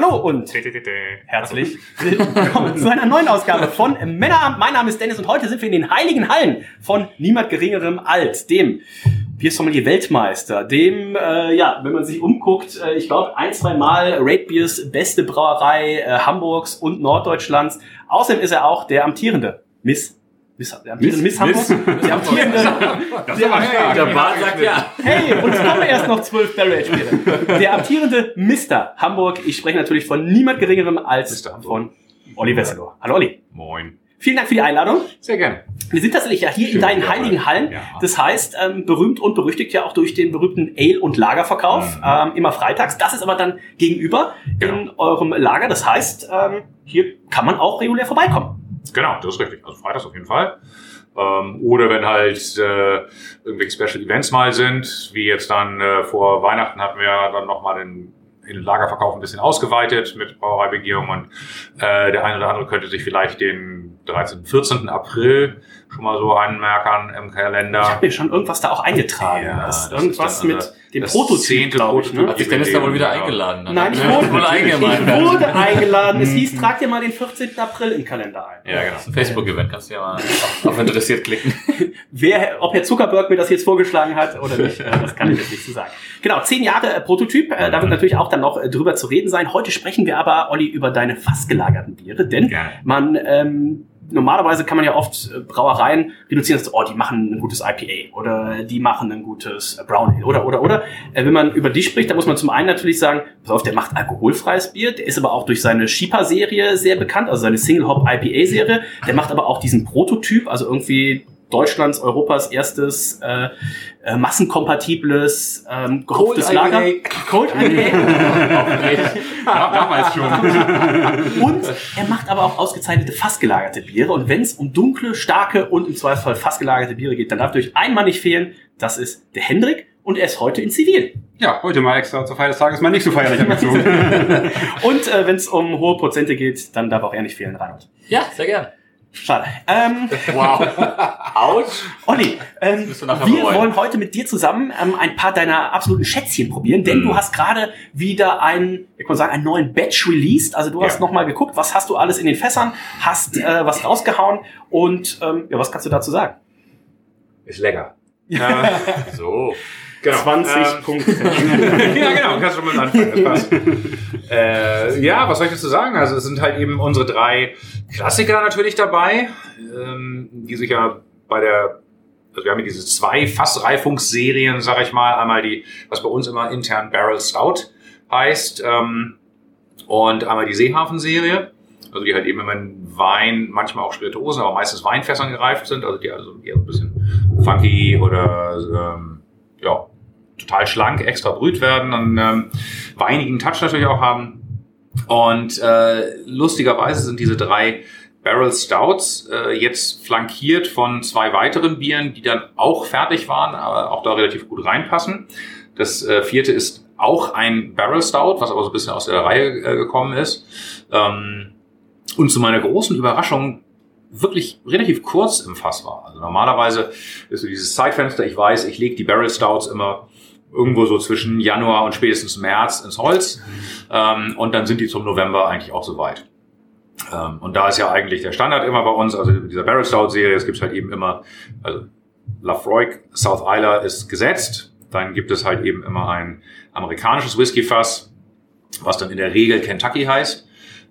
Hallo und herzlich willkommen zu einer neuen Ausgabe von Männerabend. Mein Name ist Dennis und heute sind wir in den heiligen Hallen von niemand geringerem als dem Biersommelier Weltmeister, dem, äh, ja, wenn man sich umguckt, äh, ich glaube ein, zwei Mal Raid Beers beste Brauerei äh, Hamburgs und Norddeutschlands. Außerdem ist er auch der amtierende Miss Miss, der amtierende Miss, Miss Hamburg. Der amtierende, der, Der Bar sagt ja. Hey, uns kommen erst noch zwölf Barrel Biere. Der amtierende Mr. Hamburg. Ich spreche natürlich von niemand geringerem als von Olli Wesselow. Hallo Olli. Moin. Vielen Dank für die Einladung. Sehr gerne. Wir sind tatsächlich ja hier in deinen heiligen. Hallen. Ja. Das heißt, ähm, berühmt und berüchtigt ja auch durch den berühmten Ale- und Lagerverkauf. Mhm. Ähm, immer freitags. Das ist aber dann gegenüber Genau. in eurem Lager. Das heißt, ähm, hier kann man auch regulär vorbeikommen. Genau, das ist richtig. Also freitags auf jeden Fall. Ähm, oder wenn halt äh, irgendwelche Special Events mal sind, wie jetzt dann äh, vor Weihnachten hatten wir dann nochmal den, den Lagerverkauf ein bisschen ausgeweitet mit Brauereibegehung und äh, der eine oder andere könnte sich vielleicht den 13., 14. April schon mal so anmerkern im Ich Kalender. habe mir schon irgendwas da auch eingetragen. Ja, das, das irgendwas mit also dem das Prototyp, glaube ich. Ne? Hat sich Dennis da wohl wieder eingeladen? dann? Nein, ich wurde, wohl ich eingeladen. wurde eingeladen. Es hieß, trag dir mal den 14. April im Kalender ein. Ja, genau. Das ist ein Facebook-Event, kannst du ja mal auf, auf interessiert klicken. Wer, ob Herr Zuckerberg mir das jetzt vorgeschlagen hat oder nicht, das kann ich jetzt nicht zu sagen. Genau, zehn Jahre äh, Prototyp, äh, da wird natürlich auch dann noch äh, drüber zu reden sein. Heute sprechen wir aber, Olli, über deine fassgelagerten Biere, denn Gerne. man, ähm, normalerweise kann man ja oft äh, Brauereien reduzieren, oh, die machen ein gutes IPA oder die machen ein gutes Brown Ale oder, oder, oder. Äh, wenn man über die spricht, dann muss man zum einen natürlich sagen, pass auf, der macht alkoholfreies Bier, der ist aber auch durch seine Shipa-Serie sehr bekannt, also seine Single-Hop-IPA-Serie, der macht aber auch diesen Prototyp, also irgendwie Deutschlands, Europas erstes äh, äh, massenkompatibles ähm, gehopftes Lager. Cold IPA. Damals schon. Und er macht aber auch ausgezeichnete fassgelagerte Biere. Und wenn es um dunkle, starke und im Zweifelsfall fassgelagerte Biere geht, dann darf durch einmal nicht fehlen, das ist der Hendrik und er ist heute in Zivil. Ja, heute mal extra zur Feier des Tages mal nicht so feierlich angezogen. Und äh, wenn es um hohe Prozente geht, dann darf auch er nicht fehlen, Reinhold. Ja, sehr gern. Schade. Ähm, Wow. Autsch. Olli, ähm, wir bereuen. wollen heute mit dir zusammen ähm, ein paar deiner absoluten Schätzchen probieren, denn Mhm. du hast gerade wieder einen, ich kann sagen, einen neuen Batch released. Also du hast Ja. nochmal geguckt, was hast du alles in den Fässern, hast äh, was rausgehauen und ähm, ja, was kannst du dazu sagen? Ist lecker. So. Genau. 20 Ähm, Punkte. ja, genau, kannst du schon mal anfangen. Das passt. äh, ja, was soll ich dazu sagen? Also es sind halt eben unsere drei Klassiker natürlich dabei, ähm, die sich ja bei der, also wir haben diese zwei Fassreifungsserien, sag ich mal, einmal die, was bei uns immer intern Barrel Stout heißt, ähm, und einmal die Seehafen-Serie. Also die halt eben immer in Wein, manchmal auch Spirituosen, aber meistens Weinfässern gereift sind, also die also eher ein bisschen funky oder ähm, ja, total schlank, extra brüht werden, einen ähm, weinigen Touch natürlich auch haben. Und äh, lustigerweise sind diese drei Barrel Stouts äh, jetzt flankiert von zwei weiteren Bieren, die dann auch fertig waren, aber auch da relativ gut reinpassen. Das äh, vierte ist auch ein Barrel Stout, was aber so ein bisschen aus der Reihe äh, gekommen ist. Ähm, und zu meiner großen Überraschung wirklich relativ kurz im Fass war. Also normalerweise ist so dieses Zeitfenster, ich weiß, ich lege die Barrel Stouts immer irgendwo so zwischen Januar und spätestens März ins Holz. Ähm, und dann sind die zum November eigentlich auch soweit. Ähm, und da ist ja eigentlich der Standard immer bei uns, also dieser Barrel Stout Serie, es gibt halt eben immer, also Lafroig South Isla ist gesetzt. Dann gibt es halt eben immer ein amerikanisches Whisky-Fass, was dann in der Regel Kentucky heißt,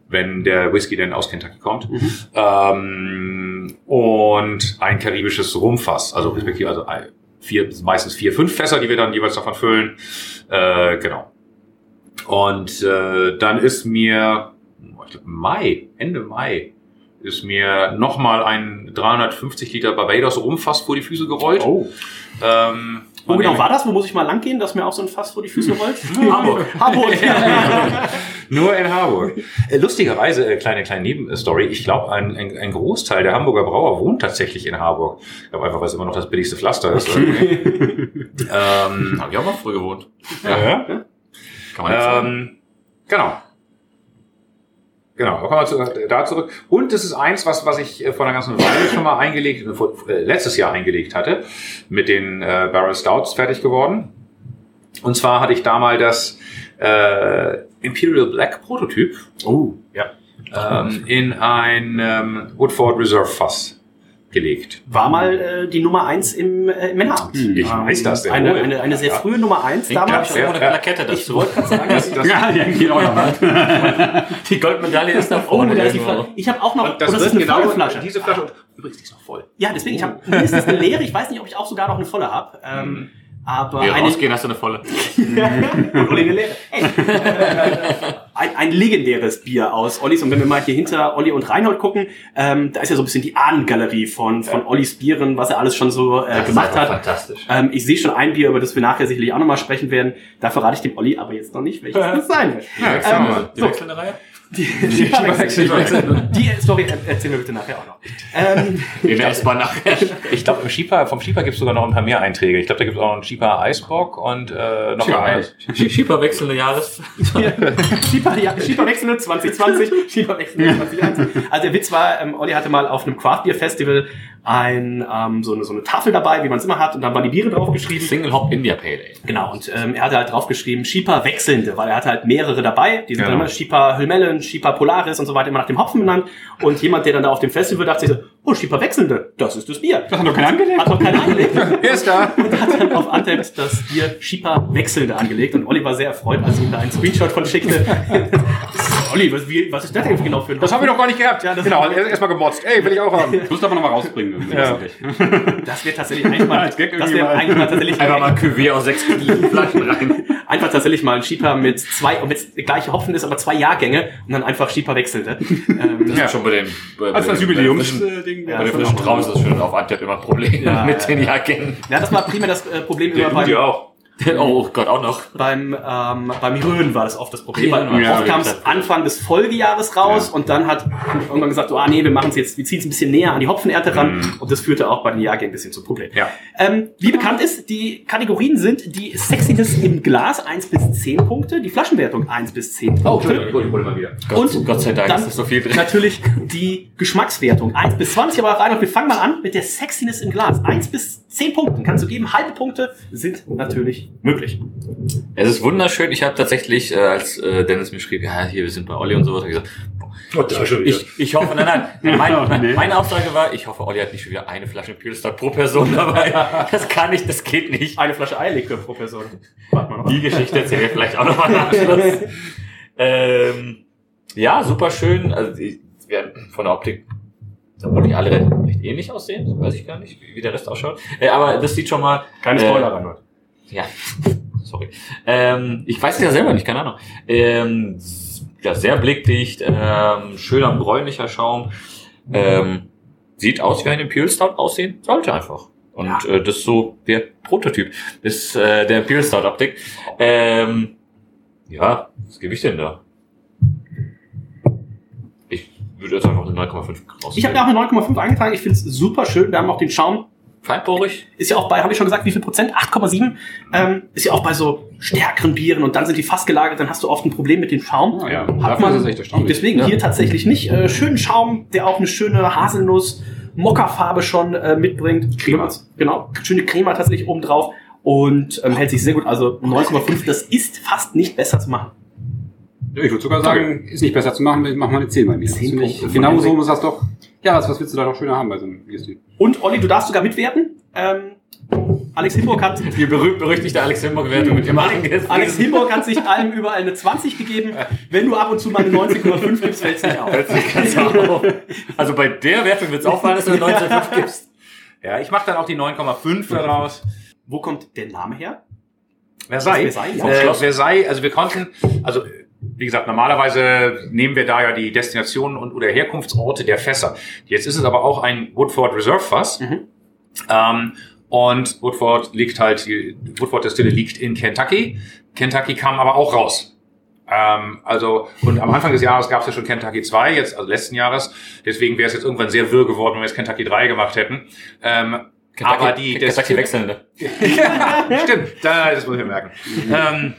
wenn der Whisky denn aus Kentucky kommt. Ähm, und ein karibisches Rumfass, also respektive also vier, meistens vier, fünf Fässer, die wir dann jeweils davon füllen. Äh, genau. Und äh, dann ist mir, ich glaub, Mai, Ende Mai, ist mir nochmal ein 350 Liter Barbados Rumfass vor die Füße gerollt. Oh. Ähm, Wo genau war das? Wo muss ich mal langgehen, dass mir auch so ein Fass vor die Füße rollt? Hamburg. Hamburg, ja. Nur in Harburg. Äh, Lustigerweise, äh, kleine, kleine Nebenstory, ich glaube, ein, ein, ein Großteil der Hamburger Brauer wohnt tatsächlich in Harburg. Ich glaube einfach, weil es immer noch das billigste Pflaster ist. ähm, Hab ich auch mal früh gewohnt. ja. ja. Kann man nicht sagen. Ähm, genau. Genau, da kommen wir zu, da zurück. Und es ist eins, was, was ich äh, vor einer ganzen Weile schon mal eingelegt, äh, vor, äh, letztes Jahr eingelegt hatte, mit den äh, Barrel Stouts fertig geworden. Und zwar hatte ich da mal das äh, Imperial Black Prototyp Oh, ja. ähm, in ein ähm, Woodford Reserve Fass gelegt. War mal äh, die Nummer eins im äh, im Männerabend. Ich weiß das sehr eine, wohl. eine, eine sehr Ja. frühe Nummer eins Klingt damals. ja, eine ja. Plakette Ich dazu. wollte gerade sagen, Das, das, Ja, die geht auch noch mal. Die Goldmedaille ist da oh, vorne da. Flasche. Ich habe auch noch, und das, oh, das ist eine genau volle Flasche. diese Flasche. Und übrigens, die ist noch voll. Ja, deswegen, ich habe mindestens eine leere. Ich weiß nicht, ob ich auch sogar noch eine volle habe. Ähm, aber Wir eine, rausgehen, hast du eine volle. und Olli eine leere. Ey, ein, ein legendäres Bier aus Ollis. Und wenn wir mal hier hinter Olli und Reinhold gucken, ähm, da ist ja so ein bisschen die Ahnengalerie von, von Ollis Bieren, was er alles schon so äh, gemacht hat. Fantastisch. Ähm, ich sehe schon ein Bier, über das wir nachher sicherlich auch nochmal sprechen werden. Da verrate ich dem Olli aber jetzt noch nicht, welches das sein wird. Ähm, Die so, wechselnde Reihe? Die, die, die Story er- erzählen wir bitte nachher auch noch. Ähm, Den erstmal nachher. Ich glaube, im vom Schieper gibt es sogar noch ein paar mehr Einträge. Ich glaube, da gibt es auch noch einen Schieper Eisbock und äh, noch ein Schieber wechselnde Jahres. Schieber, ja, Schieber wechselnde 2020, Schieber wechselnde 2021. Also der Witz war, ähm, Olli hatte mal auf einem Craft Beer Festival ein, ähm, so, eine, so eine Tafel dabei, wie man es immer hat, und dann waren die Biere draufgeschrieben. Single Hop India Pale Ale. Genau, und ähm, er hatte halt draufgeschrieben, Schieper wechselnde, weil er hatte halt mehrere dabei. Die sind Ja. dann immer Schieper Hüllmellen, Schieper Polaris und so weiter, immer nach dem Hopfen benannt. Und jemand, der dann da auf dem Festival dachte so, oh, Schieper wechselnde, das ist das Bier. Das hat doch keiner angelegt. Hat noch keiner angelegt. Ist da. und hat dann auf Antept das Bier Schieper wechselnde angelegt. Und Olli war sehr erfreut, als ihm da einen Screenshot von schickte. Olli, was, wie, was ist das denn genau für ein Das haben wir noch gar nicht gehabt. Ja, das- genau, erstmal gemotzt. Ey, will ich auch haben. Das musst du aber noch mal rausbringen. Ja. Das wäre tatsächlich eigentlich mal, Als Gag das wäre mal. eigentlich mal tatsächlich Einfach mal ein Cuvée aus sechs Flaschen rein. einfach tatsächlich mal ein Schieper mit zwei, und jetzt der gleiche Hopfen ist, aber zwei Jahrgänge und dann einfach Schieper wechselte. ähm, Das ist schon bei dem, bei, Als bei das dem- Jubiläumsding. Ja, Bei dem schon frischen. Traum ist das schon auf Antep immer ein Problem Ja, mit ja, den ja. Jahrgängen. ja, das war primär das äh, Problem beim, dir auch. Oh Gott, auch noch. beim, ähm, beim Rhön war das oft das Problem. Weil Ja, oft ja, kam es Anfang des Folgejahres raus und dann hat irgendwann gesagt, so, ah nee, wir machen es jetzt, wir ziehen es ein bisschen näher an die Hopfenernte ran und das führte auch bei den Jahrgängen ein bisschen zu Problemen. Ja. Ähm, wie bekannt ist, die Kategorien sind die Sexiness im Glas 1 bis 10 Punkte, die Flaschenwertung 1 bis 10 Punkte. ich hole mal wieder. Gott, Und Gott sei Dank dann ist das so viel drin. Natürlich die Geschmackswertung. 1 bis 20, aber Reinhold, wir fangen mal an mit der Sexiness im Glas. 1 bis 10 Punkten kannst du geben. Halbe Punkte sind natürlich möglich. Es ist wunderschön. Ich habe tatsächlich, äh, als äh, Dennis mir schrieb, ja, hier, wir sind bei Olli und sowas, hab ich gesagt, Oh, wieder. ich, ich hoffe, nein, nein, mein, mein, Nee. meine Aussage war, ich hoffe, Olli hat nicht schon wieder eine Flasche Pilsner pro Person dabei. Das kann nicht, das geht nicht. Eine Flasche Eierlikör pro Person. Warte mal noch. Die Geschichte erzählen wir vielleicht auch nochmal am Schluss. ähm, ja, super schön. Also, die werden von der Optik, obwohl die alle recht ähnlich aussehen, weiß ich gar nicht, wie der Rest ausschaut. Äh, aber das sieht schon mal. Keine äh, Spoiler, Reinhold. Ja, sorry. Ähm, ich weiß es ja selber nicht, keine Ahnung. Ähm, ja, sehr blickdicht, ähm, schöner bräunlicher Schaum. Ähm, sieht aus wie ein Imperial Stout aussehen sollte einfach. Und äh, das ist so der Prototyp des, äh, der Imperial Stout Optik. Ähm, ja, was gebe ich denn da? Ich würde jetzt einfach eine 9,5 raus. Ich habe ja auch eine 9,5 eingetragen. Ich finde es super schön. Wir haben auch den Schaum. Feinporig. Ist ja auch bei, habe ich schon gesagt, wie viel Prozent? 8,7. Ähm, ist ja auch bei so stärkeren Bieren und dann sind die fast gelagert. Dann hast du oft ein Problem mit dem Schaum. Ah, ja. Hat man deswegen hier tatsächlich nicht. Äh, schönen Schaum, der auch eine schöne Haselnuss, Mokkafarbe schon äh, mitbringt. Crema. Genau, schöne Crema tatsächlich oben drauf und ähm, hält sich sehr gut. Also 9,5, das ist fast nicht besser zu machen. Ich würde sogar sagen, ist nicht besser zu machen, mach mal eine 10 bei mir. Das 10 finde ich Punkte. genau so, du sagst doch, ja, was, was willst du da noch schöner haben bei so einem Bierstil? Und Olli, du darfst sogar mitwerten. Ähm, Alex Himburg hat Die berühmt berüchtigte Alex Himburg-Wertung mit dem Alex, Alex Himburg hat sich allem überall eine 20 gegeben. Wenn du ab und zu mal eine 19,5 gibst, fällt es nicht auf. Also bei der Wertung wird es auffallen, dass du eine 19,5 gibst. Ja, ich mache dann auch die 9,5 daraus. Wo kommt der Name her? Versailles. Versailles, Äh, ja. Schloss. Versailles, also wir konnten, also wie gesagt, normalerweise nehmen wir da ja die Destinationen und oder Herkunftsorte der Fässer. Jetzt ist es aber auch ein Woodford Reserve Fass. Mhm. Ähm, und Woodford liegt halt, die Woodford Destille liegt in Kentucky. Kentucky kam aber auch raus. Ähm, also, und am Anfang des Jahres gab es ja schon Kentucky 2, jetzt, also letzten Jahres. Deswegen wäre es jetzt irgendwann sehr wirr geworden, wenn wir jetzt Kentucky 3 gemacht hätten. Ähm, Kentucky- aber die, Kentucky wechselnde. ja, stimmt, da, das muss ich merken. ähm,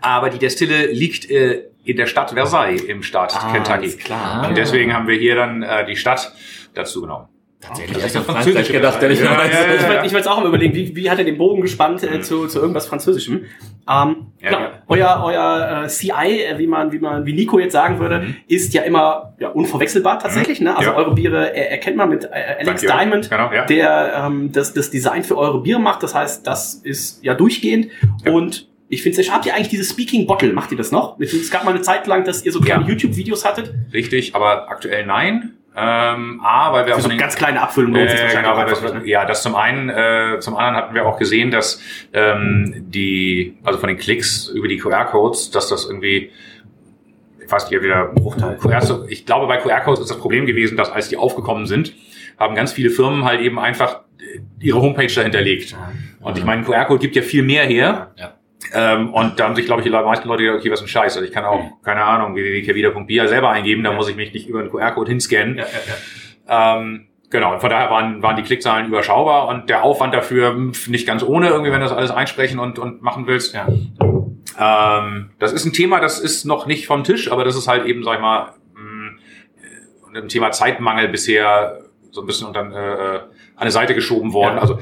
aber die Destille liegt äh, in der Stadt Versailles im Staat Kentucky. alles klar. Und deswegen haben wir hier dann äh, die Stadt dazu genommen. Tatsächlich. Ich habe Frankreich gedacht, der nicht Ja, mehr weiß. ja, ja, Ich ja. wollte ich wollte jetzt auch mal überlegen, wie, wie hat er den Bogen gespannt äh, zu, zu irgendwas Französischem? Ähm, Ja, genau. ja. Euer, euer äh, CI, äh, wie man, wie man, wie Nico jetzt sagen würde, ist ja immer ja, unverwechselbar tatsächlich. Ne? Also Mhm. Ja. eure Biere äh, erkennt man mit äh, Alex Danke. Diamond, Genau, ja. der ähm, das, das Design für eure Biere macht. Das heißt, das ist ja durchgehend. Ja. Und ich finde es, habt ihr eigentlich dieses Speaking Bottle? Macht ihr das noch? Es gab mal eine Zeit lang, dass ihr so kleine Ja. YouTube-Videos hattet. Richtig, aber aktuell nein. Ähm, A, weil wir Für so den- ganz kleine sich Äh, genau, das, ne? ja, das zum einen, äh, zum anderen hatten wir auch gesehen, dass ähm, die, also von den Klicks über die QR-Codes, dass das irgendwie, ich weiß nicht, wieder Bruchteil. QR, ich glaube, bei QR-Codes ist das Problem gewesen, dass als die aufgekommen sind, haben ganz viele Firmen halt eben einfach äh, ihre Homepage dahinterlegt. Und ich meine, ein QR-Code gibt ja viel mehr her. Ja. Ähm, und da haben sich, glaube ich, die meisten Leute gedacht, okay, was ist ein Scheiß. Also ich kann auch, keine Ahnung, www.kevida.bia selber eingeben, da muss ich mich nicht über einen QR-Code hinscannen. Ja, ja, ja. Ähm, genau, und von daher waren, waren die Klickzahlen überschaubar und der Aufwand dafür nicht ganz ohne, irgendwie, wenn du das alles einsprechen und, und machen willst. Ja. Ähm, das ist ein Thema, das ist noch nicht vom Tisch, aber das ist halt eben, sag ich mal, äh, ein Thema Zeitmangel bisher so ein bisschen unter, äh, an eine Seite geschoben worden. Ja. Also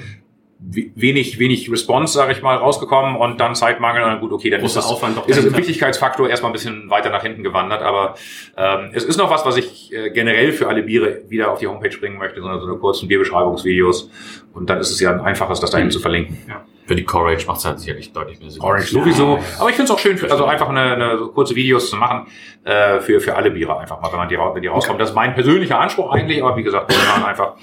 wenig, wenig Response, sage ich mal, rausgekommen und dann Zeitmangel und dann gut, okay, dann ist Großer das, Aufwand doch ist es im. Wichtigkeitsfaktor erstmal ein bisschen weiter nach hinten gewandert, aber ähm, es ist noch was, was ich äh, generell für alle Biere wieder auf die Homepage bringen möchte, sondern so eine kurzen Bierbeschreibungsvideos und dann ist es ja ein einfaches, das dahin zu verlinken. Für die Courage macht es halt sicherlich deutlich mehr Sinn. Orange sowieso. Aber ich finde es auch schön, für, also einfach eine, eine so kurze Videos zu machen äh, für, für alle Biere einfach mal, wenn man die, wenn die rauskommen. Das ist mein persönlicher Anspruch eigentlich, aber wie gesagt, wir waren einfach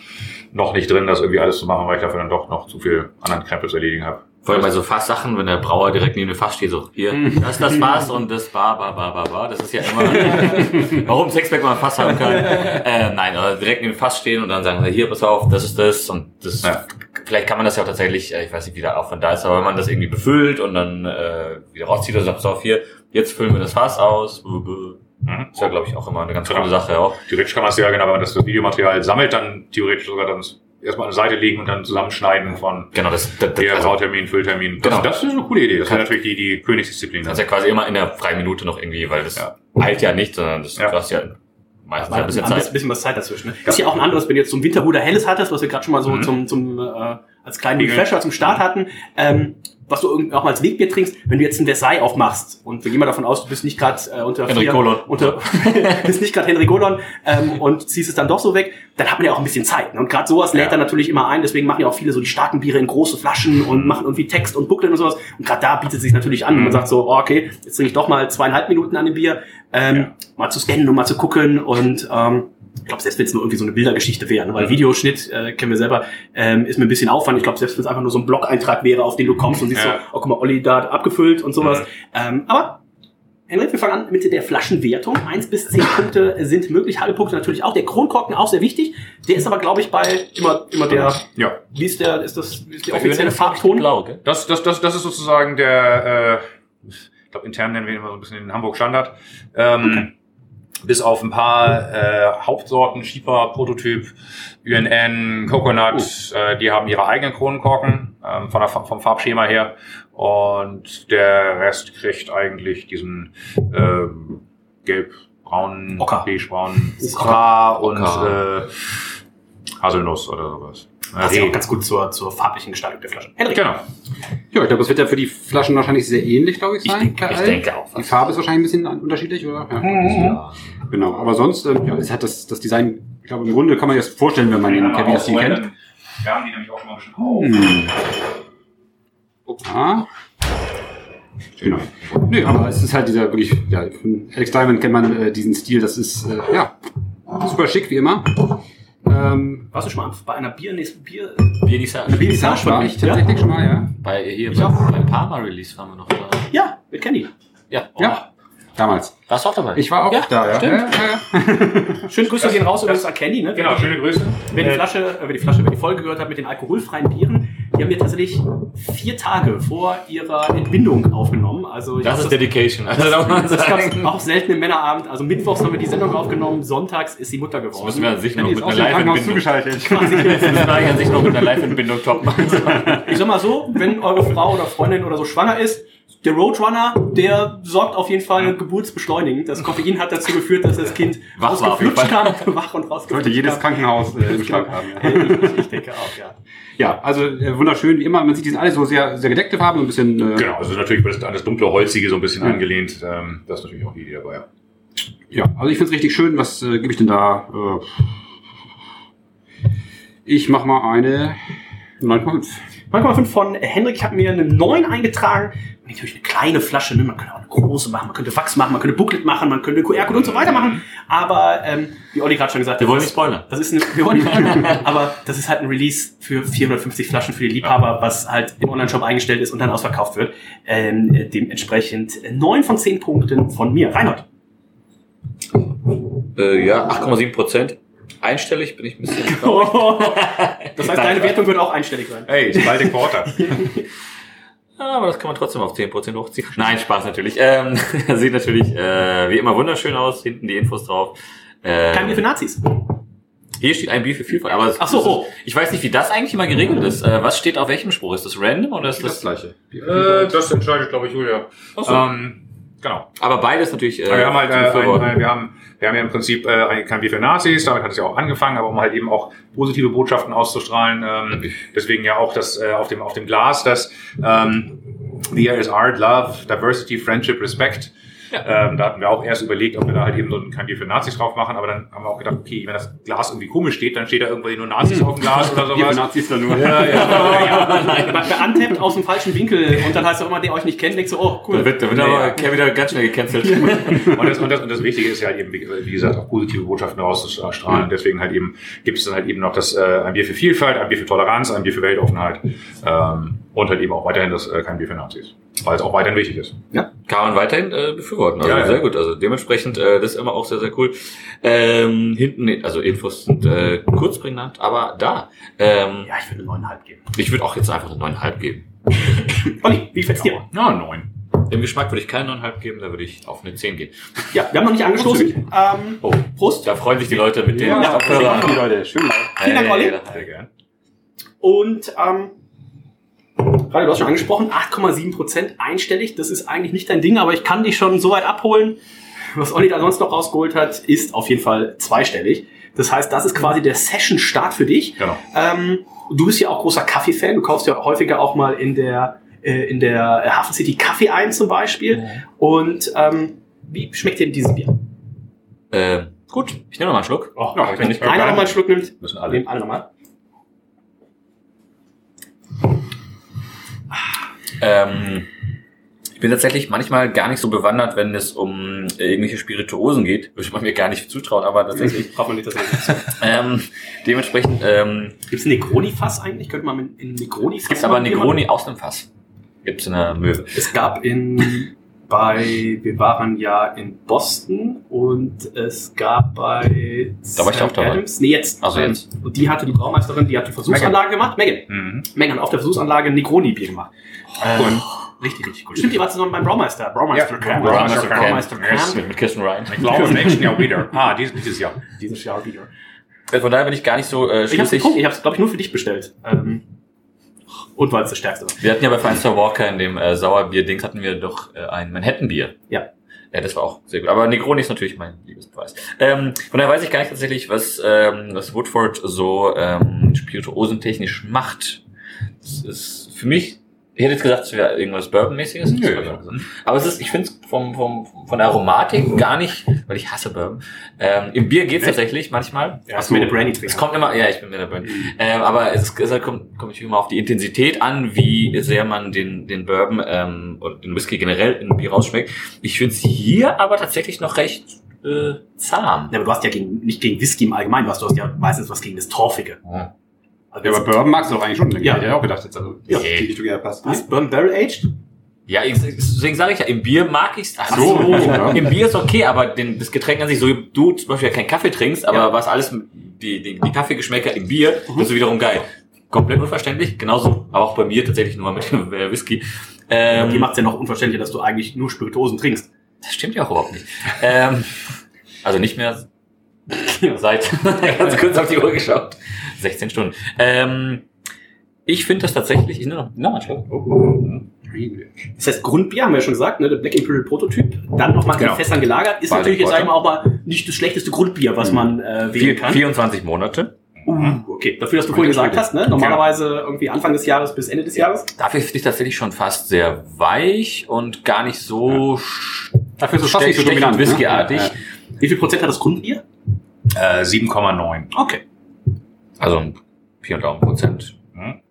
noch nicht drin, das irgendwie alles zu machen, weil ich dafür dann doch noch zu viel anderen Krempel zu erledigen habe. Vor allem bei so Fasssachen, wenn der Brauer direkt neben dem Fass steht, so, hier, das ist das Fass und das ba, ba, ba, ba, ba. Das ist ja immer, warum Sexpack mal ein Fass haben kann. Äh, nein, aber direkt neben dem Fass stehen und dann sagen, hier, pass auf, das ist das und das Ja. Vielleicht kann man das ja auch tatsächlich, äh, ich weiß nicht, wie der Aufwand da ist, aber wenn man das irgendwie befüllt und dann äh, wieder rauszieht und sagt, pass auf, hier, jetzt füllen wir das Fass aus. Mhm. Ist ja, glaube ich, auch immer eine ganz Genau. coole Sache auch. Theoretisch kann man es ja, genau, wenn man das, das Videomaterial sammelt, dann theoretisch sogar dann erstmal an der Seite legen und dann zusammenschneiden von Genau, das, das, das der also, Bautermin, Fülltermin. Das, Genau. das ist eine coole Idee. Das wäre natürlich die, die Königsdisziplin. das ist ja quasi immer in der freien Minute noch irgendwie, weil das Ja. eilt ja nicht, sondern das Ja. du hast ja meistens War ein bisschen ein bisschen, Zeit. was Zeit dazwischen. Ne? Ist ja auch ein anderes, wenn du jetzt zum Winterhuder Helles hattest, was wir gerade schon mal so Mhm. zum, zum äh, als kleinen. Refresher zum Start hatten, ähm, was du irgendwie auch mal als Wegbier trinkst, wenn du jetzt ein Versailles aufmachst und wir gehen mal davon aus, du bist nicht gerade äh, unter Henrik vier- Golan. unter bist nicht gerade Henry Golon ähm, und ziehst es dann doch so weg, dann hat man ja auch ein bisschen Zeit. Ne? Und gerade sowas lädt Ja. dann natürlich immer ein, deswegen machen ja auch viele so die starken Biere in große Flaschen und machen irgendwie Text und Booklet und sowas. Und gerade da bietet es sich natürlich an, wenn man sagt so, oh, okay, jetzt trinke ich doch mal zweieinhalb Minuten an dem Bier, ähm, Ja. mal zu scannen und mal zu gucken und ähm, ich glaube, selbst wenn es nur irgendwie so eine Bildergeschichte wäre, ne? weil Videoschnitt, äh, kennen wir selber, ähm, ist mir ein bisschen Aufwand. Ich glaube, selbst wenn es einfach nur so ein Blog-Eintrag wäre, auf den du kommst und siehst Ja. so, oh, guck mal, Olli da hat abgefüllt und sowas. Mhm. Ähm, aber Henrik, wir fangen an mit der Flaschenwertung. Eins bis zehn Punkte sind möglich, halbe Punkte natürlich auch. Der Kronkorken auch sehr wichtig. Der ist aber, glaube ich, bei immer, immer der, Ja. wie ist der, ist das, wie ist der offizielle? Farbton? Blau, gell? Das, das, das, das ist sozusagen der, äh, ich glaube intern nennen wir ihn immer so ein bisschen den Hamburg Standard. Ähm, Bis auf ein paar äh, Hauptsorten, Schiefer, Prototyp, UNN, Coconut, äh, die haben ihre eigenen Kronenkorken ähm, von der, vom Farbschema her. Und der Rest kriegt eigentlich diesen ähm, gelb-braunen, Ocker. beige-braunen Okra und Ocker. äh, Haselnuss oder sowas. Das ist ja auch ganz gut zur, zur farblichen Gestaltung der Flasche. Henrik, Genau. Ja, ich glaube, das wird ja für die Flaschen wahrscheinlich sehr ähnlich, glaube ich, Ich sein. denke- bei Ich denke auch. Die Farbe ist wahrscheinlich ein bisschen unterschiedlich, oder? Ja, Ja. Genau. Aber sonst, ähm, ja, es hat das, das Design, ich glaube, im Grunde kann man sich das vorstellen, wenn man den Kevin das Ding kennt. Wir haben die nämlich auch schon mal ein bisschen auf. Hm. Ah. Genau. Nö, aber es ist halt dieser wirklich, ja, von Alex Diamond kennt man äh, diesen Stil, das ist, äh, ja, super schick, wie immer. Ähm, warst du schon mal bei einer Bier, Bier? Bier nicht sagen. Eine Bier- Visage war ich tatsächlich schon mal, ja. Bei hier, Ich bei, auch. beim Parma-Release waren wir noch da. Ja, mit Candy. Ja. Ja, damals. Warst du auch dabei? Ich war auch Ja, da, ja. stimmt. ja, ja, ja. Schöne Grüße gehen raus übrigens an Candy. Ne? Genau, schöne Grüße. Wer die Flasche, äh, wer die Flasche, wer die Folge gehört hat mit den alkoholfreien Bieren, die haben wir tatsächlich vier Tage vor ihrer Entbindung aufgenommen. Also ich Das ist Dedication. Also das gab's sagen. auch selten im Männerabend. Also mittwochs haben wir die Sendung aufgenommen, sonntags ist sie Mutter Das geworden. müssen wir an sich noch Die mit ist einer Live-Entbindung. zugeschaltet. Das müssen wir eigentlich an sich noch mit einer Live-Entbindung toppen. Ich sag mal so, wenn eure Frau oder Freundin oder so schwanger ist, der Roadrunner, der sorgt auf jeden Fall geburtsbeschleunigend. Das Koffein hat dazu geführt, dass das Kind Wach war auf jeden rausgeflutscht kam, wach und rausgeflutscht Sollte jedes kam. Krankenhaus äh, im Schlag haben. Ja. Ich, ich denke auch, ja. Ja, also äh, wunderschön wie immer. Man sieht, die sind alle so sehr, sehr gedeckte Farben, so ein bisschen. Äh, Genau, also natürlich wird das an das dunkle Holzige so ein bisschen angelehnt. Ähm, das ist natürlich auch die Idee dabei. Ja. Ja, also ich finde es richtig schön. Was äh, gebe ich denn da? Äh, ich mach mal eine 9,5. 9,5 von Henrik. Ich habe mir eine 9 eingetragen. Natürlich eine kleine Flasche, ne? man könnte auch eine große machen, man könnte Wachs machen, man könnte Booklet machen, man könnte QR-Code und so weiter machen. Aber ähm, wie Olli gerade schon gesagt Wir hat, wollen das nicht spoilern. Das ist eine, wir wollen nicht spoilern, aber das ist halt ein Release für 450 Flaschen für die Liebhaber, was halt im Online-Shop eingestellt ist und dann ausverkauft wird. Ähm, äh, dementsprechend 9 von 10 Punkten von mir. Reinhold. Äh, ja, 8,7 Prozent. Einstellig bin ich ein bisschen. Das heißt, deine Wertung wird auch einstellig sein. Hey, ist bald der Quarter. Aber das kann man trotzdem auf 10% hochziehen. Nein, Spaß natürlich. Ähm, sieht natürlich äh, wie immer wunderschön aus. Hinten die Infos drauf. Ähm, Kein Bier für Nazis. Hier steht ein Bier für Vielfalt. Aber es- Ach so, oh. ich weiß nicht, wie das eigentlich immer geregelt ist. Äh, was steht auf welchem Spruch? Ist das random oder ist Das das? gleiche. äh, das entscheidet, glaube ich, Julia. so. Ähm, genau. Aber beides natürlich. Äh, Aber wir haben halt, äh, ein, äh, wir haben, wir haben ja im Prinzip äh, ein- kein Bier für Nazis, damit hat es ja auch angefangen, aber um halt eben auch positive Botschaften auszustrahlen. Ähm, deswegen ja auch das äh, auf dem auf dem Glas, das ähm, The is Art, Love, Diversity, Friendship, Respect. Ähm, da hatten wir auch erst überlegt, ob wir da halt eben so ein kein Bier für Nazis drauf machen, aber dann haben wir auch gedacht, okay, wenn das Glas irgendwie komisch steht, dann steht da irgendwie nur Nazis auf dem Glas oder sowas. Nazis dann nur. Ja, ja, Bei, bei Untapped aus dem falschen Winkel und dann heißt auch immer, der euch nicht kennt, denkt so, oh, cool. Da wird, da wird aber Kerr wieder ganz schnell gecancelt. Und das, und, das, und das Wichtige ist ja halt eben, wie, gesagt, auch positive Botschaften auszustrahlen. Deswegen halt eben gibt es dann halt eben noch das äh, ein Bier für Vielfalt, ein Bier für Toleranz, ein Bier für Weltoffenheit ähm, und halt eben auch weiterhin das äh, kein Bier für Nazis, weil es auch weiterhin wichtig ist. Kann man weiterhin äh, befürworten. Also Ja, ja. sehr gut. Also dementsprechend, äh, das ist immer auch sehr, sehr cool. Ähm, hinten, also Infos sind äh, kurz prägnant, aber da. Ähm, Ja, ich würde eine 9,5 geben. ich würde auch jetzt einfach eine 9,5 geben. Olli, wie fällt's dir? Ja, neun. Dem Geschmack würde ich keine 9,5 geben, da würde ich auf eine 10 gehen. Ja, wir haben noch nicht angestoßen. Ähm, Oh, Prost. da freuen sich die Leute mit den Ja, Kopfhörern. die Leute, schön. Vielen Dank, Olli. Sehr gern. Und ähm, gerade du hast schon angesprochen, 8,7% einstellig. Das ist eigentlich nicht dein Ding, aber ich kann dich schon so weit abholen. Was Olli da sonst noch rausgeholt hat, ist auf jeden Fall zweistellig. Das heißt, das ist quasi der Session-Start für dich. Genau. Ähm, du bist ja auch großer Kaffee-Fan. Du kaufst ja häufiger auch mal in der, äh, in der Hafen City Kaffee ein zum Beispiel. Und ähm, wie schmeckt dir dieses Bier? Äh, gut, ich nehme noch mal einen Schluck. Oh, Ja, wenn nicht Einer noch mal einen Schluck nimmt, müssen alle. nehmen alle nochmal. Ähm, ich bin tatsächlich manchmal gar nicht so bewandert, wenn es um äh, irgendwelche Spirituosen geht. Würde man mir gar nicht zutrauen, aber tatsächlich. Braucht man nicht das ähm, dementsprechend ähm, Gibt es ein Negroni-Fass eigentlich? Könnte man in Negroni-Fass gibt es aber mal Bier Negroni aus dem Fass. Gibt es in der Möwe. Es gab in bei, wir waren ja in Boston und es gab bei Da war ich auch dabei. Adams, nee jetzt, Also ähm, jetzt. und die hatte die Braumeisterin, die hat die Versuchsanlage gemacht, Megan, Mhm. Megan auf der Versuchsanlage Negroni-Bier gemacht. Ähm, richtig, richtig gut. Stimmt, die war zusammen beim Braumeister, Braumeister Ja, Camp. Braumeister Camp. Braumeister Camp. Mit, mit Kirsten Ryan. Ich glaube, im nächsten Jahr wieder. Ah, dieses, dieses Jahr. Dieses Jahr wieder. Äh, Von daher bin ich gar nicht so äh, Ich hab's schlüssig. geguckt, ich hab's, glaube ich, nur für dich bestellt. Ähm, und weil es das stärkste war. Wir hatten ja bei Feinster Walker in dem äh, Sauerbier-Dings hatten wir doch äh, ein Manhattan-Bier. Ja. Ja, das war auch sehr gut. Aber Negroni ist natürlich mein Liebesbeweis. Ähm, von daher weiß ich gar nicht tatsächlich, was, ähm, was Woodford so ähm, spirituosentechnisch macht. Das ist für mich, ich hätte jetzt gesagt, es wäre irgendwas Bourbon-mäßiges. Nö. ich. Aber es ist, ich finde es vom, vom, von der Aromatik gar nicht, weil ich hasse Bourbon. Ähm, Im Bier geht's tatsächlich manchmal. Ja, hast du mir eine Brandy Es kommt immer, ja, ich bin mit der Bourbon. Ähm, aber es, ist- es halt kommt, kommt immer auf die Intensität an, wie sehr man den, den Bourbon ähm, oder den Whisky generell in Bier rausschmeckt. Ich finde es hier aber tatsächlich noch recht äh, zahm. Ja, aber du hast ja gegen, nicht gegen Whisky im Allgemeinen, was du hast ja meistens was gegen das Torfige. Ja. Also Ja, aber Bourbon magst du doch eigentlich schon. Ja. Ja. Hätte ich auch gedacht jetzt. Also, Ja. die Richtung eher passt. was? Bourbon Barrel Aged? Ja, ich, deswegen sage ich ja, im Bier mag ich's. Ach so, ja. Im Bier ist okay, aber den, das Getränk an sich, so wie du zum Beispiel ja keinen Kaffee trinkst, aber Ja. was alles, die, die, die Kaffeegeschmäcker im Bier, das ist wiederum geil. komplett unverständlich. Genauso, aber auch bei mir tatsächlich nur mit äh, Whisky. Ähm, Die macht es ja noch unverständlicher, dass du eigentlich nur Spirituosen trinkst. Das stimmt ja auch überhaupt nicht. ähm, also nicht mehr seit ganz kurz auf die Uhr geschaut. 16 Stunden. Ähm, ich finde das tatsächlich. Ich nehme noch, noch mal einen Schluck. Das heißt, Grundbier haben wir ja schon gesagt, ne, der Black Imperial Prototyp, dann nochmal Genau. in Fässern gelagert, ist Baltic natürlich jetzt Porter. sag ich mal auch mal nicht das schlechteste Grundbier, was man äh, wählen kann. 24 Monate. Uh, okay, dafür, dass du vorhin gesagt hast, ne, normalerweise irgendwie Anfang des Jahres bis Ende des Jahres. Dafür finde ich tatsächlich schon fast sehr weich und gar nicht so sch- Dafür ist es fast nicht so dominant. ne? whiskyartig. Ja, Wie viel Prozent hat das Grundbier? Äh, 7,9. Okay. Also ein Pi und Daumen Prozent. Hm?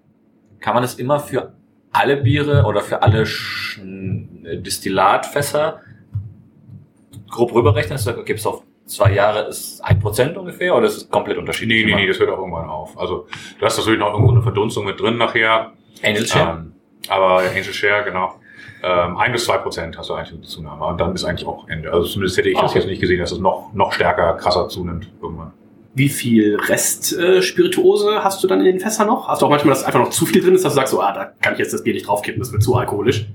Kann man das immer für alle Biere oder für alle Sch Destillatfässer grob rüberrechnen? Gibt es auf zwei Jahre ist ein Prozent ungefähr oder ist es komplett unterschiedlich? Nee, nee, immer? nee, das hört auch irgendwann auf. Also du hast natürlich noch irgendwo eine Verdunstung mit drin nachher. Angel Share? Ähm, aber Angel Share, genau. Ähm, ein bis zwei Prozent hast du eigentlich eine Zunahme. Und dann ist eigentlich auch Ende. Also zumindest hätte ich das Okay. jetzt nicht gesehen, dass es noch, noch stärker, krasser zunimmt irgendwann. Wie viel Rest äh, Spirituose hast du dann in den Fässern noch? Hast du auch manchmal, dass einfach noch zu viel drin ist, dass du sagst, so, ah, da kann ich jetzt das Bier nicht draufkippen, das wird zu alkoholisch.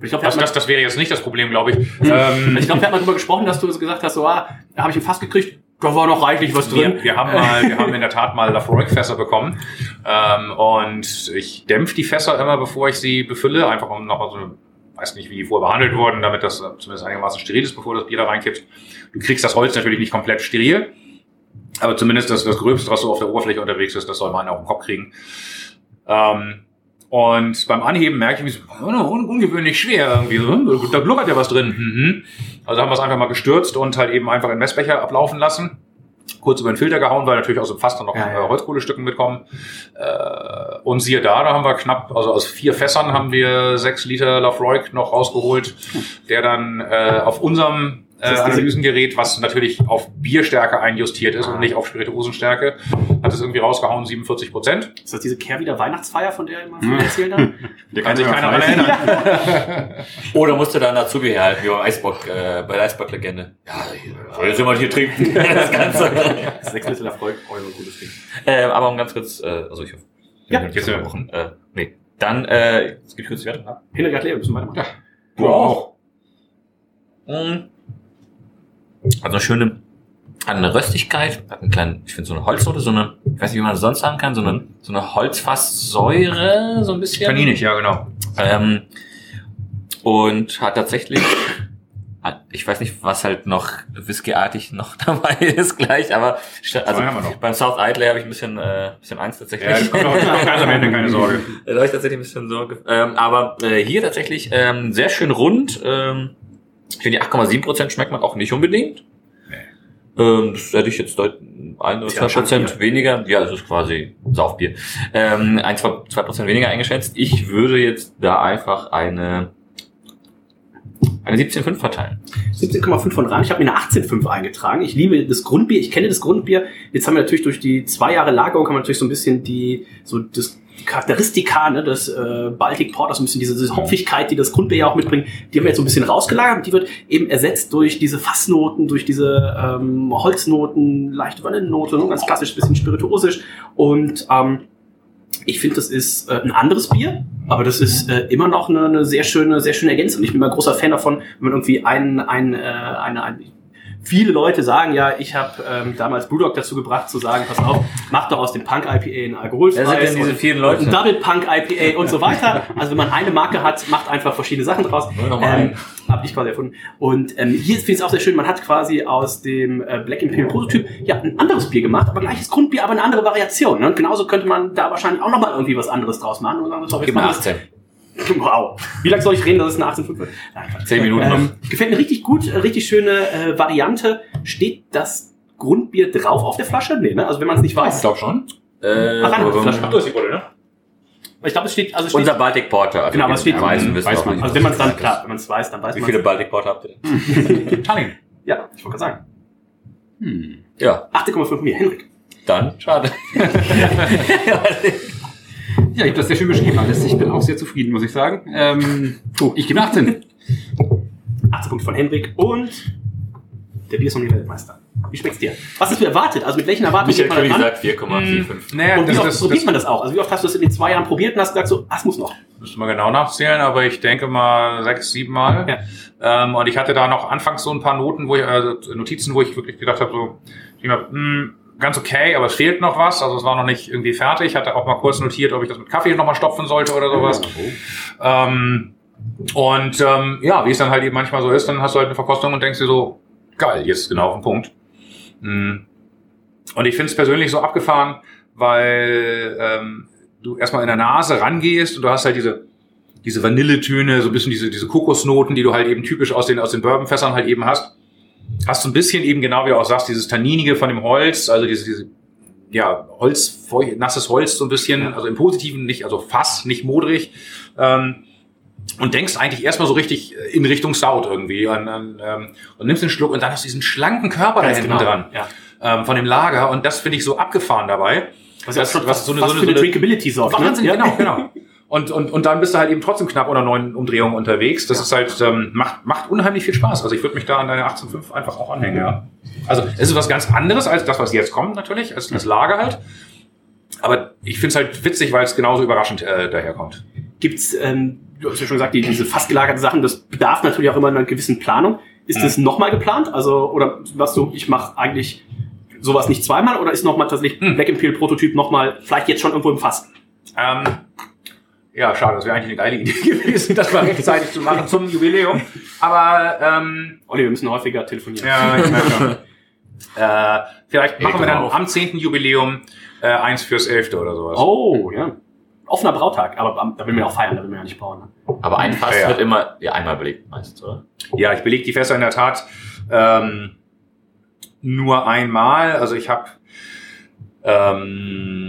Ich glaube, wir, Das, das, das wäre jetzt nicht das Problem, glaube ich. Ähm, ich glaub, wir haben mal drüber gesprochen, dass du so gesagt hast, so, ah, da habe ich ein Fass gekriegt, da war noch reichlich was drin. Wir, wir haben mal, wir haben in der Tat mal Lafroig-Fässer bekommen. Ähm, und ich dämpfe die Fässer immer, bevor ich sie befülle, einfach um nochmal so eine, weiß nicht, wie die vorher behandelt wurden, damit das zumindest einigermaßen steril ist, bevor das Bier da reinkippt. Du kriegst das Holz natürlich nicht komplett steril, aber zumindest das, das Gröbste, was so auf der Oberfläche unterwegs ist, das soll man auf den Kopf kriegen. Ähm, und beim Anheben merke ich, wie so, un ungewöhnlich schwer irgendwie. So, da blubbert ja was drin. Mhm. Also haben wir es einfach mal gestürzt und halt eben einfach in Messbecher ablaufen lassen. Kurz über den Filter gehauen, weil natürlich aus dem Fass dann noch Ja, ja. Holzkohlestücken mitkommen. Äh, und siehe da, da haben wir knapp, also aus vier Fässern haben wir sechs Liter Lafroig noch rausgeholt, der dann äh, auf unserem äh, Analysengerät, was natürlich auf Bierstärke einjustiert ist und nicht auf Spirituosenstärke, hat es irgendwie rausgehauen, 47 Prozent. Ist das diese Kehrwieder Weihnachtsfeier, von der ihr mal viel erzählt habt? Der Kann sich ja keiner daran erinnern. Oder musst du dann Azubi halten, wie beim Eisbock, äh, bei der Eisbock-Legende. Ja, soll jetzt jemand hier trinken? das Ganze. Sechs Liter Erfolg, eure gutes Ding. ähm, aber um ganz kurz, äh, also ich hoffe, Ja. jetzt Wochen, äh, nee. Dann, äh, es gibt kurz die Wertung ab. Leer, wir müssen weitermachen. Du auch. Mhm. Also eine schöne, hat eine Röstigkeit, hat einen kleinen, ich finde so eine Holznote, so eine, ich weiß nicht, wie man das sonst sagen kann, so eine, so eine Holzfasssäure, so ein bisschen. Tanninig, ja genau. Ähm, und hat tatsächlich, ich weiß nicht, was halt noch whiskyartig noch dabei ist gleich, aber also beim South Idler habe ich ein bisschen, äh, bisschen Angst tatsächlich. Ja, das kommt noch, das kommt ganz am Ende, keine Sorge. Da habe ich tatsächlich ein bisschen Sorge. Ähm, aber äh, hier tatsächlich ähm, sehr schön rund. Ähm, ich finde die 8,7% schmeckt man auch nicht unbedingt. Ähm, das hätte ich jetzt deut ein oder zwei ja Prozent weniger. Ja, das ist quasi Saufbier. Ähm, ein, zwei, zwei Prozent weniger eingeschätzt. Ich würde jetzt da einfach eine eine 17,5 verteilen. 17,5 von Rhein. Ich habe mir eine 18,5 eingetragen. Ich liebe das Grundbier. Ich kenne das Grundbier. Jetzt haben wir natürlich durch die zwei Jahre Lagerung kann man natürlich so ein bisschen die so das Charakteristika ne, des äh, Baltic Porter, so ein bisschen diese, diese Hopfigkeit, die das Grundbier ja auch mitbringt, die haben wir jetzt so ein bisschen rausgelagert und die wird eben ersetzt durch diese Fassnoten, durch diese ähm, Holznoten, leichte Vanillennote, ne, ganz klassisch, bisschen spirituosisch und ähm, ich finde, das ist äh, ein anderes Bier, aber das ist äh, immer noch eine, eine sehr schöne, sehr schöne Ergänzung. Ich bin mal großer Fan davon, wenn man irgendwie ein, ein, äh, eine, ein Viele Leute sagen ja, ich habe ähm, damals Brewdog dazu gebracht zu sagen, pass auf, mach doch aus dem Punk IPA ein alkoholfreies Wer sind denn diese vielen Leute? ein Double Punk IPA und so weiter. Also wenn man eine Marke hat, macht einfach verschiedene Sachen draus. Ähm, habe ich quasi erfunden. Und ähm, hier finde ich es auch sehr schön, man hat quasi aus dem äh, Black Imperial Prototyp ja ein anderes Bier gemacht, aber gleiches Grundbier, aber eine andere Variation. Ne? Und genauso könnte man da wahrscheinlich auch nochmal irgendwie was anderes draus machen. Und sagen, so, jetzt machen wir 18. das- Wow. Wie lange soll ich reden, dass es eine 18,5 wird? Nein, Quatsch. Zehn Minuten Ähm, gefällt mir richtig gut, äh, richtig schöne äh, Variante. Steht das Grundbier drauf auf der Flasche? Nee, ne? Also wenn man es nicht weiß. glaube schon. Äh, Ach, aber- Flasche. Ach, du hast die Bulle, ne? Ich glaube, es steht, also es steht, unser Baltic Porter. Also Genau, aber es steht- weiß auch man. nicht, also wenn man es dann, das ist. klar, wenn man es weiß, dann weiß Wie man viele Baltic Porter habt ihr denn? Tallinn. Ja, ich wollte gerade sagen. Hm. Ja, 8,5 mir, Henrik. dann schade. Ja, ich habe das sehr schön beschrieben alles. Ich bin auch sehr zufrieden, muss ich sagen. Ähm, puh, ich gebe 18. 18 Punkte von Henrik und der Biersommelier Weltmeister. Wie schmeckt's dir? Was hast du erwartet? Also mit welchen Erwartungen Michael geht man sagt 4,45. Naja, Und wie das, oft das, probiert das man das auch? Also wie oft hast du es in den zwei Jahren probiert und hast gesagt so, es muss noch. müssen wir genau nachzählen, aber ich denke mal sechs, sieben Mal. Ähm, und ich hatte da noch anfangs so ein paar Noten, wo ich, also Notizen, wo ich wirklich gedacht habe, so, ich hab, hm, ganz okay, aber es fehlt noch was. Also es war noch nicht irgendwie fertig. Ich hatte auch mal kurz notiert, ob ich das mit Kaffee nochmal stopfen sollte oder sowas. Ähm, und ähm, ja, wie es dann halt eben manchmal so ist, dann hast du halt eine Verkostung und denkst dir so, geil, jetzt genau auf den Punkt. Mm. Und ich finde es persönlich so abgefahren, weil ähm, du erstmal in der Nase rangehst und du hast halt diese diese Vanilletöne, so ein bisschen diese diese Kokosnoten, die du halt eben typisch aus den aus den Bourbonfässern halt eben hast. Hast du ein bisschen eben genau wie du auch sagst, dieses tanninige von dem Holz, also diese diese ja Holz nasses Holz so ein bisschen, also im Positiven nicht, also Fass, nicht modrig. Ähm, und denkst eigentlich erstmal so richtig in Richtung Stout irgendwie und, und, ähm, und nimmst den Schluck und dann hast du diesen schlanken Körper da hinten genau, dran ja. ähm, von dem Lager und das finde ich so abgefahren dabei. Was ja Das- schon was so eine- was so eine- so eine- Drinkability sorgt. Wahnsinn, ne? genau, genau. Und, und, und dann bist du halt eben trotzdem knapp unter neun Umdrehungen unterwegs. Das ist halt, ähm, macht, macht unheimlich viel Spaß. Also ich würde mich da an deine 18.5 einfach auch anhängen, ja. Also es ist was ganz anderes als das, was jetzt kommt natürlich, als das Lager halt. Aber ich finde es halt witzig, weil es genauso überraschend äh, daherkommt. Gibt's, ähm, du hast ja schon gesagt, die, diese fast gelagerten Sachen, das bedarf natürlich auch immer einer gewissen Planung. Ist das nochmal geplant? Also, oder was du, ich mache eigentlich sowas nicht zweimal oder ist nochmal tatsächlich Black Imperial Prototyp nochmal, vielleicht jetzt schon irgendwo im Fass? Ähm, ja, schade, das wäre eigentlich eine geile Idee gewesen, das mal rechtzeitig zu machen zum Jubiläum. Aber ähm, Olli, wir müssen häufiger telefonieren. Ja, ich merke schon. äh, vielleicht machen wir dann drauf. am 10. Jubiläum äh, eins fürs 11. oder sowas. Oh, ja. Offener Brautag, aber am- da will man ja auch feiern, da will man ja nicht bauen. Ne? Aber ein Fass Ja, ja. wird immer ja, einmal belegt meistens, oder? Ja, ich belege die Fässer in der Tat ähm, nur einmal. Also ich habe ähm,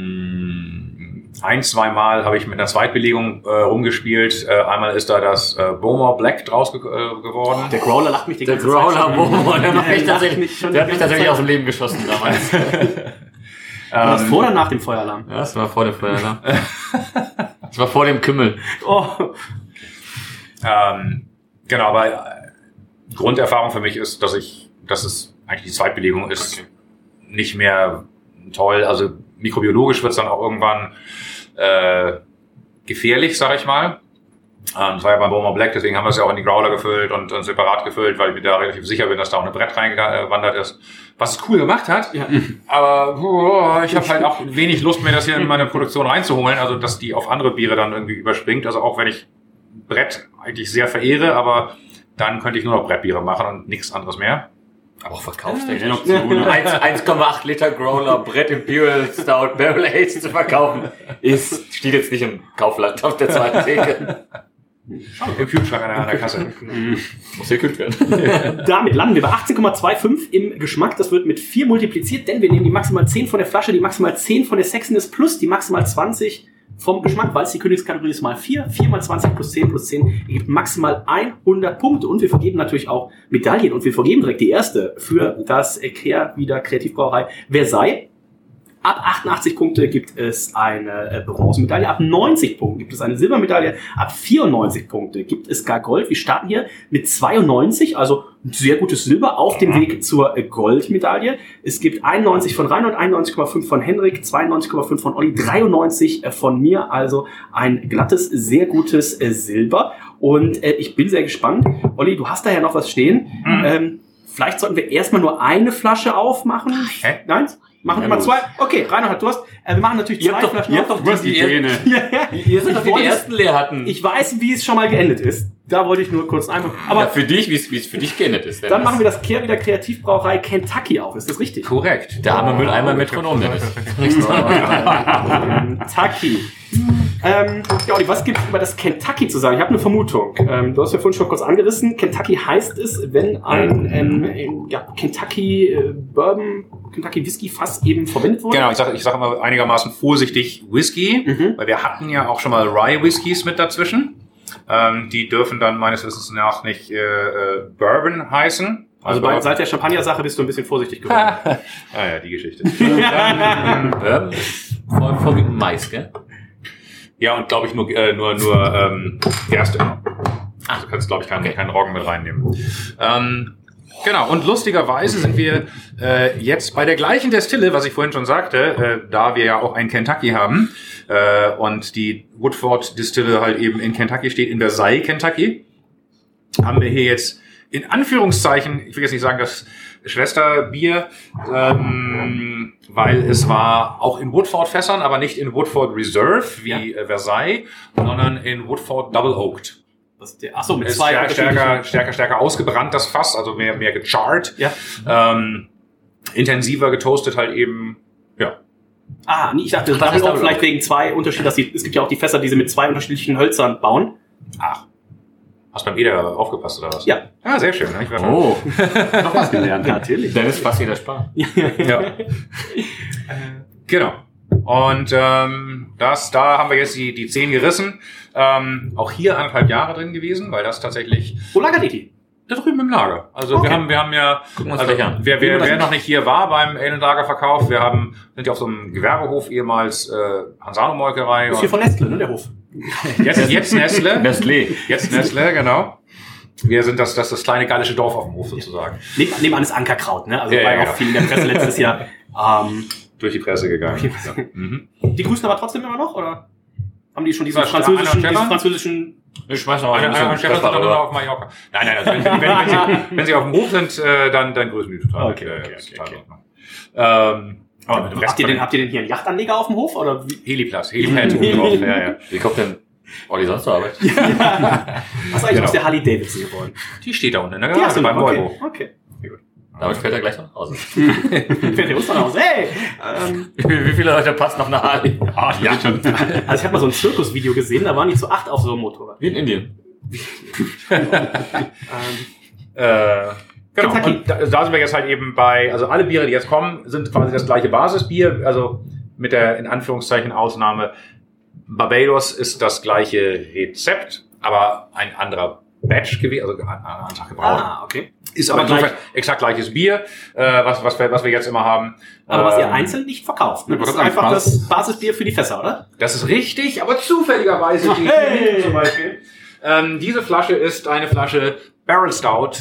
ein, zwei Mal habe ich mit einer Zweitbelegung äh, rumgespielt. Äh, einmal ist da das äh, Bowmore Black draus ge äh, geworden. Der Growler lacht mich die Der ganze Zeit Growler schon. Bomo, der macht mich tatsächlich, der hat mich tatsächlich Zeit. aus dem Leben geschossen damals. War das vor oder nach dem Feueralarm? Ja, das war vor dem Feueralarm. Das war vor dem Kümmel. Oh. Ähm, genau, aber äh, Grunderfahrung für mich ist, dass ich, dass es eigentlich die Zweitbelegung ist, nicht mehr toll. Also mikrobiologisch wird es dann auch irgendwann äh, gefährlich, sag ich mal. Ähm, das war ja beim Bowmer Black, deswegen haben wir es ja auch in die Growler gefüllt und, und separat gefüllt, weil ich mir da relativ sicher bin, dass da auch eine Brett reingewandert ist. Was es cool gemacht hat, Ja. aber boah, ich habe halt auch wenig Lust mehr, das hier in meine Produktion reinzuholen, also dass die auf andere Biere dann irgendwie überspringt. Also auch wenn ich Brett eigentlich sehr verehre, aber dann könnte ich nur noch Brettbiere machen und nichts anderes mehr. Aber auch verkaufstechnisch. 1,8 Liter Growler Brett Imperial Stout Barrel Aged zu verkaufen, ist, steht jetzt nicht im Kaufland auf der zweiten Theke. Im Kühlschrank an der, an der Kasse. Muss gekühlt werden. Damit landen wir bei 18,25 im Geschmack. Das wird mit 4 multipliziert, denn wir nehmen die maximal 10 von der Flasche, die maximal 10 von der Sexiness plus die maximal 20 vom Geschmack, weil es die Königskategorie ist mal 4. 4 mal 20 plus 10 plus 10 ergibt maximal 100 Punkte. Und wir vergeben natürlich auch Medaillen. Und wir vergeben direkt die erste für das Kehr wieder Kreativbrauerei Versailles. Ab 88 Punkte gibt es eine äh, Bronzemedaille, ab 90 Punkten gibt es eine Silbermedaille, ab 94 Punkte gibt es gar Gold. Wir starten hier mit 92, also sehr gutes Silber auf dem Weg zur äh, Goldmedaille. Es gibt 91 von Reinhold, 91,5 von Henrik, 92,5 von Olli, 93 äh, von mir, also ein glattes, sehr gutes Silber. Und äh, ich bin sehr gespannt. Olli, du hast da ja noch was stehen. Ähm, vielleicht sollten wir erstmal nur eine Flasche aufmachen. Hä? Nein? Machen immer zwei. Okay, Rainer hat Durst. Äh, wir machen natürlich Ihr zwei doch, Flaschen ihr habt doch die. Ja, ja. Ihr seid doch die, wollte die es- ersten leer hatten. Ich weiß, wie es schon mal geendet ist. Da wollte ich nur kurz einmal. aber Aber für dich, wie es für dich geendet ist. dann machen wir das Kehr wieder Kreativbrauerei Kentucky auf. Ist das richtig? Korrekt. Der arme Mülleimer Metronom, Dennis. Kentucky. Ähm, ja, Olli, was gibt es über das Kentucky zu sagen? Ich habe eine Vermutung. Ähm, du hast ja vorhin schon kurz angerissen. Kentucky heißt es, wenn ein ähm, ähm, ja, Kentucky äh, Bourbon, Kentucky Whisky Fass eben verwendet wurde. Genau, ich sage ich sag immer einigermaßen vorsichtig Whisky, Mhm. weil wir hatten ja auch schon mal Rye Whiskys mit dazwischen. Ähm, die dürfen dann meines Wissens nach nicht äh, äh, Bourbon heißen. Also bei, seit der Champagner-Sache bist du ein bisschen vorsichtig geworden. ah ja, die Geschichte. Bourbon ist vor- vorwiegend Mais, gell? ja, und glaube ich nur, äh, nur, nur ähm, Gerste. Also kannst, glaube ich, keinen, keinen Roggen mit reinnehmen. Ähm, Genau, und lustigerweise sind wir äh, jetzt bei der gleichen Destille, was ich vorhin schon sagte, äh, da wir ja auch ein Kentucky haben äh, und die Woodford Distille halt eben in Kentucky steht, in Versailles, Kentucky, haben wir hier jetzt in Anführungszeichen, ich will jetzt nicht sagen, das Schwesterbier, ähm, weil es war auch in Woodford-Fässern, aber nicht in Woodford Reserve wie äh, Versailles, sondern in Woodford Double Oaked. Das der, ach so, mit zwei stärker, stärker, stärker, stärker ausgebrannt, das Fass, also mehr, mehr gecharrt. Ja. Ähm, intensiver getoastet halt eben, ja. Ah, nee, ich dachte, das Double vielleicht Oak. wegen zwei Unterschieden, dass die, es gibt ja auch die Fässer, die sie mit zwei unterschiedlichen Hölzern bauen. Ach. Hast beim Eder aufgepasst oder was? Ja. Ah, sehr schön. Ich war Oh, Noch was gelernt. Natürlich. dann ist fast jeder Spaß. Ja. genau. Und ähm, das, da haben wir jetzt die, die zehn gerissen. Ähm, auch hier anderthalb Jahre drin gewesen, weil das tatsächlich Wo lagert die? Da drüben im Lager. Also wir Okay. haben, wir haben ja, Gucken wir also, gleich an. wer, wer, wer noch nicht hier war beim Ale-Lagerverkauf, wir haben, sind ja auf so einem Gewerbehof ehemals äh, Hansano-Molkerei. Das ist hier von Nestle, ne, der Hof. Jetzt, jetzt Nestle. Nestlé. Jetzt Nestle, genau. Wir sind das, das, das kleine gallische Dorf auf dem Hof sozusagen. Neben, nebenan ist Ankerkraut, ne? Also Ja, war ja, ja ja. auch viel in der Presse letztes Jahr. Ähm, Durch die Presse gegangen. Ja. Mhm. die grüßen aber trotzdem immer noch, oder? Haben die schon diesen französischen, diesen französischen Ich schmeiß noch mal ein Einer, einer bisschen Pfeffer dann rüber. auf Mallorca. Nein, nein, also wenn, wenn, wenn, sie, wenn sie auf dem Hof sind, äh, dann, dann grüßen die total. Okay, okay, das ist okay, total Ordnung. Ähm, aber Habt ihr, denn, habt ihr denn hier einen Yachtanleger auf dem Hof? Oder wie? Heliplatz, Helipad oben drauf. Ja, ja. Wie kommt denn Olli sonst zur Arbeit? Was ist eigentlich Genau. aus der Harley Davidson geworden? Die steht da unten in der Garage beim noch, Volvo. okay. Damit fährt er gleich nach Hause. Fährt der Oster nach Hause? Hey! Ähm, Wie, wie viele Leute passt noch eine Harley? Ah, ja, schon. also ich habe mal so ein Zirkusvideo gesehen, da waren die zu acht auf so einem Motorrad. Wie in Indien. Ähm, Äh, genau. Und da, da sind wir jetzt halt eben bei, also alle Biere, die jetzt kommen, sind quasi das gleiche Basisbier, also mit der in Anführungszeichen Ausnahme Barbados ist das gleiche Rezept, aber ein anderer Batch gewesen, also ein anderer Tag gebraut. ah, okay. Ist aber aber gleich- exakt gleiches Bier, äh, was, was, wir, was wir jetzt immer haben. Aber was ihr Ähm, einzeln nicht verkauft. Ne? Das ist einfach Basis- das Basisbier für die Fässer, oder? Das ist richtig, aber zufälligerweise die Hey! zum Beispiel. Ähm, diese Flasche ist eine Flasche Barrel Stout,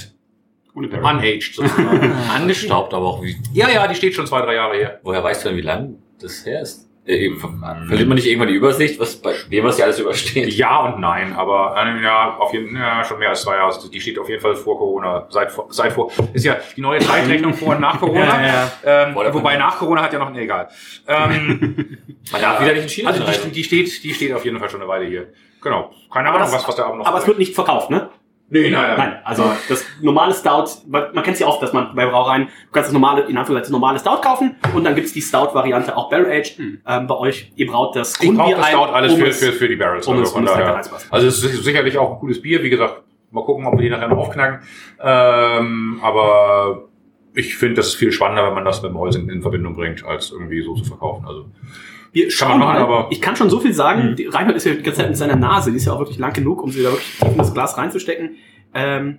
Ohne Barrel. unaged sozusagen. Angestaubt aber auch. Wie, ja, ja, die steht schon zwei, drei Jahre her. woher weißt du denn, wie lang das her ist? Verliert man nicht irgendwann die Übersicht, was bei dem, was die alles übersteht? Ja und nein, aber äh, ja, auf jeden ja, schon mehr als zwei Jahre. Die steht auf jeden Fall vor Corona, seit vor, seit vor. Ist ja die neue Zeitrechnung vor und nach Corona. Ja, Ähm, Vor der wobei nach Corona hat ja noch, nee, egal. Ähm, Man darf wieder nicht in China also die, die steht, die steht auf jeden Fall schon eine Weile hier. Genau. Keine Aber Ahnung, das- was, was da Abend noch Aber es wird nicht verkauft, ne? Nee, nein, Nein, also das normale Stout, man, man kennt es ja oft, dass man bei Brauereien, du kannst das normale, in Anführungszeichen normale Stout kaufen und dann gibt's die Stout-Variante auch Barrel Aged. Ähm, bei euch, ihr braut das Ich Grundbier das ein, Stout alles um für, für, für die Barrels. um also es- von um daher. Also es ist sicherlich auch ein cooles Bier. Wie gesagt, mal gucken, ob wir die nachher noch aufknacken. Ähm, aber ich finde, das ist viel spannender, wenn man das mit dem in, in Verbindung bringt, als irgendwie so zu verkaufen. Also Wir schauen man machen, mal. aber- ich kann schon so viel sagen. Die Reinhold ist ja die ganze Zeit mit seiner Nase, die ist ja auch wirklich lang genug, um sie da wirklich tief in das Glas reinzustecken. Ähm,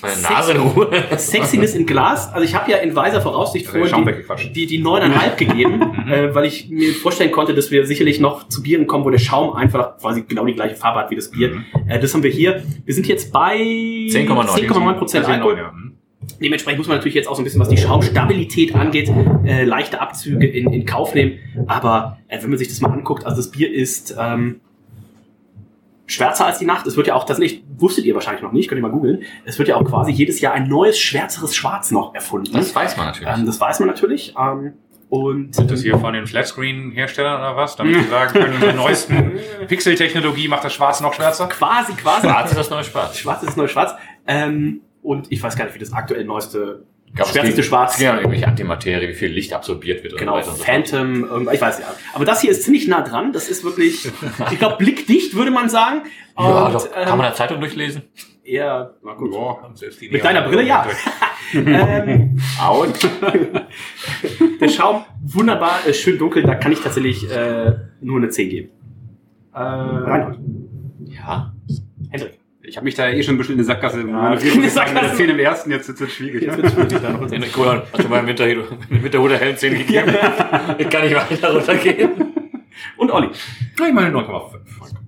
Meine Nase in Ruhe. Sexiness in Glas. Also ich habe ja in weiser Voraussicht Also vorhin die, die, die neuneinhalb gegeben, äh, weil ich mir vorstellen konnte, dass wir sicherlich noch zu Bieren kommen, wo der Schaum einfach quasi genau die gleiche Farbe hat wie das Bier. Äh, das haben wir hier. Wir sind jetzt bei 10,9. 10,9 Prozent Alkohol. Ja. Dementsprechend muss man natürlich jetzt auch so ein bisschen, was die Schaumstabilität angeht, äh, leichte Abzüge in, in Kauf nehmen. Aber äh, wenn man sich das mal anguckt, also das Bier ist ähm, schwärzer als die Nacht. Es wird ja auch tatsächlich, wusstet ihr wahrscheinlich noch nicht, könnt ihr mal googeln, es wird ja auch quasi jedes Jahr ein neues, schwärzeres Schwarz noch erfunden. Das weiß man natürlich. ähm, das weiß man natürlich. Ähm, und Sind das hier von den Flatscreen-Herstellern oder was? Damit sie sagen können, mit der neuesten Pixel-Technologie macht das Schwarz noch schwärzer? quasi, quasi. Schwarz ist das neue Spaß. Schwarz ist das neue Schwarz. Ähm, und ich weiß gar nicht, wie das aktuell neueste, Gab es schwärzeste die- Schwarz. Ja, irgendwelche Antimaterie, wie viel Licht absorbiert wird Genau, und so weiter und so fort. Phantom, irgendwas, ich weiß ja. Aber das hier ist ziemlich nah dran. Das ist wirklich, ich glaube, blickdicht würde man sagen. Ja, Und, doch. ähm, Kann man eine Zeitung durchlesen? eher, na gut. Die Mit deiner Brille, ja. ähm, Out. der Schaum, wunderbar, äh, schön dunkel. Da kann ich tatsächlich äh, nur eine 10 geben. Äh, Reinhold, Ja. Hendrik. Ich habe mich da eh schon ein bisschen in der Sackgasse. in der Führung ist Sackgasse. 10 im ersten, jetzt wird es schwierig. Jetzt wird's schwierig, da noch Den Kohlern hast du meinem Winter, Winterhuder hellen 10 gegeben. Ich kann nicht weiter runtergehen. Und Olli. Ich meine 9,5.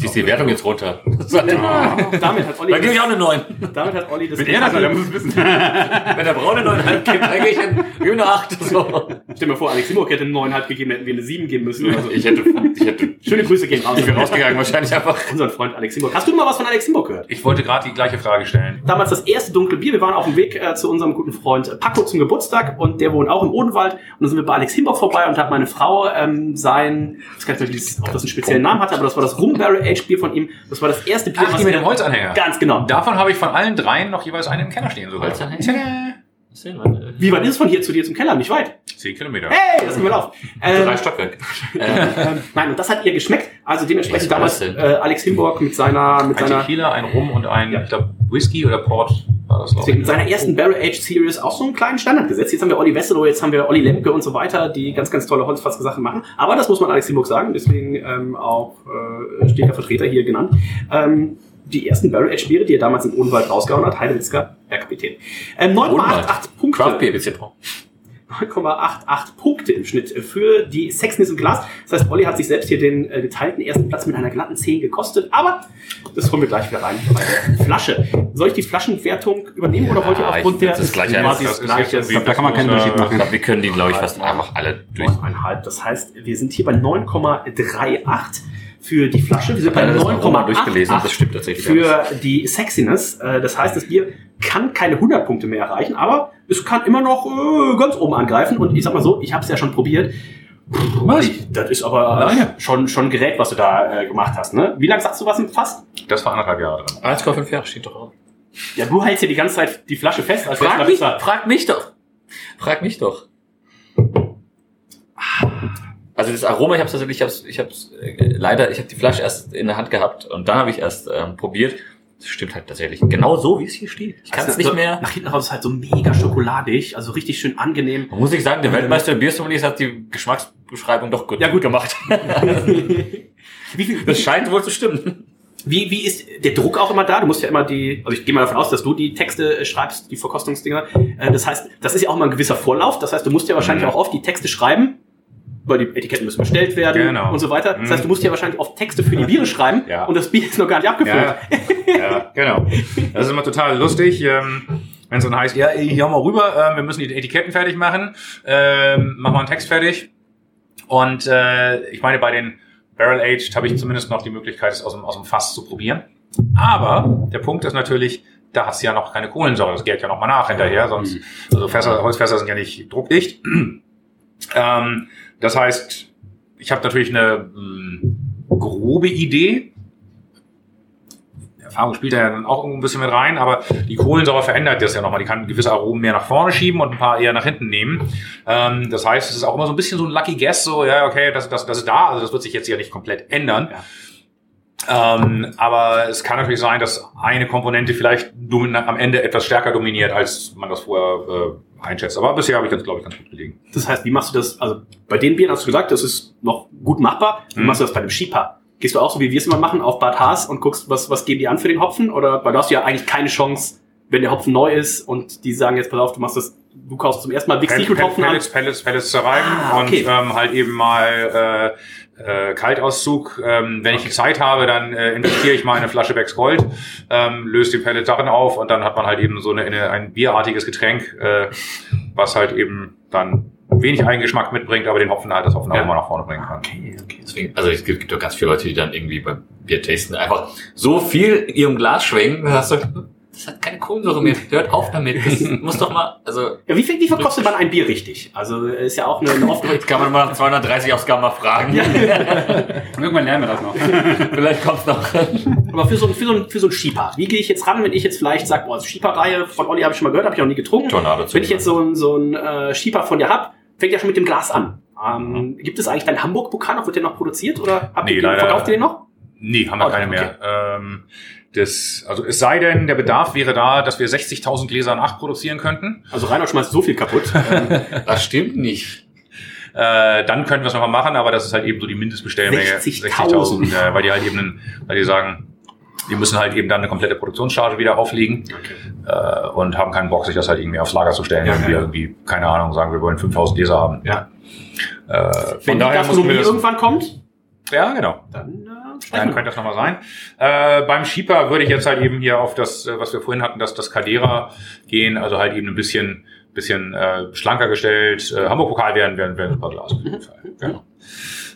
Schießt die Wertung jetzt runter. Damit hat Olli, Dann gebe ich auch eine 9. damit hat Olli das Wenn er das, der muss es wissen. Wenn der Braune 9,5 gibt, dann gebe ich eine, gebe ich eine 8. So. Stell mir vor, Alex Simok hätte eine 9,5 gegeben, hätten wir eine 7 geben müssen. Oder so. Ich hätte, ich hätte, Schöne Grüße gehen raus. ich wäre rausgegangen, wahrscheinlich einfach. Unseren Freund Alex Simok. Hast du mal was von Alex Simok gehört? Ich wollte gerade die gleiche Frage stellen. Damals das erste dunkle Bier. Wir waren auf dem Weg äh, zu unserem guten Freund Paco zum Geburtstag und der wohnt auch im Odenwald. Und dann sind wir bei Alex Himbock vorbei und hat meine Frau ähm, sein, ich weiß gar nicht, ob das einen speziellen Namen hatte, aber das war das Rum Bier von ihm. Das war das erste Bier, Ach, die mit dem Holzanhänger. Ganz genau. Davon habe ich von allen dreien noch jeweils einen im Keller stehen sogar. Holzanhänger? Wie weit ist es von hier zu dir zum Keller? Nicht weit. Zehn Kilometer. Hey, das gehen wir auf. Ähm, Drei Stockwerk. ähm, nein, und das hat ihr geschmeckt. Also dementsprechend damals äh, Alex Himborg mit seiner, mit Ein seiner Tequila, ein Rum und ein, Ja. ich glaube, Whisky oder Port war das, glaub Deswegen mit seiner ersten Barrel Age Series auch so einen kleinen Standard gesetzt. Jetzt haben wir Olli Wesselow, jetzt haben wir Olli Lemke und so weiter, die ganz, ganz tolle Holzfasssachen machen. Aber das muss man Alex Simburg sagen, deswegen ähm, auch äh, steht der Vertreter hier genannt. Ähm, die ersten Barrel Age Biere, die er damals im Odenwald rausgehauen hat, Heidewitzka, Herr Kapitän. Ähm, 9,88 Punkte. Craft Beer noch. 9,88 Punkte im Schnitt für die Sexness im Glas. Das heißt, Olli hat sich selbst hier den äh, geteilten ersten Platz mit einer glatten 10 gekostet, aber das holen wir gleich wieder rein bei der Flasche. Soll ich die Flaschenwertung übernehmen oder wollt ihr Ja, aufgrund der das gleich quasi Das das ist gleiche jetzt irgendwie Da kann man keinen das Unterschied machen. Wir können die, glaube ich, fast einfach alle durch. 9,5. Das heißt, wir sind hier bei 9,38 für die Flasche. Wir sind bei Ich habe das auch mal durchgelesen, 9,88 das stimmt tatsächlich für die Sexiness. Äh, Das heißt, das Bier kann keine 100 Punkte mehr erreichen, aber es kann immer noch äh, ganz oben angreifen. Und ich sag mal so, ich habe es ja schon probiert. Was? Das ist aber äh, schon schon Gerät, was du da äh, gemacht hast. Ne? Wie lange sagst du was im Fass? Das war anderthalb Jahre drin. 1,5 Jahre steht doch drauf. Ja, du hältst hier die ganze Zeit die Flasche fest. Als Frag mich, frag mich doch. Frag mich doch. Also das Aroma, ich habe tatsächlich, ich habe ich hab's, äh, leider, ich habe die Flasche erst in der Hand gehabt und dann habe ich erst ähm, probiert. Das stimmt halt tatsächlich. Genau so, wie es hier steht. Ich kann es Also, nicht mehr. Nach hinten raus ist halt so mega schokoladig, also richtig schön angenehm. Man muss ich sagen, der Weltmeister im Biersommelier hat die Geschmacksbeschreibung doch gut, Ja, gut. gemacht. Wie, viel, Das scheint wohl zu stimmen. wie, wie ist der Druck auch immer da? Du musst ja immer die, also ich gehe mal davon aus, dass du die Texte äh, schreibst, die Verkostungsdinger. Äh, Das heißt, das ist ja auch mal ein gewisser Vorlauf. Das heißt, du musst ja wahrscheinlich Mhm. auch oft die Texte schreiben, weil die Etiketten müssen bestellt werden Genau. und so weiter. Das Mhm. heißt, du musst ja wahrscheinlich oft Texte für die Biere schreiben Ja. und das Bier ist noch gar nicht abgefüllt. Ja, ja, genau. Das ist immer total lustig, ähm, wenn es dann heißt, ja, hier mal rüber, äh, wir müssen die Etiketten fertig machen, ähm, machen wir einen Text fertig. Und äh, ich meine, bei den Barrel Aged habe ich zumindest noch die Möglichkeit, es aus dem, aus dem Fass zu probieren. Aber der Punkt ist natürlich, da hat es ja noch keine Kohlensäure, das geht ja noch mal nach hinterher, sonst, also Fässer, Holzfässer sind ja nicht druckdicht. ähm, das heißt, ich habe natürlich eine mh, grobe Idee, Erfahrung spielt da ja dann auch ein bisschen mit rein, aber die Kohlensäure verändert das ja nochmal. Die kann gewisse Aromen mehr nach vorne schieben und ein paar eher nach hinten nehmen. Ähm, das heißt, es ist auch immer so ein bisschen so ein Lucky Guess, so, ja, okay, das, das, das ist da, also das wird sich jetzt ja nicht komplett ändern. Ähm, aber es kann natürlich sein, dass eine Komponente vielleicht am Ende etwas stärker dominiert, als man das vorher äh, einschätzt. Aber bisher habe ich das, glaube ich, ganz gut gelegen. Das heißt, wie machst du das? Also bei den Bieren hast du gesagt, das ist noch gut machbar. Wie Mhm. machst du das bei dem Schieper? Gehst du auch so, wie wir es immer machen, auf Bad Haas und guckst, was, was geben die an für den Hopfen? Oder weil du hast ja eigentlich keine Chance, wenn der Hopfen neu ist und die sagen jetzt, pass auf, du machst das, du kaufst zum ersten Mal Big Secret Hopfen an. Pellets, Pellets, Pellets zerreiben Ah, und okay. ähm, halt eben mal äh, äh, Kaltauszug. Ähm, wenn ich die Zeit habe, dann äh, investiere ich mal in eine Flasche Becks Gold, ähm, löse die Pellet darin auf und dann hat man halt eben so eine, eine, ein bierartiges Getränk, äh, was halt eben dann wenig Eigengeschmack mitbringt, aber den Hopfen halt das Hopfenaroma Ja. nach vorne bringen kann. Okay, okay. Deswegen, also es gibt, gibt doch ganz viele Leute, die dann irgendwie beim Bier tasten einfach so viel in ihrem Glas schwenken, dass du, das hat keine Kohlensäure mehr. Hört auf damit. Das muss doch mal, also Ja, wie, viel- wie verkostet man ein Bier richtig? Also ist ja auch eine, eine oft Jetzt kann man mal nach 230 aufs Gamma fragen. Irgendwann lernen wir das noch. Vielleicht kommt's noch. Aber für so, ein- für so, ein- für so ein Schieper, wie gehe ich jetzt ran, wenn ich jetzt vielleicht sage, boah, Schieper-Reihe von Olli habe ich schon mal gehört, habe ich noch nie getrunken. Tornado Wenn ich jetzt so ein, so ein äh, Schieper von dir hab, fängt ja schon mit dem Glas an. Ähm, Gibt es eigentlich deinen Hamburg-Pokal noch? Wird der noch produziert oder habt Nee, ihr, leider- verkauft ihr den noch? Nee, haben wir Oh, keine mehr. Ähm, das, also es sei denn, der Bedarf wäre da, dass wir 60.000 Gläser in 8 produzieren könnten. Also Reinhold schmeißt so viel kaputt. Das stimmt nicht. Äh, dann könnten wir es nochmal machen, aber das ist halt eben so die Mindestbestellmenge. 60.000. äh, weil die halt eben, einen, weil die sagen, wir müssen halt eben dann eine komplette Produktionscharge wieder auflegen äh, und haben keinen Bock, sich das halt irgendwie aufs Lager zu stellen. Ja, irgendwie, ja. irgendwie, keine Ahnung, sagen wir wollen 5000 Gläser haben. Ja. Äh, wenn von die Gastronomie wir irgendwann kommt, Ja, genau. dann Dann könnte das nochmal sein. Äh, beim Schieper würde ich jetzt halt eben hier auf das, äh, was wir vorhin hatten, das, das Cadera gehen, also halt eben ein bisschen, bisschen äh, schlanker gestellt. Äh, Hamburg-Pokal wären, wären, wären super Glas auf jeden Fall. Genau.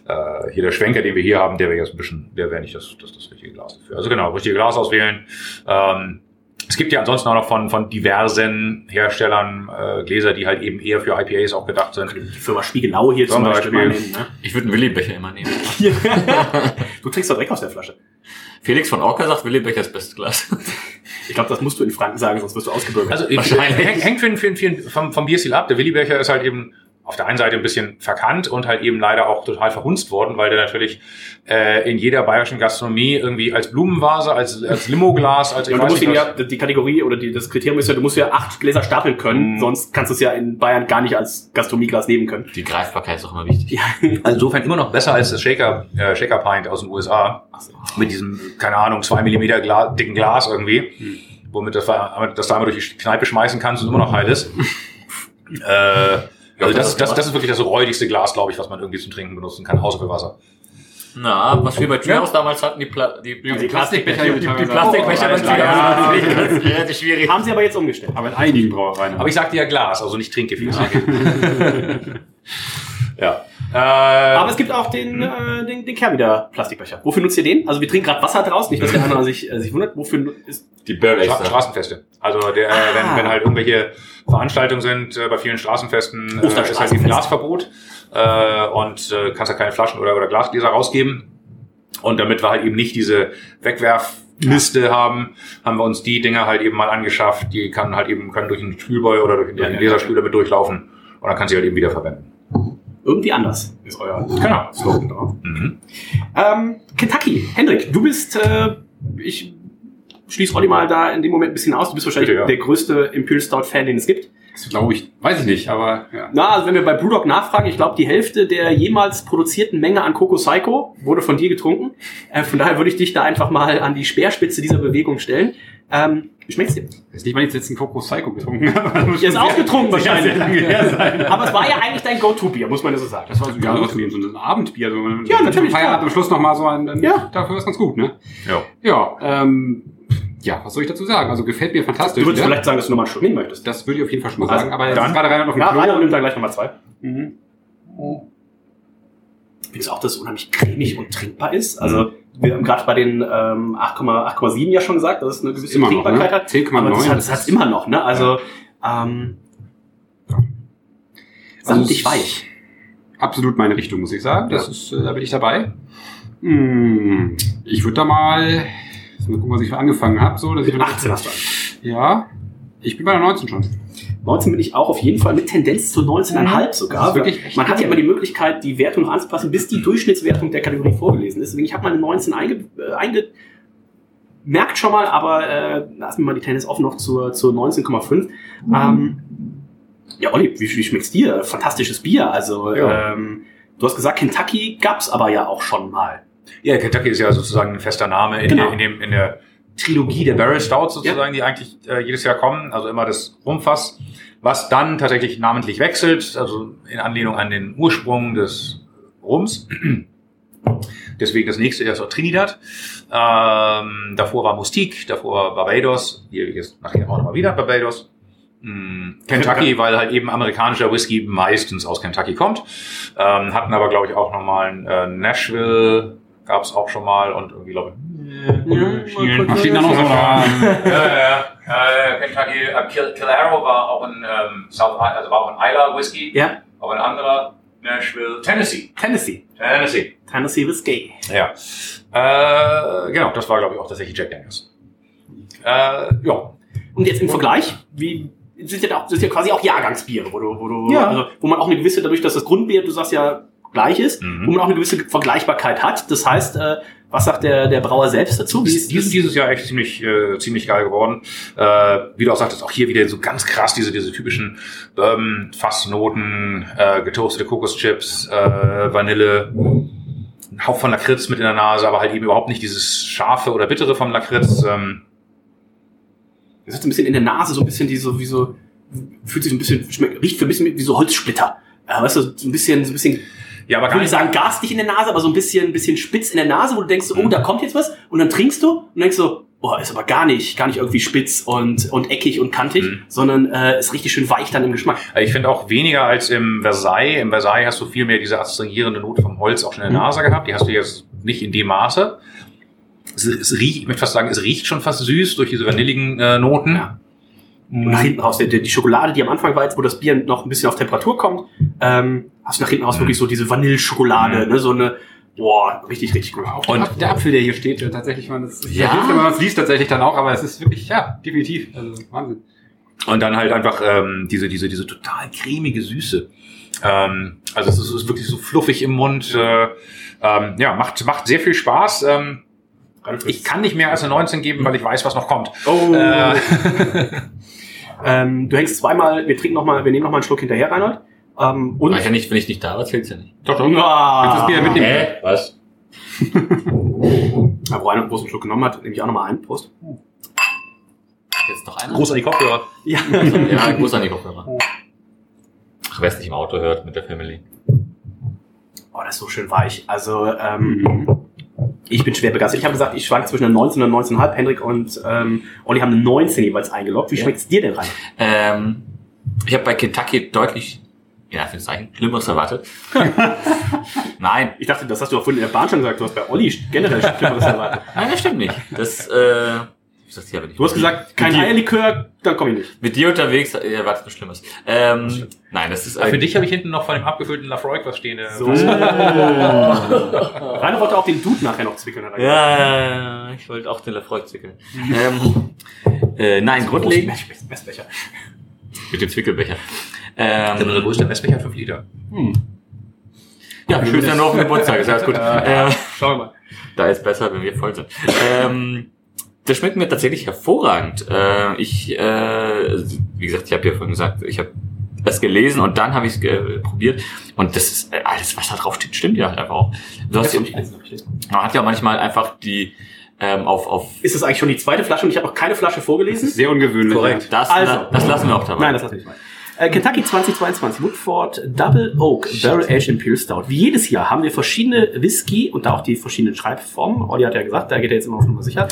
Äh, hier der Schwenker, den wir hier haben, der wäre jetzt ein bisschen, der wäre nicht das, das, das richtige Glas dafür. Also genau, richtige Glas auswählen. Ähm, es gibt ja ansonsten auch noch von, von diversen Herstellern äh, Gläser, die halt eben eher für IPAs auch gedacht sind. Die Firma Spiegelau hier Zum zum Beispiel. Beispiel. mal nehmen, ne? Ich würde einen Willi-Becher immer nehmen. Du trinkst doch direkt aus der Flasche. Felix von Orca sagt, Willi-Becher ist bestes Glas. Ich glaube, das musst du in Franken sagen, sonst wirst du ausgebürgert. Also Wahrscheinlich. hängt, hängt für, für, für, vom, vom Bierstil ab. Der Willibecher ist halt eben auf der einen Seite ein bisschen verkannt und halt eben leider auch total verhunzt worden, weil der natürlich äh, in jeder bayerischen Gastronomie irgendwie als Blumenvase, als, als Limoglas, als ich und du weiß musst ihn nicht ja, die Kategorie oder die, das Kriterium ist ja, du musst ja acht Gläser stapeln können, Mhm. sonst kannst du es ja in Bayern gar nicht als Gastronomieglas nehmen können. Die Greifbarkeit ist auch immer wichtig. Also insofern immer noch besser als das Shaker, äh, Shaker Pint aus den USA. Mit diesem, keine Ahnung, zwei Millimeter Gla dicken Glas irgendwie. Womit das, das da einmal durch die Kneipe schmeißen kannst und immer noch heil ist. äh, also das, das, das ist wirklich das räudigste Glas, glaube ich, was man irgendwie zum Trinken benutzen kann, außer für Wasser. Na, was wir bei Trios damals hatten, die, Pla die, die, die Plastikbecher, die, die, Plastikbecher Trios, Ja. das ist ganz relativ schwierig. Haben sie aber jetzt umgestellt. Aber in einigen Brauereien. Aber ich sagte ja Glas, also nicht Trinkgefäß. ja. Äh, Aber es gibt auch den, äh, den, den Kehrwieder Plastikbecher. Wofür nutzt ihr den? Also wir trinken gerade Wasser draus, nicht, dass der andere sich, äh, sich wundert. Wofür ist Die Stra Straßenfeste. Also der, äh, wenn, wenn halt irgendwelche Veranstaltungen sind, äh, bei vielen Straßenfesten äh, ist halt Osterstraßenfest. Glasverbot äh, und äh, kannst ja keine Flaschen oder, oder Glasgläser rausgeben. Und damit wir halt eben nicht diese Wegwerfliste haben, haben wir uns die Dinger halt eben mal angeschafft. Die kann halt eben können durch einen Spülboy oder durch, einen Laserspüler mit durchlaufen und dann kann sie halt eben wieder verwenden. irgendwie anders, ist euer Genau. Slogan drauf. Mhm. Ähm, Kentucky, Hendrik, du bist, äh, ich schließe Olli mal da in dem Moment ein bisschen aus. Du bist wahrscheinlich Bitte, ja. der größte Imperial Stout Fan, den es gibt. Das glaube ich, weiß ich nicht, aber ja. Na, also wenn wir bei Brewdog nachfragen, ich glaube, die Hälfte der jemals produzierten Menge an Coco Psycho wurde von dir getrunken. Äh, von daher würde ich dich da einfach mal an die Speerspitze dieser Bewegung stellen. Ähm, wie schmeckt's dir? Ist nicht, weil ich jetzt einen Coco Psycho getrunken habe. Ihr ist wahrscheinlich. Lange her sein. Aber es war ja eigentlich dein Go-To-Bier, muss man ja so sagen. Das war so, ja, so ein Abendbier. So, Ja, natürlich, Feierabend am Schluss nochmal so ein, dann, Ja. dafür ist ganz gut, ne? Ja. Ja, ähm, ja, was soll ich dazu sagen? Also gefällt mir fantastisch. Du würdest ne? vielleicht sagen, dass du nochmal Schluck nehmen möchtest. Das würde ich auf jeden Fall schon mal Also, sagen, aber dann- jetzt gerade rein auf den Ja, Klo. Rainer nimmt da gleich nochmal zwei. Mhm. Findest du auch, dass es unheimlich cremig und trinkbar ist? Also, wir haben gerade bei den ähm, 8,7 8,7 ja schon gesagt, dass es eine gewisse Immer noch, Trinkbarkeit ne? hat. 10,9, Aber das hat das es ist- immer noch, ne? Also, ähm, sandig Also, weich. Absolut meine Richtung, muss ich sagen. Das ist, äh, da bin ich dabei. Hm, ich würde da mal, mal gucken, was ich angefangen habe. So, dass ich 18 hast du. Ja, ich bin bei der 19 schon. 19 bin ich auch auf jeden Fall mit Tendenz zu 19,5 sogar. Das ist wirklich Man hat ja immer die Möglichkeit, die Wertung noch anzupassen, bis die Durchschnittswertung der Kategorie vorgelesen ist. Deswegen, ich habe mal eine 19 einge, äh, einge merkt schon mal, aber äh, lassen wir mal die Tendenz offen noch zur, zur 19,5. Ähm, ja, Olli, wie, wie schmeckt's dir? Fantastisches Bier. Also, Ja. ähm, du hast gesagt, Kentucky gab's aber ja auch schon mal. Ja, Kentucky ist ja sozusagen ein fester Name in, Genau. der, in, dem, in der Trilogie der Barrel Stouts sozusagen, die eigentlich äh, jedes Jahr kommen. Also immer das Rumfass, was dann tatsächlich namentlich wechselt, also in Anlehnung an den Ursprung des Rums. Deswegen das nächste ist auch Trinidad. Ähm, davor war Mustique, davor Barbados. Hier jetzt nachher auch nochmal wieder Barbados. Mm, Kentucky, weil halt eben amerikanischer Whisky meistens aus Kentucky kommt. Ähm, hatten aber, glaube ich, auch nochmal äh, Nashville, gab es auch schon mal und irgendwie, glaube ich, steht da noch so da? ja, ja, äh, Kentucky, äh, Kil Kilaro war auch ein ähm, South, I- also war auch ein Isla Whisky, Ja, aber ein anderer Nashville, Tennessee, Tennessee. Tennessee. Tennessee Whiskey. Ja, äh, genau, das war glaube ich auch tatsächlich Jack Daniels. Äh, ja, Und jetzt im Vergleich, wie sind ja, auch, sind ja quasi auch Jahrgangsbiere, wo, du, wo, du, Ja. also, wo man auch eine gewisse, dadurch, dass das Grundbier, du sagst ja, gleich ist, Mhm. wo man auch eine gewisse Vergleichbarkeit hat. Das heißt, äh, was sagt der, der Brauer selbst dazu? Wie die ist die sind dieses Jahr echt ziemlich, äh, ziemlich geil geworden. Äh, wie du auch sagtest, auch hier wieder so ganz krass diese, diese typischen Bourbon, Fassnoten, äh, getoastete Kokoschips, äh, Vanille, ein Hauch von Lakritz mit in der Nase, aber halt eben überhaupt nicht dieses scharfe oder bittere vom Lakritz. Ähm, Das ist ein bisschen in der Nase, so ein bisschen die so, wie so, fühlt sich so ein bisschen, schmeckt, riecht für ein bisschen wie so Holzsplitter. Ja, weißt du, so ein bisschen, so ein bisschen Ja, aber ich würde nicht sagen garstig in der Nase, aber so ein bisschen, bisschen spitz in der Nase, wo du denkst, oh, da kommt jetzt was. Und dann trinkst du und denkst so, boah, ist aber gar nicht, gar nicht irgendwie spitz und, und eckig und kantig, Mhm. sondern äh, ist richtig schön weich dann im Geschmack. Ich finde auch weniger als im Versailles. Im Versailles hast du viel mehr diese astringierende Note vom Holz auch schon in der Nase gehabt. Die hast du jetzt nicht in dem Maße. Es, es riecht, ich möchte fast sagen, es riecht schon fast süß durch diese vanilligen äh, Noten. Ja. Und nach hinten raus, die, die Schokolade, die am Anfang war, jetzt, wo das Bier noch ein bisschen auf Temperatur kommt, ähm, hast nach hinten raus wirklich so diese Vanilleschokolade, ne, so eine, boah, richtig, richtig gut. Und Und der Apfel, der hier steht, ja, tatsächlich, man, das Ja. ja. hilft, wenn man es liest tatsächlich dann auch, aber es ist wirklich, ja, definitiv, also Wahnsinn. Und dann halt einfach ähm, diese, diese, diese total cremige Süße. Ähm, also es ist, ist wirklich so fluffig im Mund. Äh, ähm, ja, macht, macht sehr viel Spaß. Ähm, ich kann nicht mehr als eine 19 geben, weil ich weiß, was noch kommt. Oh. Äh, Ähm, du hängst zweimal, wir trinken noch mal, wir nehmen noch mal einen Schluck hinterher, Reinhold. Ähm, und Weiß ja nicht, wenn ich nicht da war, zählt's ja nicht. Doch, doch. Ah. Kannst das Bier mitnehmen. Hä? Was? Ja, wo einer einen großen Schluck genommen hat, nehme ich auch noch mal einen. Prost. Jetzt noch einer? Groß an die Kopfhörer. Ja. Ja, groß an die Kopfhörer. Ach, wer es nicht im Auto hört mit der Family. Oh, das ist so schön weich. Also, ähm, ich bin schwer begeistert. Ich habe gesagt, ich schwank zwischen einer 19 und 19,5. Hendrik und ähm, Olli haben eine 19 jeweils eingeloggt. Wie Ja. schmeckt's dir denn rein? Ähm, ich habe bei Kentucky deutlich, ja, für Zeichen, Schlimmeres erwartet. Nein, Ich dachte, das hast du auch vorhin in der Bahn schon gesagt. Du hast bei Olli generell Schlimmeres erwartet. nein, das stimmt nicht. Das, äh, ich sag's dir aber nicht. Du hast gesagt, kein Eierlikör, dann komm ich nicht. Mit dir unterwegs äh, erwartet was Schlimmes. Ähm, nein, das ist Für ein, dich habe ich hinten noch von dem abgefüllten Lafroig was stehen. äh, So. Rainer wollte auch den Dude nachher noch zwickeln. hat er gesagt. ja, ja, ich wollte auch den Lafroig zwickeln. ähm, äh, nein, grundlegend, Großen Mess- Messbecher. mit dem Zwickelbecher. Der Ähm, größte Messbecher 5 Liter. ja, schön, dann noch auf dem Geburtstag, ist alles gut. Äh, Schauen wir mal. Da ist besser, wenn wir voll sind. ähm, das schmeckt mir tatsächlich hervorragend. Äh, ich, äh, wie gesagt, ich habe ja vorhin gesagt, ich habe das gelesen und dann habe ich es probiert und das ist äh, alles, was da drauf steht, stimmt ja halt einfach auch. Du hast ja, man hat ja manchmal einfach die ähm, auf auf Ist das eigentlich schon die zweite Flasche und ich habe noch keine Flasche vorgelesen? Sehr ungewöhnlich. Korrekt. das, Also. das lassen wir auch dabei. Nein, das lasse ich nicht. Äh, Kentucky 2022, Woodford Double Oak Barrel Aged Imperial Stout. Wie jedes Jahr haben wir verschiedene Whisky und da auch die verschiedenen Schreibformen. Olli hat ja gesagt, da geht er jetzt immer auf Nummer sicher.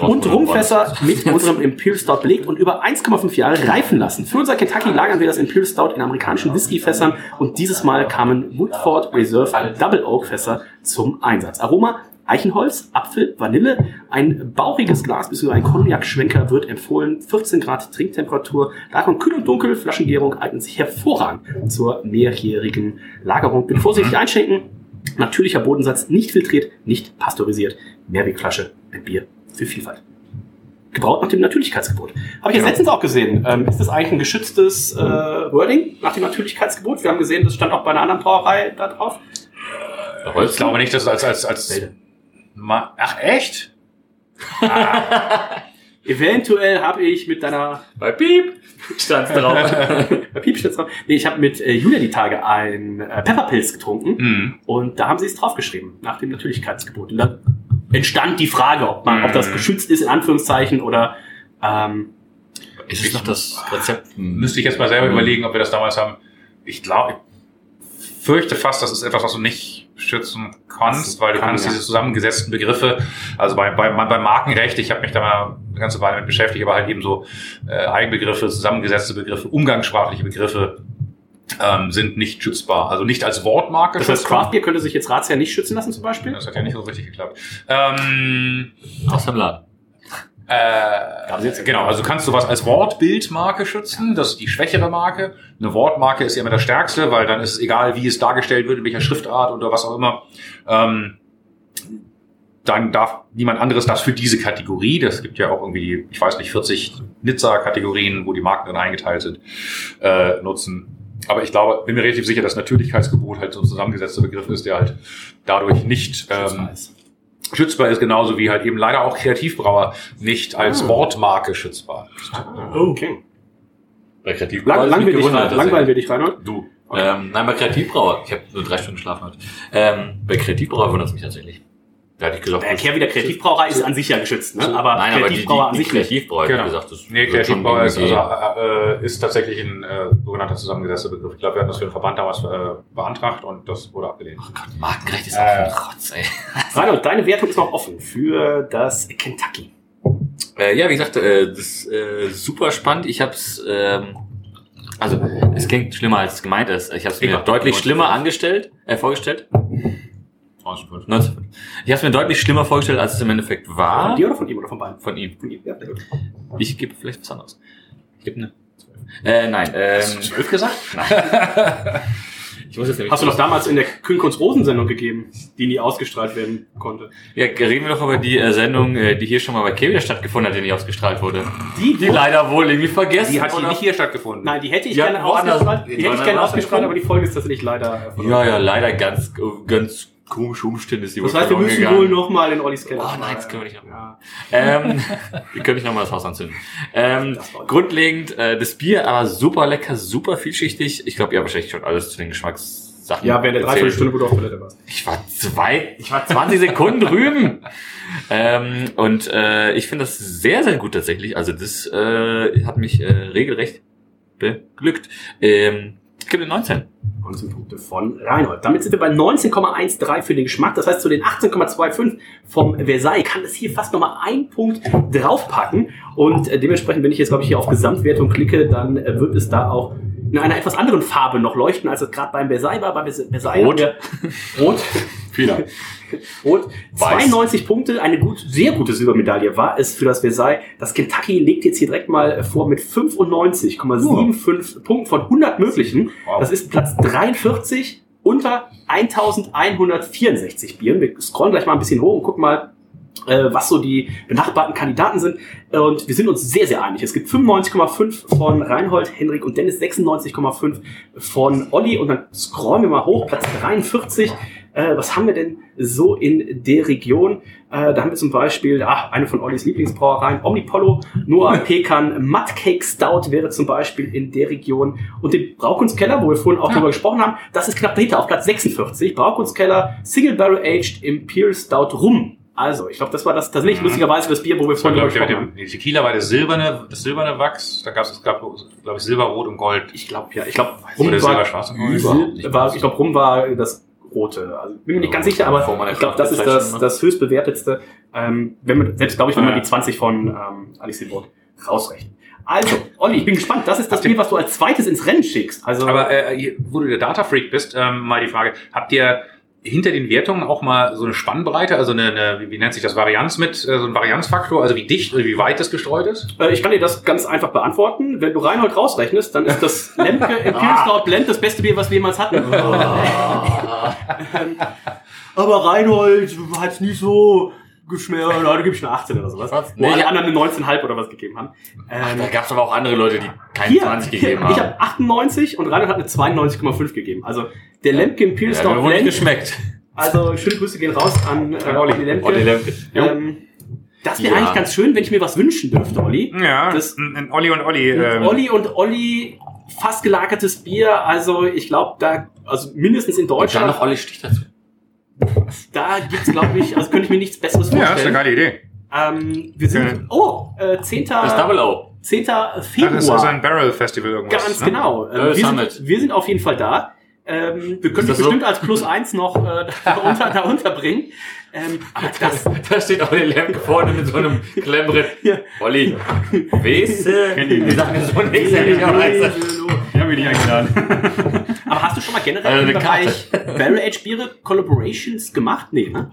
Raus- Und Rumfässer mit unserem Imperial Stout belegt und über 1,5 Jahre reifen lassen. Für unser Kentucky lagern wir das Imperial Stout in amerikanischen Whiskyfässern und dieses Mal kamen Woodford Reserve Double Oak Fässer zum Einsatz. Aroma Eichenholz, Apfel, Vanille, ein bauchiges Glas bzw. ein Cognac-Schwenker wird empfohlen. 14 Grad Trinktemperatur, Lagerung kühl und dunkel, Flaschengärung eignet sich hervorragend zur mehrjährigen Lagerung. Bitte vorsichtig einschenken. Natürlicher Bodensatz, nicht filtriert, nicht pasteurisiert. Mehrwegflasche, ein Bier für Vielfalt. Gebraut nach dem Natürlichkeitsgebot. Habe ich jetzt letztens auch gesehen. Ähm, ist das eigentlich ein geschütztes äh, Wording nach dem Natürlichkeitsgebot? Wir haben gesehen, das stand auch bei einer anderen Brauerei da drauf. Ich glaube nicht, dass es als, als, als, Ma ach, echt? Eventuell habe ich mit deiner Bei Piep stand's drauf. bei Piepschnitz drauf. Nee, ich habe mit äh, Julia die Tage ein äh, Pepperpilz getrunken Mhm. und da haben sie es draufgeschrieben nach dem Natürlichkeitsgebot. Und dann entstand die Frage, ob man, ob das geschützt ist in Anführungszeichen oder ähm, ist es noch das Rezept? Müsste ich jetzt mal selber überlegen, ob wir das damals haben. Ich glaube, ich fürchte fast, das ist etwas, was du nicht schützen kannst, weil du kann, kannst ja. diese zusammengesetzten Begriffe, also bei, bei, bei Markenrecht, ich habe mich da mal eine ganze Weile mit beschäftigt, aber halt eben so äh, Eigenbegriffe, zusammengesetzte Begriffe, umgangssprachliche Begriffe ähm, sind nicht schützbar. Also nicht als Wortmarke das heißt, schützbar. Craft Beer könnte sich jetzt Ratsherr nicht schützen lassen zum Beispiel. Das hat ja nicht so richtig geklappt. Ähm, Aus dem Laden. Äh, genau, also kannst du was als Wortbildmarke schützen, das ist die schwächere Marke. Eine Wortmarke ist ja immer das stärkste, weil dann ist es egal, wie es dargestellt wird, in welcher Schriftart oder was auch immer. Ähm, dann darf niemand anderes das für diese Kategorie, das gibt ja auch irgendwie, ich weiß nicht, 40 Nizza-Kategorien, wo die Marken dann eingeteilt sind, äh, nutzen. Aber ich glaube, bin mir relativ sicher, dass Natürlichkeitsgebot halt so ein zusammengesetzter Begriff ist, der halt dadurch nicht ähm, schützbar ist, genauso wie halt eben leider auch Kreativbrauer nicht als Wortmarke schützbar ist. Okay. Bei Kreativbrauer Lang, langweilig, gewundert, langweilig wir dich, Reinhold. Du. Ähm, nein, bei Kreativbrauer, ich habe nur drei Stunden geschlafen heute. Ähm, bei Kreativbrauer wundert es mich tatsächlich. Da hätte ich gesagt, Äh, das- Kehrwieder Kreativbrauerei ist an sich ja geschützt, ne? aber Nein, aber die, die, Kreativbrauer an die sich nicht. Kreativbrauer, Genau. wie gesagt, das Nee, Kreativbauer ist, also, äh, ist tatsächlich ein äh, sogenannter zusammengesetzter Begriff. Ich glaube, wir hatten das für den Verband damals äh, beantragt und das wurde abgelehnt. Markenrecht ist Äh. auch ein Rotz, ey. Reinhold, deine Wertung ist noch offen für das Kentucky. Äh, ja, wie gesagt, äh, das ist äh, super spannend. Ich hab's, ähm, also es klingt schlimmer als es gemeint ist. Ich habe es mir deutlich schlimmer angestellt, äh, vorgestellt. 1905. Ich habe es mir deutlich schlimmer vorgestellt, als es im Endeffekt war. Von dir oder von ihm oder von beiden? Von ihm. Von ihm, ja. gut. Ich gebe vielleicht was anderes. Ich gebe eine 12. Äh, nein. Ähm, Zwölf gesagt? ich muss jetzt nämlich Hast du noch damals in der Kühnkunst Rosensendung gegeben, die nie ausgestrahlt werden konnte? Ja, reden wir doch über die äh, Sendung, äh, die hier schon mal bei Kevin stattgefunden hat, die nicht ausgestrahlt wurde. Die, Die leider wohl irgendwie vergessen. Die hat hier nicht hier stattgefunden. Nein, die hätte ich Ja, gerne ausgestrahlt. Die hätte ich gerne ausgestrahlt, aber die Folge ist tatsächlich leider. äh, verloren. Ja, ja, leider ganz, ganz komische Umstände ist die Das heißt, wir müssen gegangen. wohl noch mal in Ollis Keller. Oh nein, das können wir nicht Ja. Ähm, wir können nicht nochmal das Haus anzünden. Ähm, grundlegend, äh, das Bier aber super lecker, super vielschichtig. Ich glaube, ihr habt wahrscheinlich schon alles zu den Geschmackssachen Ja, während der. Dreiviertelstunde, wo du auf Toilette warst. Ich war zwei, ich war 20 Sekunden drüben. Ähm, und äh, ich finde das sehr, sehr gut tatsächlich. Also das äh, hat mich äh, regelrecht beglückt. Ähm, ich gebe 19. 19 Punkte von Reinhold. Damit sind wir bei 19,13 für den Geschmack. Das heißt, zu den 18,25 vom Versailles kann es hier fast nochmal ein Punkt draufpacken. Und äh, dementsprechend, wenn ich jetzt, glaube ich, hier auf Gesamtwertung klicke, dann äh, wird es da auch in einer etwas anderen Farbe noch leuchten, als es gerade beim Versailles war. Bei Vers- Versailles Rot. Rot. Vieler. Rot. Weiß. 92 Punkte, eine gut, sehr gute Silbermedaille war es für das Versailles. Das Kentucky legt jetzt hier direkt mal vor mit 95,75 Punkten von 100 möglichen. Wow. Das ist Platz 43 unter 1164 Bieren. Wir scrollen gleich mal ein bisschen hoch und gucken mal, äh, was so die benachbarten Kandidaten sind. Und wir sind uns sehr, sehr einig. Es gibt 95,5 von Reinhold, Henrik und Dennis, 96,5 von Olli. Und dann scrollen wir mal hoch, Platz 43. Äh, was haben wir denn so in der Region? Äh, da haben wir zum Beispiel ach, eine von Ollis Lieblingsbrauereien, Omnipollo, Noah Pekan, Mudcake Stout wäre zum Beispiel in der Region. Und den Braukunstkeller, wo wir vorhin auch drüber gesprochen haben, das ist knapp dahinter, auf Platz 46. Braukunstkeller, Single Barrel Aged Imperial Stout Rum. Also, ich glaube, das war das tatsächlich lustigerweise das Bier, wo wir vorhin glaube gesprochen haben. dem Tequila war das silberne, das silberne Wachs. Da gab es, glaube glaub ich, Silber, Rot und Gold. Ich glaube, ja, ich glaube, Rum war, Silber, Schwarz und Gold. Sil- war, ich glaube, Rum war das rote. Also, bin mir nicht ganz sicher, aber ich glaube, das ist das, das höchstbewertetste. Ähm, wenn man, selbst glaube ich, wenn man die 20 von ähm, Alice Silberg rausrechnet. Also, Olli, ich bin gespannt. Das ist das Bier, was du als zweites ins Rennen schickst. Also, Aber äh, wo du der Data Freak bist, ähm, mal die Frage: Habt ihr hinter den Wertungen auch mal so eine Spannbreite, also eine, eine wie, nennt sich das Varianz mit, äh, so ein Varianzfaktor, also wie dicht oder wie weit das gestreut ist? Äh, ich kann dir das ganz einfach beantworten. Wenn du Reinhold rausrechnest, dann ist das Lemke Imperial Stout Blend das beste Bier, was wir jemals hatten. Ähm, Aber Reinhold hat nicht so geschmeckt. Da gebe ich eine 18 oder sowas. Was? Wo Nee, alle anderen eine 19,5 oder was gegeben haben. Ähm, Da gab es aber auch andere Leute, die keine hier, 20 hier, gegeben haben. ich habe 98 und Reinhold hat eine 92,5 gegeben. Also der Lemke Imperial ja, Blend. geschmeckt. Also schöne Grüße gehen raus an, äh, Olli. Olli Lemke. Olli Lemke. Ähm, das wäre Ja. eigentlich ganz schön, wenn ich mir was wünschen dürfte, Olli. Ja, Das- ein, ein Olli und Olli. Ähm, Olli und Olli fast gelagertes Bier. Also ich glaube, da, also mindestens in Und dann Deutschland, noch Olli Stich dazu. da gibt's glaube ich, also könnte ich mir nichts Besseres ja, ist eine vorstellen. geile Idee. ähm, wir sind, oh, äh, 10. Das Double O. 10. Ach, das ist Februar. also ein Barrel Festival irgendwas. Ganz ne? genau. Ähm, Äh, wir, Summit. sind, wir sind auf jeden Fall da. Ähm, wir können dich das so? bestimmt als Plus eins noch äh, da, unter, da unterbringen. Ähm, aber das, Da steht Olli Lemke vorne mit so einem Klemmbrett. Ja. Olli, weiße. Die sagen so nichts, ehrlicherweise. Die haben mich nicht eingeladen. aber hast du schon mal generell Also im Bereich Barrel Age Biere Collaborations gemacht? Nee, ne?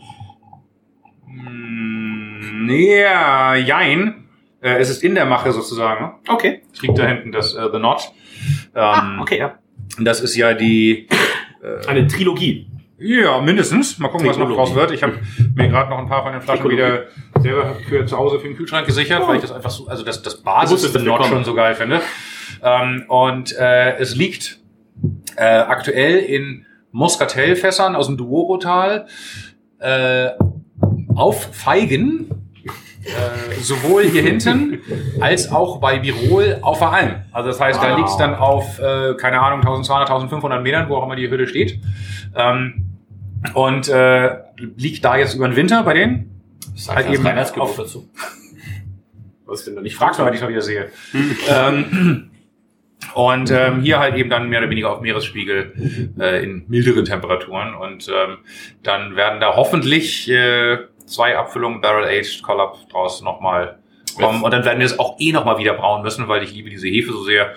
Mm, Nee, ja, jein. Äh, es ist in der Mache sozusagen. Ne? Okay. Es liegt da hinten, das äh, The Knot. Ähm, Ah, okay, ja. Das ist ja die, Eine Trilogie. ja, mindestens. Mal gucken, was noch draus wird. Ich habe mir gerade noch ein paar von den Flaschen wieder selber für zu Hause für den Kühlschrank gesichert, weil ich das einfach so, also das, das Basis The kommen. schon so geil finde. Ähm, und äh, es liegt äh, aktuell in Muscatelfässern aus dem Duorotal äh, auf Feigen, äh, sowohl hier hinten als auch bei Birol auf der Alm. Also das heißt, da liegt es dann auf, äh, keine Ahnung, 1200, 1500 Metern, wo auch immer die Hütte steht. Ähm, Und äh, liegt da jetzt über den Winter bei denen. Sag Halt halt eben eben auf- dazu. Was denn da nicht Ich frag's mal, wenn ich mal wieder sehe. ähm, und ähm, hier halt eben dann mehr oder weniger auf Meeresspiegel äh, in milderen Temperaturen. Und ähm, dann werden da hoffentlich äh, zwei Abfüllungen Barrel Aged Collab draus nochmal kommen. Und dann werden wir es auch eh nochmal wieder brauen müssen, weil ich liebe diese Hefe so sehr.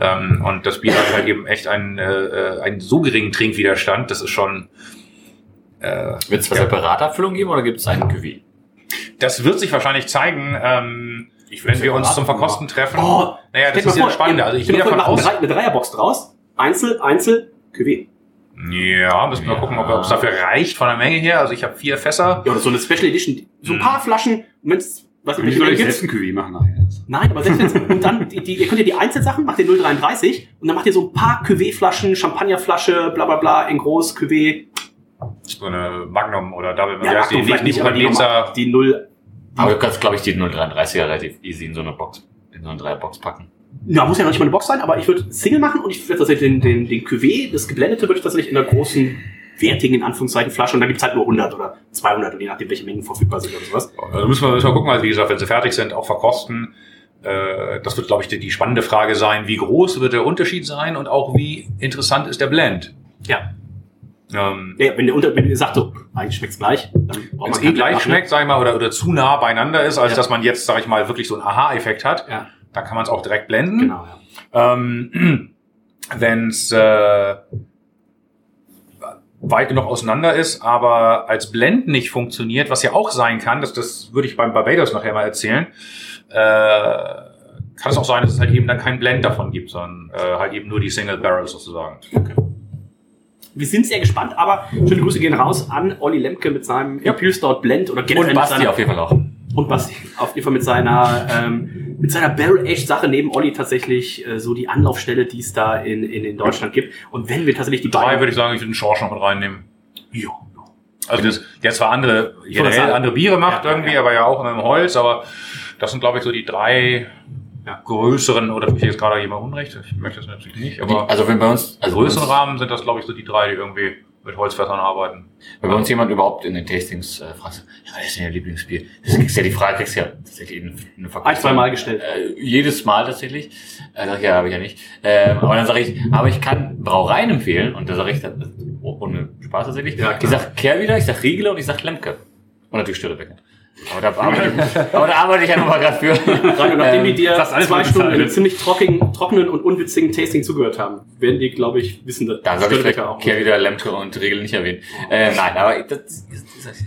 Ähm, und das Bier hat halt eben echt einen, äh, einen so geringen Trinkwiderstand. Das ist schon. Äh, Wird es eine Ja. separate Abfüllung geben oder gibt es einen Cuvée? das wird sich wahrscheinlich zeigen, ähm, wenn wir uns zum Verkosten treffen. Oh, naja, das ist ja Spannende. Also ich mal davon aus. machen eine Dreierbox draus. Einzel, Einzel, Cuvée. Ja, müssen wir Ja. gucken, ob es dafür reicht von der Menge her. Also ich habe vier Fässer. Ja, oder so eine Special Edition. So ein paar Flaschen, wenn's, was die soll ich selbst ein Cuvée machen nachher. Nein, aber selbst wenn's, und dann, die, die, ihr könnt ja die Einzelsachen, macht ihr 0,33 und dann macht ihr so ein paar Cuvée-Flaschen, Champagnerflasche, bla bla bla, in groß, Cuvée. So eine Magnum oder Double. Ja, Magnum vielleicht nicht, aber die, die 0, Aber du kannst, glaube ich, die 033er relativ easy in so eine Box, in so eine Dreierbox packen. Ja, muss ja noch nicht mal eine Box sein, aber ich würde Single machen und ich würde tatsächlich den, den, den Cuvée, das geblendete, würde ich tatsächlich in einer großen, wertigen, in Anführungszeichen, Flasche und dann gibt's halt nur 100 oder 200, je nachdem, welche Mengen verfügbar sind oder sowas. Also müssen wir, müssen wir gucken, also wie gesagt, wenn sie fertig sind, auch verkosten. Äh, Das wird, glaube ich, die, die spannende Frage sein, wie groß wird der Unterschied sein und auch wie interessant ist der Blend. Ja. Ähm, Ja, wenn der unter, wenn ihr sagt, so, eigentlich schmeckt's gleich, dann braucht man eh gleich machen, ne? schmeckt, sag ich mal, oder, oder zu nah beieinander ist, als Ja. dass man jetzt, sag ich mal, wirklich so einen Aha-Effekt hat, Ja, da kann man es auch direkt blenden. genau, ja. Ähm, Wenn es äh, weit genug auseinander ist, aber als Blend nicht funktioniert, was ja auch sein kann, das, das würde ich beim Barbados nachher mal erzählen, äh, kann es auch sein, dass es halt eben dann kein Blend davon gibt, sondern äh, halt eben nur die Single Barrels sozusagen. Wir sind sehr gespannt, aber schöne Grüße gehen raus an Olli Lemke mit seinem Imperial Stout Blend oder generell Und Basti auf jeden Fall auch. Und Basti auf jeden Fall mit seiner ähm, mit seiner Barrel Aged Sache neben Olli tatsächlich äh, so die Anlaufstelle, die es da in, in, in Deutschland gibt. Und wenn wir tatsächlich die Drei beiden würde ich sagen, ich würde den Schorsch noch mit reinnehmen. ja, Also das, der zwar andere, generell andere Biere macht Ja, irgendwie, ja. aber ja auch mit dem Holz, aber das sind glaube ich so die drei Ja. größeren, oder tue ich jetzt gerade jemand Unrecht? Ich möchte das natürlich nicht, aber also wenn bei uns, also größeren Rahmen sind das glaube ich so die drei, die irgendwie mit Holzfässern arbeiten. wenn bei uns jemand überhaupt in den Tastings äh, fragt, ja, was ist denn Ihr Lieblingsbier? Das kriegst ja die Frage, kriegst ja tatsächlich in eine Verkostung. ein, zwei Mal gestellt. Äh, jedes Mal tatsächlich. Äh, sag ich, ja, habe ich ja nicht. Ähm, aber dann sage ich, aber ich kann Brauereien empfehlen und da sage ich dann, oh, ohne Spaß tatsächlich. Ja, ich klar. sag Kehrwieder, ich sag Riegele und ich sag Lemke. Und natürlich Störtebecken. Aber da arbeite ich, aber da arbeite ich ja nochmal gerade für. Gerade nachdem die Ähm, dir fast alles zwei Stunden in einem ziemlich trockenen, trockenen und unwitzigen Tasting zugehört haben, werden die, glaube ich, wissen, dass Da soll ich vielleicht Kehrwieder, Lemke und Riegele nicht erwähnen. Äh, nein, aber das, das, das,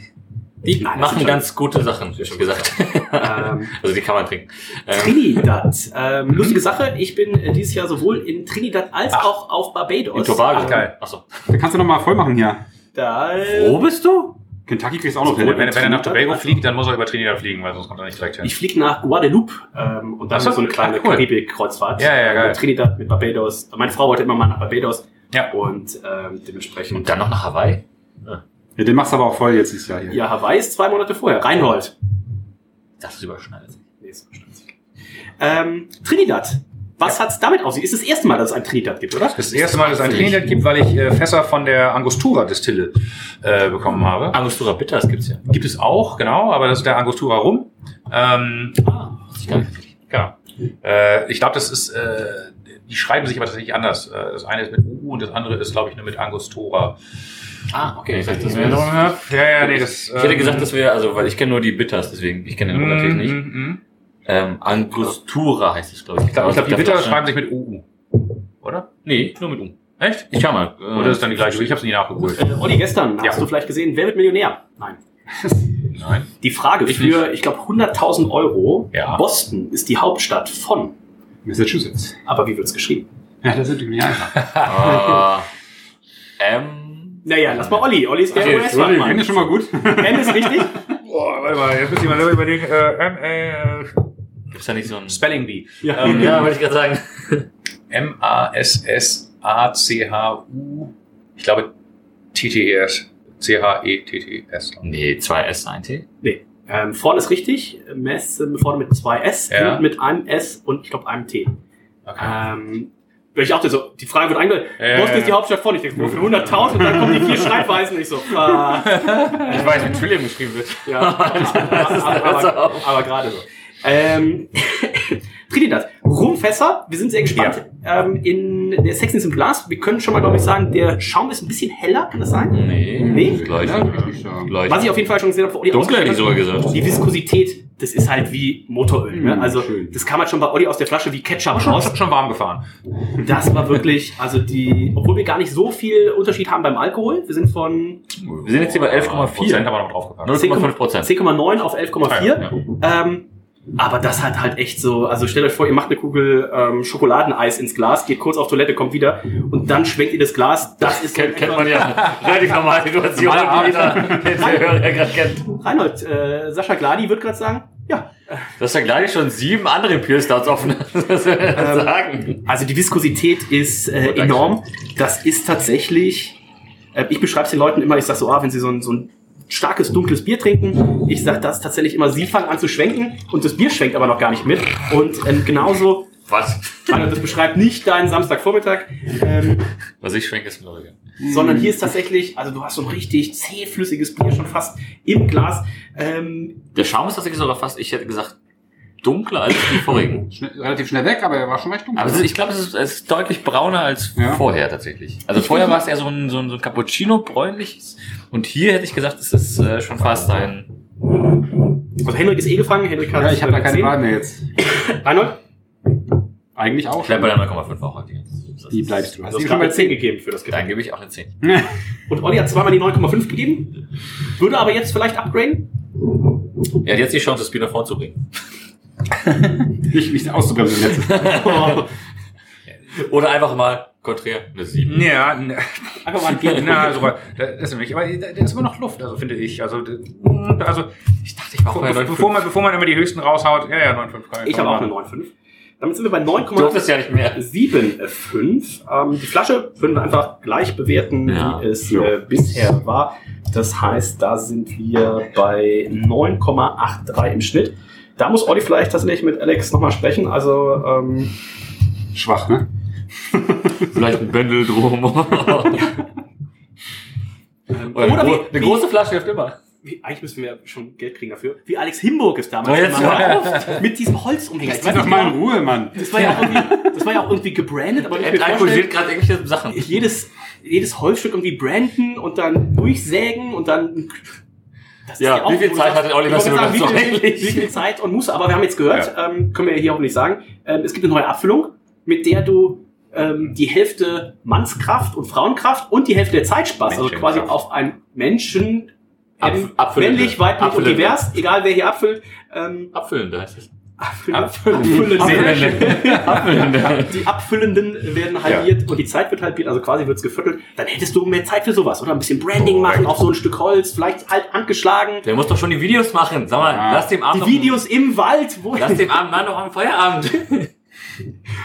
die Nein, das machen ganz gute Sachen, wie schon gesagt. Ähm, also die kann man trinken. Ähm, Trinidad. Ähm, lustige Sache, ich bin äh, dieses Jahr sowohl in Trinidad als auch auf Barbados. in Tobago. Ähm, geil. Achso. Da kannst du noch mal voll machen hier. Da, Wo bist du? Kentucky kriegst du auch noch Wenn, hin. wenn er nach Tobago also- fliegt, dann muss er über Trinidad fliegen, weil sonst kommt er nicht direkt hin. ich fliege nach Guadeloupe ähm, und dann Ach so, so eine kleine cool. Karibik-Kreuzfahrt. Ja, ja, geil. Mit Trinidad, mit Barbados. Meine Frau wollte immer mal nach Barbados Ja. und ähm, dementsprechend. Und dann noch nach Hawaii? Ja, den machst du aber auch voll jetzt dieses Jahr hier. ja, Hawaii ist zwei Monate vorher. Reinhold. Das ist überschneidet sich. Nee, ist bestimmt nicht. Ähm, Trinidad. Was hat's damit auf sich? Ist das erste Mal, dass es ein Trinidad gibt, oder? Das erste Mal, dass es ein Trinidad gibt, weil ich äh, Fässer von der Angostura Distille äh, bekommen habe. Angostura Bitters gibt's ja. Gibt es auch, genau, aber das ist der Angostura Rum. Ähm, Ah, ich nicht. genau. Äh, ich glaube, das ist, äh, die schreiben sich aber tatsächlich anders. Äh, das eine ist mit UU und das andere ist, glaube ich, nur mit Angostura. Ah, okay. Ich, dachte, das Ja, wäre ja, nee, das. ich hätte gesagt, das wäre, also, weil ich kenne nur die Bitters, deswegen, ich kenne den Rum natürlich nicht. Nicht. Ähm, Angostura heißt es, glaube ich. Ich glaube, glaub, die Flasche- schreiben sich mit UU. Oder? Nee, nur mit U. Echt? Ich schau mal. Äh, Oder ist dann die gleiche? Ich habe es nie nachgeholt. Äh, Olli, gestern Ja. hast du vielleicht gesehen, wer wird Millionär? Nein. Nein. Die Frage Ich für, ich glaube, 100.000 Euro. Ja. Boston ist die Hauptstadt von. Massachusetts. Aber wie wird's geschrieben? Ja, das ist natürlich nicht einfach. Äh, M. Naja, lass mal Olli. Olli ist der Okay, US-Fachmann. finde schon mal gut. N ist richtig. Boah, warte mal, jetzt muss ich mal selber überlegen. Äh, M, äh, Gibt's da nicht so ein... Spelling Bee. Ja. Ähm, Ja, wollte ich gerade sagen. M-A-S-S-A-C-H-U. Ich glaube T-T-E-S. C-H-E-T-T-S. Nee, zwei S, ein T. Nee. Ähm, vorne ist richtig. Mess, äh, vorne mit zwei S, Ja. hinten mit einem S und ich glaube einem T. Okay. Ähm, ich dachte so, die Frage wird eingeleitet, Ja, Boston ist die. Hauptstadt von, ich denke, nur für 100.000 und dann kommen die vier Schreibweisen, ich so, ah, Ich weiß, wie Trillium geschrieben wird. ja, aber, aber, aber gerade so. Ähm, Trinidad, Rumfässer, wir sind sehr gespannt. Ähm, in der Sexiness im Glas, wir können schon mal, glaube ich, sagen, der Schaum ist ein bisschen heller, kann das sein? Nee. Nee? Gleich. Ja, ja. Gleich. Was ich auf jeden Fall schon gesehen habe, Dunkel hätte ich sogar gesagt. Die Viskosität, das ist halt wie Motoröl. Ne? Mm, Also schön. das kann man schon bei Olli aus der Flasche wie Ketchup Schon, raus. schon, schon warm gefahren. Das war wirklich, also die, obwohl wir gar nicht so viel Unterschied haben beim Alkohol. Wir sind von Wir sind jetzt hier bei 11,4. Prozent haben wir noch draufgepackt. 0,5 Prozent. 10,9 auf 11,4. Ja, Ähm, aber das hat halt echt so, also stellt euch vor, ihr macht eine Kugel ähm, Schokoladeneis ins Glas, geht kurz auf Toilette, kommt wieder und dann schwenkt ihr das Glas. Das ist Kennt, kennt man ja. Relativ normale Situation, die jeder, der Hörer gerade kennt. Reinhold, äh, Sascha Gladi wird gerade sagen, ja, Das ist ja gleich schon sieben andere Imperial Stouts offen. Das Ähm, sagen. Also die Viskosität ist äh, enorm. Das ist tatsächlich, äh, ich beschreibe es den Leuten immer, ich sage so, ah, wenn sie so ein, so ein starkes, dunkles Bier trinken, ich sage das tatsächlich immer, sie fangen an zu schwenken und das Bier schwenkt aber noch gar nicht mit. Und ähm, genauso, Was? Reinhold, das beschreibt nicht deinen Samstagvormittag, ähm, Was ich schwenke, ist mir sondern hier ist tatsächlich, also du hast so ein richtig zähflüssiges Bier schon fast im Glas. Ähm, Der Schaum ist tatsächlich sogar fast, ich hätte gesagt, dunkler als die vorigen. Schnell, relativ schnell weg, aber er war schon recht dunkel. Aber es ist, ich glaube, es ist, es ist deutlich brauner als Ja. vorher tatsächlich. Also vorher war es eher so ein, so ein, so ein Cappuccino-bräunliches. Und hier hätte ich gesagt, es ist äh, schon fast ein... also Henrik ist eh gefangen, Henrik hat ja, ich habe da keine 10. Wahl mehr jetzt. Reinhold, Eigentlich auch. Ich bleib bei der 9,5 auch heute. Das Die bleibst du. du hast gerade eine 10 gegeben für das Getränk. Dann gebe ich auch eine 10. Und Olli hat zweimal die 9,5 gegeben, würde aber jetzt vielleicht upgraden. Er hat jetzt die Chance, das Bier nach vorne zu bringen. Nicht, nicht auszubremsen jetzt. Oder einfach mal konträr eine 7. Ja, ne, Einfach mal ein Bier. na, so, das ist nämlich, aber da ist immer noch Luft, also finde ich. Also, also Ich dachte, ich mache bevor, mal bevor, man, bevor man immer die höchsten raushaut, ja, ja, 9,5 kann Ich habe auch eine 9,5. Damit sind wir bei Du durftest 9,75. ja nicht mehr. Ähm, die Flasche würden wir einfach gleich bewerten, Ja. wie es äh, bisher war. Das heißt, da sind wir bei 9,83 im Schnitt. Da muss Olli vielleicht tatsächlich mit Alex nochmal sprechen. Also, ähm, Schwach, ne? Vielleicht ein Bändel drum. Oder wie- eine große Flasche hilft immer. wie, eigentlich müssen wir schon Geld kriegen dafür. Wie Alex Himburg es damals Oh, jetzt gemacht hat. Mit diesem Holzumhänger. Weiß doch mal in Ruhe, Mann. das war ja auch irgendwie, das war ja auch irgendwie gebrandet, aber Er alkoholisiert gerade irgendwelche Sachen. jedes, jedes Holzstück irgendwie branden und dann durchsägen und dann. Das Ja, wie viel Zeit hat denn sagen, Silber wie, viel, wie viel Zeit und Muße, aber wir haben jetzt gehört, ähm, können wir hier auch nicht sagen, ähm, es gibt eine neue Abfüllung, mit der du ähm, die Hälfte Mannskraft und Frauenkraft und die Hälfte der Zeit sparst. Also quasi auf einen Menschen, Ab- ähm, männlich, weiblich und divers, egal wer hier abfüllt. Ähm, Abfüllende heißt es. Abfüllende. Abfüllende. Die Abfüllenden werden halbiert und die Zeit wird halbiert, also quasi wird's geviertelt. Dann hättest du mehr Zeit für sowas, oder? Ein bisschen Branding machen auf so ein Stück Holz, vielleicht halt handgeschlagen. Der muss doch schon die Videos machen. Sag mal, Ja. lass dem Abend Die Videos im Wald, wo. lass dem Abend Mann noch am Feierabend.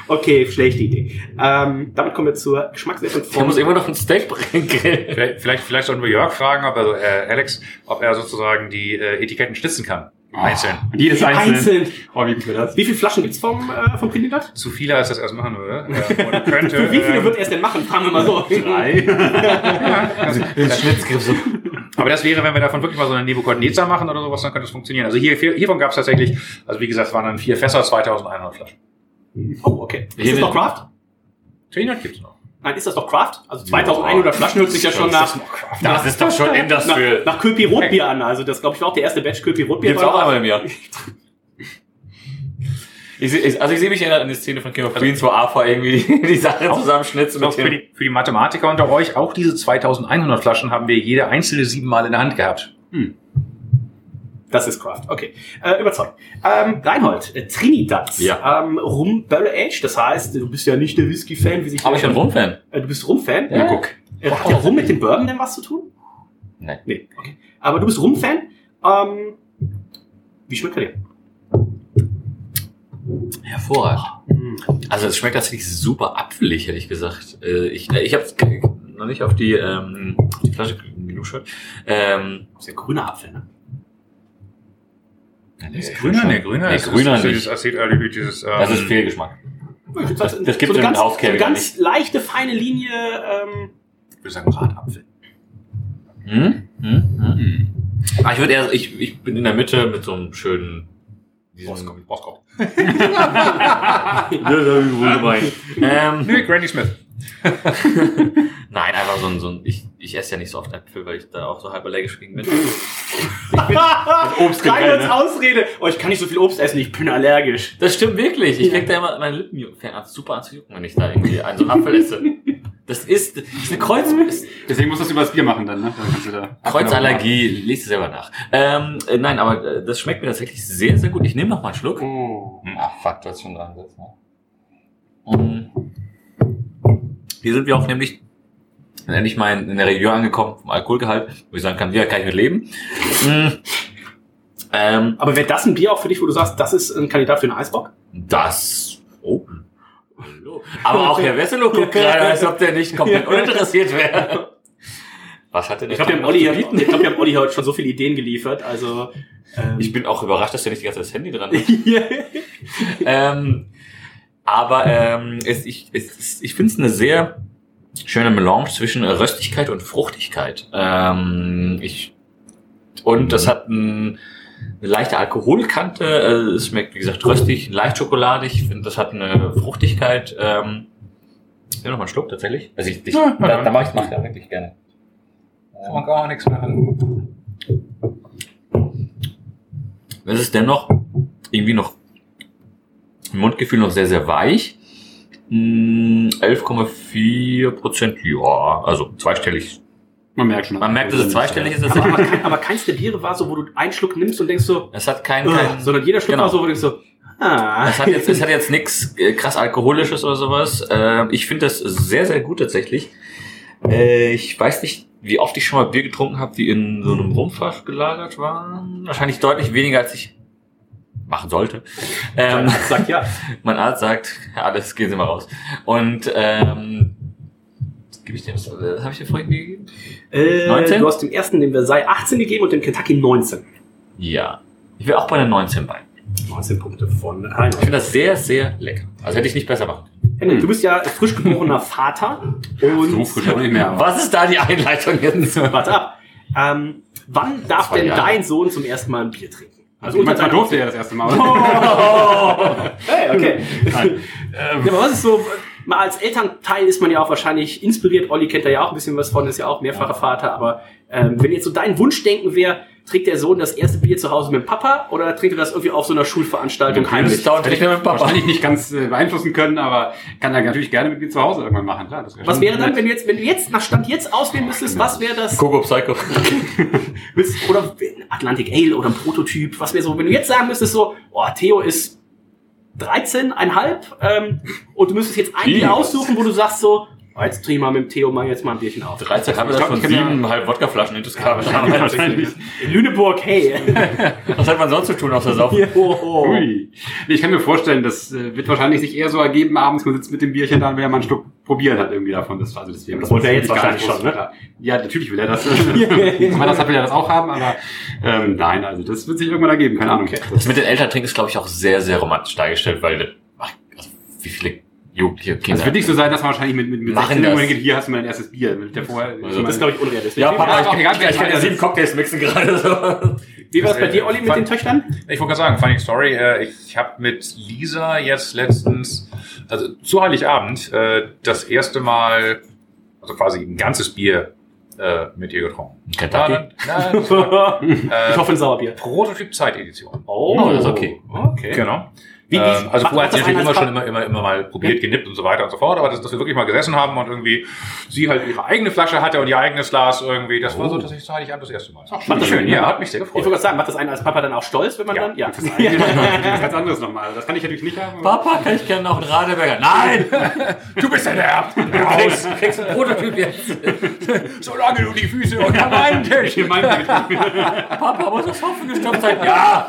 Okay, schlechte Idee. Ähm, damit kommen wir zur Geschmackswertung Der muss immer noch ein Steak bringen. Vielleicht, vielleicht, vielleicht sollten wir Jörg fragen, ob er, äh, Alex, ob er sozusagen die äh, Etiketten schnitzen kann. Einzeln. Und jedes einzelne. Einzeln. Oh, wie? Wie viele Flaschen gibt's vom, äh, vom Trinidad? Zu viele, als das erst machen würde. Äh, könnte, Für wie viele ähm, wird er es denn machen? Fragen wir mal so. Drei. Schnitzgriff so. Aber das wäre, wenn wir davon wirklich mal so eine Nebuchadnezzar machen oder sowas, dann könnte das funktionieren. Also hier, hier- hiervon gab es tatsächlich, also wie gesagt, es waren dann vier Fässer, 2100 Flaschen. Oh, okay. Ist Hier das noch Craft? 1000 gibt's noch. Nein, ist das doch Craft? Also 2100 Flaschen hört sich ja schon nach, Das ist doch schon nach, Industrial. nach Köpi Rotbier an. Also das glaube ich war auch der erste Batch Köpi Rotbier. Gibt's auch einmal im Jahr. Ich, ich, also ich sehe mich erinnert an die Szene von King of Queens, wo Arthur irgendwie die, die Sache zusammenschnitzt mit für, die, für die Mathematiker unter euch, auch diese 2100 Flaschen haben wir jede einzelne siebenmal in der Hand gehabt. Das ist Craft, okay. Äh, überzeugt. Ähm, Reinhold, äh, Trinidad. Ja. Ähm, Rum Barrel Age, das heißt, du bist ja nicht der Whisky-Fan, wie sich Aber ich bin Rum-Fan. Äh, du bist Rum-Fan? Ja, guck. Äh, hat der Rum mit dem Bourbon denn was zu tun? Nein. Nee, okay. Aber du bist Rum-Fan. Ähm, wie schmeckt er dir? Hervorragend. Also es schmeckt tatsächlich super apfelig, hätte ich gesagt. Äh, Ich, äh, ich habe noch nicht auf die, ähm, die Flasche geluschert. Ähm, Das ist ja grüner Apfel, ne? Ist grüner? Nee, grüner. Nee, ist- grüner ist, nicht. Dieses Acetaldehyd, dieses, ähm, das ist Fehlgeschmack. Das, das gibt's so eine im eine wieder ganz leichte, feine Linie. Ähm, Ich würde sagen Bratapfel. Hm? Hm? Hm? Ah, ich würde eher, ich, ich bin in der Mitte mit so einem schönen. Boskop. Ja, das hab ich wohl gemeint. ähm, Nee, Granny Smith. nein, einfach so ein, so ein ich, ich esse ja nicht so oft Äpfel, weil ich da auch so halb allergisch gegen bin. Obst Rein generell, als ne? Ausrede. Oh, ich kann nicht so viel Obst essen, ich bin allergisch. Das stimmt wirklich. Ich krieg da immer meine Lippen super an zu jucken, wenn ich da irgendwie einen so einen Apfel esse. Das ist, das ist eine Kreuz, Deswegen musst du das über das Bier machen dann, ne? Dann da Kreuzallergie. Lies es selber nach. Ähm, äh, nein, aber äh, das schmeckt mir tatsächlich sehr, sehr gut. Ich nehme noch mal einen Schluck. Oh. Ach, fuck, du hast schon dran gesetzt, ne? Mm. Hier sind wir auch nämlich endlich mal in, in der Region angekommen vom Alkoholgehalt, wo ich sagen kann, ja, kann ich mit leben. Mm. Ähm, Aber wäre das ein Bier auch für dich, wo du sagst, das ist ein Kandidat für einen Eisbock? das. Oh. Hallo. Aber auch Herr Wesselow guckt gerade, als ob der nicht komplett uninteressiert wäre. Was hat denn Ich glaube, wir, haben Olli hier- ich glaub, wir haben Olli heute schon so viele Ideen geliefert. Also ähm, Ich bin auch überrascht, dass der nicht die ganze Zeit das Handy dran hat. ähm, aber ähm, es, ich, es, ich finde es eine sehr schöne Melange zwischen Röstigkeit und Fruchtigkeit. Ähm, ich, und das hat ein, eine leichte Alkoholkante. Äh, es schmeckt, wie gesagt, röstig, leicht schokoladig. Ich finde, das hat eine Fruchtigkeit. Ähm, ich will noch mal einen Schluck tatsächlich. Also ich, ich, Ja, da, da mache ich mach ja wirklich gerne. Kann man gar nichts machen. Es ist dennoch irgendwie noch Mundgefühl noch sehr, sehr weich. Mm, 11,4 Prozent, ja, also zweistellig. Man merkt schon. Man merkt, dass es zweistellig ist. aber, aber, kein, aber keins der Biere war so, wo du einen Schluck nimmst und denkst so, Es hat kein, "Ugh", kein sondern jeder Schluck genau. war so, wo du denkst so, ah. es hat jetzt, es hat jetzt nichts äh, krass alkoholisches oder sowas. Äh, ich finde das sehr, sehr gut tatsächlich. Äh, ich weiß nicht, wie oft ich schon mal Bier getrunken habe, die in so einem Rumfass gelagert waren. Wahrscheinlich deutlich weniger, als ich machen sollte. Ähm, Sagt ja. Mein Arzt sagt, ja, alles, gehen Sie mal raus. Und ähm, gebe ich dem? Was habe ich dir vorhin gegeben? Äh, 19? Du hast dem ersten den Versailles 18 gegeben und dem Kentucky 19. Ja. Ich will auch bei der 19 bei. 19 Punkte von Reinhold. Ich finde das sehr, sehr lecker. Also hätte ich nicht besser machen. Henning, du bist ja frisch geborener Vater. Und So frisch auch nicht mehr. Was ist da die Einleitung jetzt? Warte ab. Ähm, wann darf denn Jahre. dein Sohn zum ersten Mal ein Bier trinken? Also ich meine, man durfte ja das erste Mal. Hey, okay. Nein. Ja, aber was ist so, mal als Elternteil ist man ja auch wahrscheinlich inspiriert. Olli kennt da ja auch ein bisschen was von, ist ja auch mehrfacher Vater. Aber ähm, wenn jetzt so dein Wunschdenken wäre, trinkt der Sohn das erste Bier zu Hause mit dem Papa oder trinkt er das irgendwie auf so einer Schulveranstaltung heimlich? dauert Hätte ich mit Papa. wahrscheinlich nicht ganz äh, beeinflussen können, aber kann er natürlich gerne mit mir zu Hause irgendwann machen. Klar, das Was wäre dann, nett. wenn du jetzt, wenn du jetzt nach Stand jetzt auswählen müsstest, was wäre das? Coco Psycho. Oder Atlantic Ale oder ein Prototyp? Was wäre so, wenn du jetzt sagen müsstest so, oh, Theo ist 13,5 ähm, und du müsstest jetzt ein? Bier aussuchen, wo du sagst so, ich mal mit dem Theo mal jetzt mal ein Bierchen auf. 13 haben wir Ich das von kann ja- siebeneinhalb Wodkaflaschen in das Kabel. Wahrscheinlich. In Lüneburg, hey. Was hat man sonst zu tun außer Saufen? oh, oh. Ich kann mir vorstellen, das äh, wird wahrscheinlich sich eher so ergeben, abends man sitzt mit dem Bierchen da, und will ja mal einen Schluck probieren hat irgendwie davon. Das, also deswegen, Das wollte er jetzt gar nicht wahrscheinlich schon, ne? Ja, natürlich will er das. Wenn man das hat, will er das auch haben, aber ähm, nein, also das wird sich irgendwann ergeben, keine Ahnung. Das mit den Eltern trinken ist, glaube ich, auch sehr, sehr romantisch dargestellt, weil, ach, also, wie viele jugendliche Kinder. Es wird nicht so sein, dass man wahrscheinlich mit, mit, mit Machen 16 das. irgendwann denkt, hier hast du mein erstes Bier. Mit der vorher, Also Das ist, glaube ich, unrealistisch. ja, Papa, Ja, ich, egal, ich, ich kann ja sieben Cocktails mixen gerade so. Wie war es bei dir, Olli, mit den Töchtern? Ich wollte gerade sagen, funny story, äh, ich habe mit Lisa jetzt letztens, also zu Heiligabend, äh, das erste Mal, also quasi ein ganzes Bier äh, mit ihr getrunken. Kentucky? Nein, nein, war, Ich äh, hoffe, ein Sauerbier. Prototyp Zeitedition. Oh, das ist okay. Okay. Genau. Wie- wie- ähm, also vorher hat sie das natürlich immer schon immer, immer, immer mal probiert, genippt und so weiter und so fort, aber dass, dass wir wirklich mal gesessen haben und irgendwie sie halt ihre eigene Flasche hatte und ihr eigenes Glas irgendwie, das war so tatsächlich zu Heiligabend das erste Mal. Macht das schön, ja, hat mich sehr Ich wollte gefreut. gerade sagen, macht das einen als Papa dann auch stolz, wenn man Ja, dann, ja. Das ist eigentlich was ganz anderes nochmal. Das kann ich natürlich nicht haben. Papa, kann ich gerne noch einen Radeberger? Nein! Du bist der Nerv! Raus! Kriegst einen Prototyp jetzt. Solange du die Füße unter meinen Tisch Hier mein Bier. Papa, muss das Hopfen gestopft sein? Ja!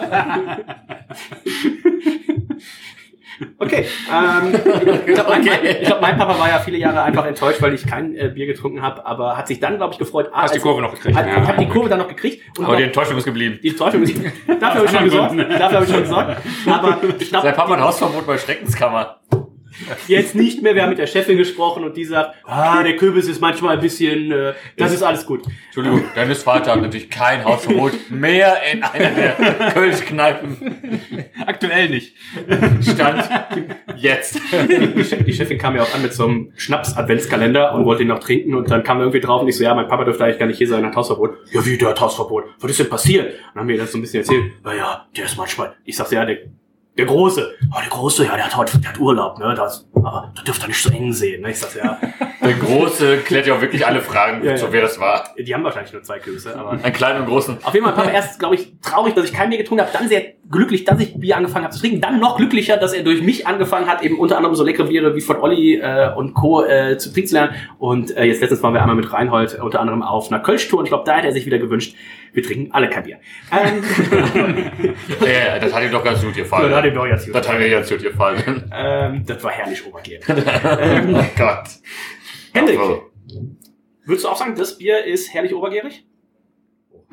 Okay. Ähm, ich glaube, mein, ich glaub, mein Papa war ja viele Jahre einfach enttäuscht, weil ich kein äh, Bier getrunken habe, aber hat sich dann, glaube ich, gefreut. Ah, Hast die Kurve noch gekriegt. Hat, ich habe die Kurve dann noch gekriegt. Und Aber die Enttäuschung ist geblieben. die Enttäuschung, dafür habe ich schon gesorgt. Dafür habe ich schon gesorgt. Aber ich glaube, Sein Papa hat Hausverbot bei Schreckenskammer. Jetzt nicht mehr. Wir haben mit der Chefin gesprochen und die sagt, ah, der Kürbis ist manchmal ein bisschen, äh, das ist alles gut. Entschuldigung, Dennis Vater hat natürlich kein Hausverbot mehr in einer der Kölsch-Kneipen. Aktuell nicht. Stand jetzt. Die, Chef, die Chefin kam ja auch an mit so einem Schnaps-Adventskalender und wollte ihn noch trinken und dann kam irgendwie drauf und ich so, ja, mein Papa dürfte eigentlich gar nicht hier sein, hat Hausverbot. Ja, wie, der hat Hausverbot? Was ist denn passiert? Und dann haben wir das so ein bisschen erzählt. Ja, ja, der ist manchmal, ich sag's ja, der, der Große. Oh, der Große, ja, der hat heute, der hat Urlaub, ne, das, aber da dürft ihr nicht so eng sehen, ne, ich sag's ja. Der Große klärt ja auch wirklich alle Fragen, Ja, ja. so wer das war. Die haben wahrscheinlich nur zwei Kürbisse, aber. Ein kleiner und großen. Auf jeden Fall Papa erst, glaube ich, traurig, dass ich kein Bier getrunken habe, dann sehr glücklich, dass ich Bier angefangen habe zu trinken, dann noch glücklicher, dass er durch mich angefangen hat, eben unter anderem so leckere Biere wie von Olli äh, und Co. Äh, zu trinken zu lernen. Und äh, jetzt letztens waren wir einmal mit Reinhold unter anderem auf einer Kölsch-Tour und ich glaube, da hat er sich wieder gewünscht, wir trinken alle kein Bier. Ähm, Ja, das hat ihm doch ganz gut gefallen. das hat ihm doch jetzt Das hat mir ganz gut gefallen. ähm, das war herrlich obergehend. Oh Gott. Hendrik, würdest du auch sagen, das Bier ist herrlich obergärig?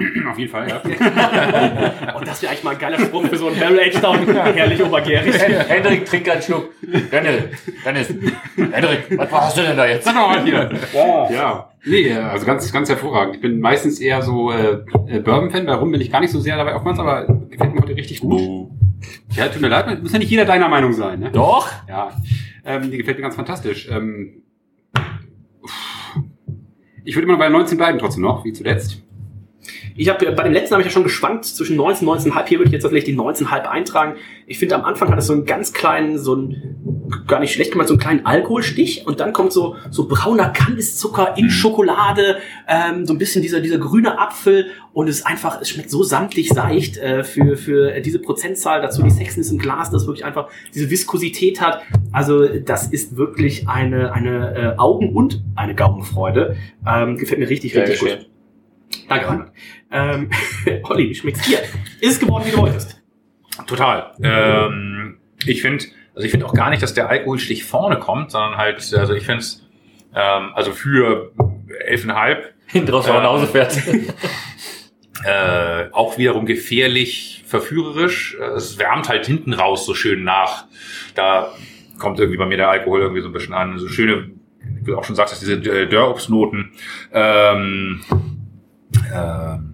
Auf jeden Fall, ja. Und das wäre eigentlich mal ein geiler Spruch für so einen Barrel Age Down. herrlich obergärig. Hendrik, trink einen Schluck. Dennis, Dennis. Hendrik, was hast du denn da jetzt? Sag doch mal hier. Ja. Nee, äh, also ganz, ganz hervorragend. Ich bin meistens eher so äh, äh, Bourbon-Fan, bei Rum bin ich gar nicht so sehr dabei oftmals, aber gefällt mir heute richtig gut. Ja, tut mir leid, muss ja nicht jeder deiner Meinung sein, ne? Doch. Ja, ähm, die gefällt mir ganz fantastisch. Ähm, ich würde immer bei 19 bleiben trotzdem noch, wie zuletzt. Ich habe bei dem letzten habe ich ja schon geschwankt zwischen 19 und 19,5. Hier würde ich jetzt tatsächlich die 19,5 eintragen. Ich finde am Anfang hat es so einen ganz kleinen, so einen gar nicht schlecht gemacht, so einen kleinen Alkoholstich und dann kommt so so brauner Kandiszucker in Schokolade, ähm, so ein bisschen dieser dieser grüne Apfel und es einfach, es schmeckt so samtlich seicht äh, für für diese Prozentzahl. Dazu die Sexiness im Glas, das wirklich einfach diese Viskosität hat. Also das ist wirklich eine eine äh, Augen und eine Gaumenfreude. Ähm, gefällt mir richtig richtig Sehr gut. Danke, Reinhard. Ähm, Olli, wie schmeckt's dir? Ist es geworden, wie du wolltest? Total. Ähm, ich finde, also ich finde auch gar nicht, dass der Alkoholstich vorne kommt, sondern halt, also ich finde es, ähm, also für elfeinhalb Hinten raus, wenn man nach Hause fährt. äh, auch wiederum gefährlich, verführerisch. Es wärmt halt hinten raus so schön nach. Da kommt irgendwie bei mir der Alkohol irgendwie so ein bisschen an. So schöne, wie du auch schon sagst, diese äh, Dörrobstnoten. Ähm, ähm,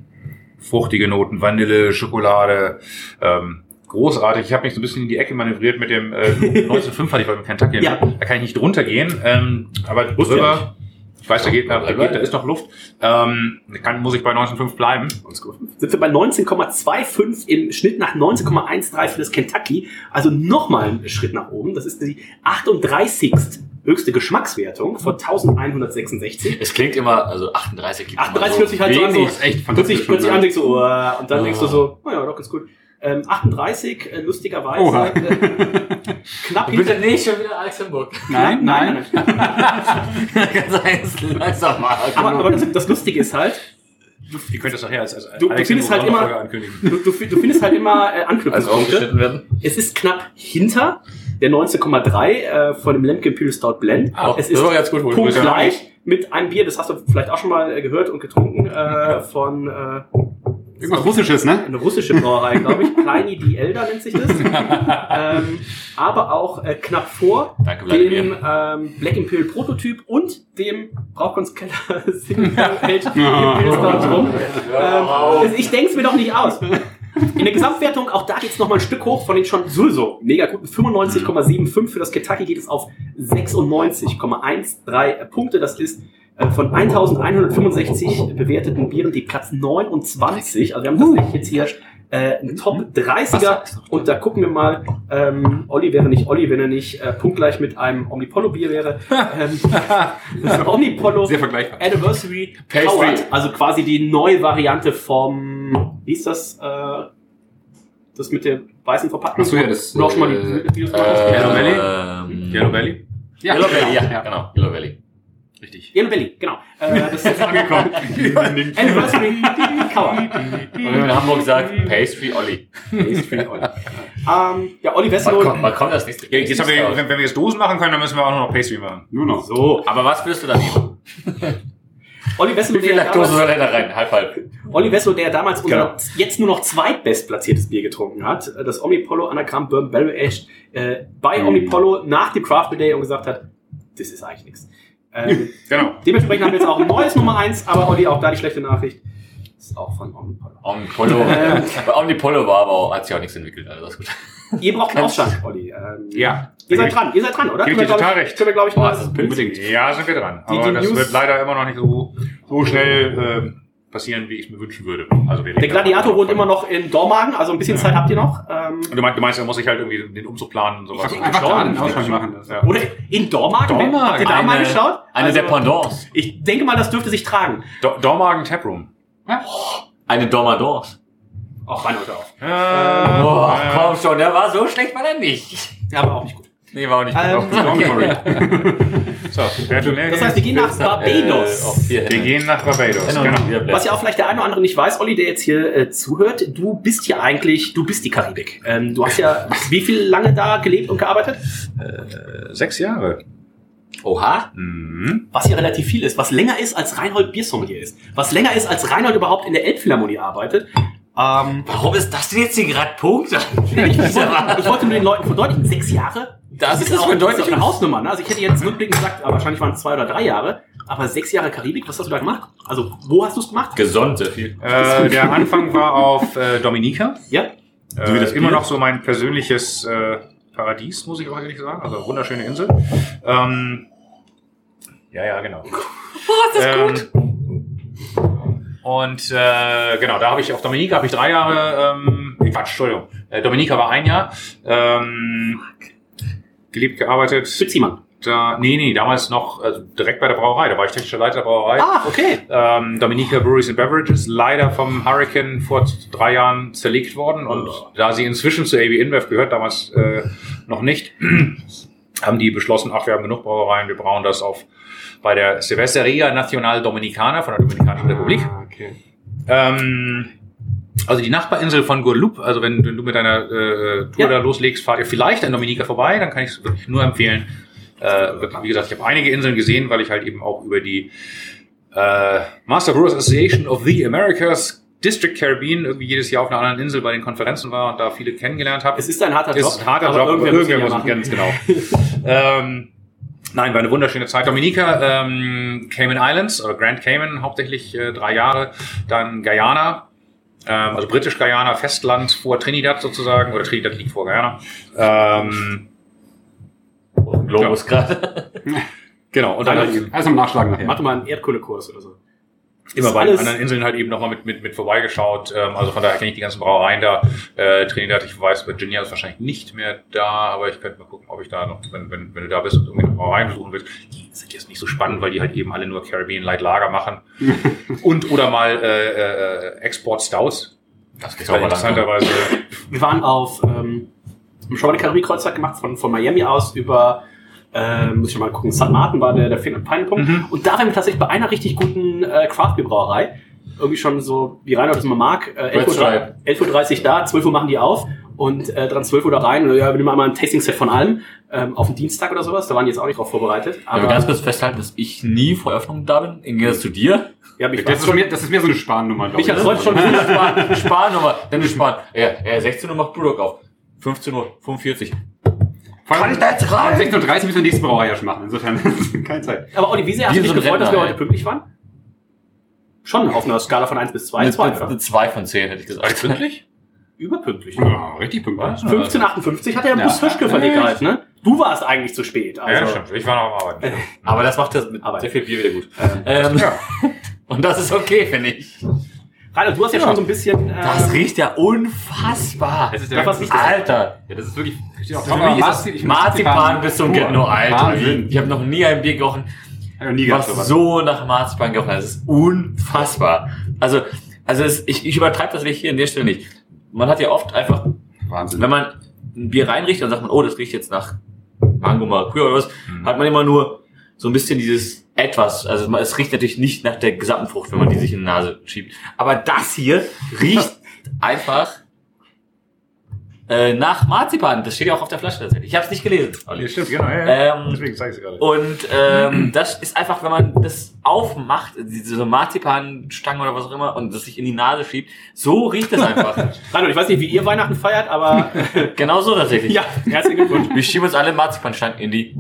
fruchtige Noten, Vanille, Schokolade. Ähm, großartig. Ich habe mich so ein bisschen in die Ecke manövriert mit dem äh, 1905 hatte ich bei Kentucky. Ja. Da kann ich nicht drunter gehen. Ähm, aber Wusste ja drüber, ich weiß, da geht, da, geht, da ist noch Luft. Ähm, kann, muss ich bei 1905 bleiben. Sind wir bei 19,25 im Schnitt nach 19,13 für das Kentucky. Also nochmal einen Schritt nach oben. Das ist die 38. höchste Geschmackswertung von 1166. Es klingt immer, also 38 gibt 38 hört sich halt so an, so, ist echt fantastisch sich, hört sich schon, an, ja. denkst du, oh, und dann denkst du so, oh ja, doch, ganz gut. Ähm, 38, äh, lustigerweise, äh, knapp Bitte hinter... nicht schon wieder Alex Hamburg. Nein, nein. Ganz langsam mal. Aber, aber das, das Lustige ist halt, Ihr könnt das nachher als, als Du- du findest halt immer- du, du, du findest halt immer äh, Also Anknüpfungspunkte. aufgeschnitten werden. Es ist knapp hinter der 19,3 äh, von dem Lemke Imperial Stout Blend. Ah, es das ist war ganz gut, punktgleich mit einem Bier, das hast du vielleicht auch schon mal äh, gehört und getrunken, äh, von äh, Irgendwas Russisches, ne? eine russische Brauerei, glaube ich. Pliny the Elder nennt sich das. ähm, aber auch äh, knapp vor Danke, dem ähm, Black Imperial Prototyp und dem Brauchkunstkeller Single Imperial Stout rum. Ähm, ich denke es mir doch nicht aus. In der Gesamtwertung, auch da geht es nochmal ein Stück hoch von den schon sowieso mega guten 95,75. Für das Kentucky geht es auf 96,13 Punkte. Das ist äh, von 1165 bewerteten Bieren die Platz 29. Also wir haben tatsächlich jetzt hier äh, einen Top 30er. Und da gucken wir mal, ähm, Olli wäre nicht Olli, wenn er nicht äh, punktgleich mit einem Omnipollo Bier wäre. ähm, das Omnipollo Sehr vergleichbar. Anniversary Pastry. Coward, also quasi die neue Variante vom, wie ist das, äh, das mit der weißen Verpackung? Ach so, ja, das, mal äh, die Videos gemacht hast. Yellow Valley? Ähm, Yellow Valley? Ja, Yellow Valley, ja, ja. genau. Yellow Valley. Richtig. Yellow Belly, genau. Äh, das ist jetzt angekommen. Anniversary Coward. Und wenn man in Hamburg sagt, Pastry Olli. ähm, ja, Olli Wann Wesselow. kommt, wann kommt das nächste Ja, jetzt haben wir, wenn, wenn wir jetzt Dosen machen können, dann müssen wir auch noch Pastry machen. Nur noch. So, Aber was willst du da nehmen? Olli Wesselow, Wie viel der Laktose damals, soll denn da rein? Halb, halb. Olli Wessel, der damals unser Genau. jetzt nur noch zweitbestplatziertes Bier getrunken hat, äh, das Omnipollo Anagramm Bourbon Barrel Aged, äh, bei Mhm. Omnipollo nach dem Craft Day und gesagt hat, das ist eigentlich nichts. Ähm, Genau. dementsprechend haben wir jetzt auch ein neues Nummer eins, aber Olli, auch da die schlechte Nachricht, ist auch von Omnipollo. Omnipollo, Omnipollo war aber auch, hat sich auch nichts entwickelt, also das ist gut. Ihr braucht einen Ausschank, Olli. Ähm, Ja. Ihr seid dran, ihr seid dran, oder? Gebe ich dir total recht. Können wir, glaube ich, mal... Unbedingt. Ja, sind wir dran. Die- Aber die das News- wird leider immer noch nicht so, so schnell ähm, passieren, wie ich mir wünschen würde. Also wir Der Gladiator wohnt immer noch in Dormagen, also ein bisschen Zeit habt ihr noch. Ähm, Du meinst, du meinst, er muss sich halt irgendwie den Umzug planen und sowas. Einfach da den Ausschlag machen. Das. Ja. oder in Dormagen? Dormagen. Habt ihr da mal Eine- geschaut? Eine Also, Dependance. Ich denke mal, das dürfte sich tragen. Do Dormagen Taproom. Eine Dormadance. Auch rein oder auf. Äh, Oh, äh, komm schon, der war so schlecht, war der nicht. Ja, aber auch nicht gut. Nee, war auch nicht Ähm, gut. Okay. So, Das heißt, wir gehen nach Äh, Barbados. vier wir gehen nach Barbados. Genau, Genau. Was ja auch vielleicht der eine oder andere nicht weiß, Olli, der jetzt hier äh, zuhört, du bist ja eigentlich, du bist die Karibik. Ähm, du hast ja wie viel lange da gelebt und gearbeitet? Äh, Sechs Jahre. Oha. Mhm. Was ja relativ viel ist, was länger ist als Reinhold Biersommelier ist, was länger ist als Reinhold überhaupt in der Elbphilharmonie arbeitet. Ähm, Warum ist das denn jetzt hier gerade Punkt? ich, wollte, ich wollte nur den Leuten verdeutlichen, sechs Jahre? Das ist auch für das ist deutlich auch eine Hausnummer. Ne? Also ich hätte jetzt rückblickend gesagt, aber wahrscheinlich waren es zwei oder drei Jahre. Aber sechs Jahre Karibik, was hast du da gemacht? Also wo hast du es gemacht? Gesund, sehr viel. Äh, der Anfang war auf äh, Dominica. Ja? Äh, wie das immer noch so mein persönliches äh, Paradies, muss ich auch ehrlich sagen. Also wunderschöne Insel. Ähm, ja, ja, genau. Oh, ist das gut. Und äh, genau, da habe ich auf Dominica habe ich drei Jahre, ähm, Quatsch, Entschuldigung. Äh, Dominica war ein Jahr. Ähm, gelebt, gearbeitet. Beziehmann. Da, nee, nee, damals noch also direkt bei der Brauerei. Da war ich technischer Leiter der Brauerei. Ah, okay. Ähm, Dominica Breweries and Beverages, leider vom Hurricane vor drei Jahren zerlegt worden. Und da sie inzwischen zu AB InBev gehört, damals äh, noch nicht, haben die beschlossen, ach, wir haben genug Brauereien, wir brauen das auf bei der Cerveceria Nacional Dominicana von der Dominikanischen Republik. Ah, okay. Ähm, also die Nachbarinsel von Guadeloupe, also wenn, wenn du mit deiner äh, Tour Ja. da loslegst, fahrt ihr vielleicht an Dominica vorbei, dann kann ich es wirklich nur empfehlen. Äh, wie gesagt, ich habe einige Inseln gesehen, weil ich halt eben auch über die äh, Master Brewers Association of the Americas District Caribbean irgendwie jedes Jahr auf einer anderen Insel bei den Konferenzen war und da viele kennengelernt habe. Es ist ein harter Es Job. ist ein harter Job, irgendwer muss irgendwer muss es machen. ganz genau. ähm, nein, war eine wunderschöne Zeit. Dominica, ähm, Cayman Islands oder Grand Cayman hauptsächlich äh, drei Jahre, dann Guyana, ähm, also britisch Guyana, Festland vor Trinidad sozusagen oder Trinidad liegt vor Guyana. Ähm, Globus gerade. genau und dann eben Also im Nachschlagen nachher. Mach mal einen Erdkundekurs oder so. Immer ist bei den anderen Inseln halt eben nochmal mit, mit, mit vorbeigeschaut. Ähm, also von daher kenne ich die ganzen Brauereien da. Äh, Trinidad, ich weiß, Virginia ist wahrscheinlich nicht mehr da, aber ich könnte mal gucken, ob ich da noch, wenn, wenn, wenn du da bist und irgendwie eine Brauerei besuchen willst, die sind jetzt nicht so spannend, weil die halt eben alle nur Caribbean Light Lager machen. und oder mal äh, äh, Export Stouts. Das geht Weil interessanterweise. Wir waren auf, ähm, schon mal eine Karibik-Kreuzfahrt gemacht, von, von Miami aus über, ähm, muss ich mal gucken, St. Martin war der, der Final-Punkt. Mhm. Und da waren wir tatsächlich bei einer richtig guten äh, Craft-Bier-Brauerei. Irgendwie schon so, wie Reinhard das immer mag, äh, 11.30 Uhr, Stripe. 11.30 Uhr da, 12 Uhr machen die auf und äh, dann 12 Uhr da rein. Und, ja, wir nehmen einmal ein Tasting-Set von allem ähm, auf den Dienstag oder sowas. Da waren die jetzt auch nicht drauf vorbereitet. Aber Aber ganz kurz festhalten, dass ich nie vor Eröffnung da bin. Im Gegensatz zu dir. ja, mich Das ist, mehr, das ist mehr so eine Sparnummer, glaube ich. Michael Freud schon Spar Sparnummer. Dann du sparen. Ja, ja, 16 Uhr macht Brewdog auf. 15 Uhr, 45. Vor allem- Kann ich da jetzt rein? Um 16.30 Uhr müssen wir nächste Brauerei ja schon machen. Insofern keine Zeit. Aber Olli, wie sehr hast du dich gefreut, dass wir heute ey. pünktlich waren? Schon auf einer Skala von 1 bis 2, Eine, 2, eine, oder? eine 2 von 10 hätte ich gesagt. Pünktlich? Überpünktlich. Ja, richtig pünktlich. 1558 hat der Ja. Bus Fischke verlegt halt, ne? Du warst eigentlich zu spät. Ja, Also, stimmt. Ich war noch am Arbeiten. Aber das macht das mit Aber- sehr viel Bier wieder gut. Ähm, Ja. Und das ist okay, finde ich. Rainer, du hast ja, Ja. schon so ein bisschen. Äh, Das riecht ja unfassbar. Das ist Ja, was das? Alter. Ja, das ist wirklich. Steht auch Für drauf, mich aber ist Marzi- das ich- Marzipan bis zum. Get No Alter. Wahnsinn. Ich habe noch nie ein Bier gerochen, nie was so nach Marzipan gerochen hat. Das ist unfassbar. Also, also es, ich, ich übertreibe das hier an der Stelle nicht. Man hat ja oft einfach Wahnsinn. wenn man ein Bier reinriecht, dann sagt man, oh, das riecht jetzt nach Mango Maracuja oder was, Mhm. hat man immer nur so ein bisschen dieses etwas. Also es riecht natürlich nicht nach der gesamten Frucht, wenn man die sich in die Nase schiebt. Aber das hier riecht einfach äh, nach Marzipan. Das steht ja auch auf der Flasche tatsächlich. Ich habe es nicht gelesen. Ja, stimmt, genau. Ja, ja. Ähm, Deswegen zeige ich es gerade. Und ähm, das ist einfach, wenn man das aufmacht, diese Marzipanstange oder was auch immer, und das sich in die Nase schiebt, so riecht es einfach. Reinhold, ich weiß nicht, wie ihr Weihnachten feiert, aber genau so tatsächlich. ja, herzlichen Glückwunsch. Wir schieben uns alle Marzipanstangen in die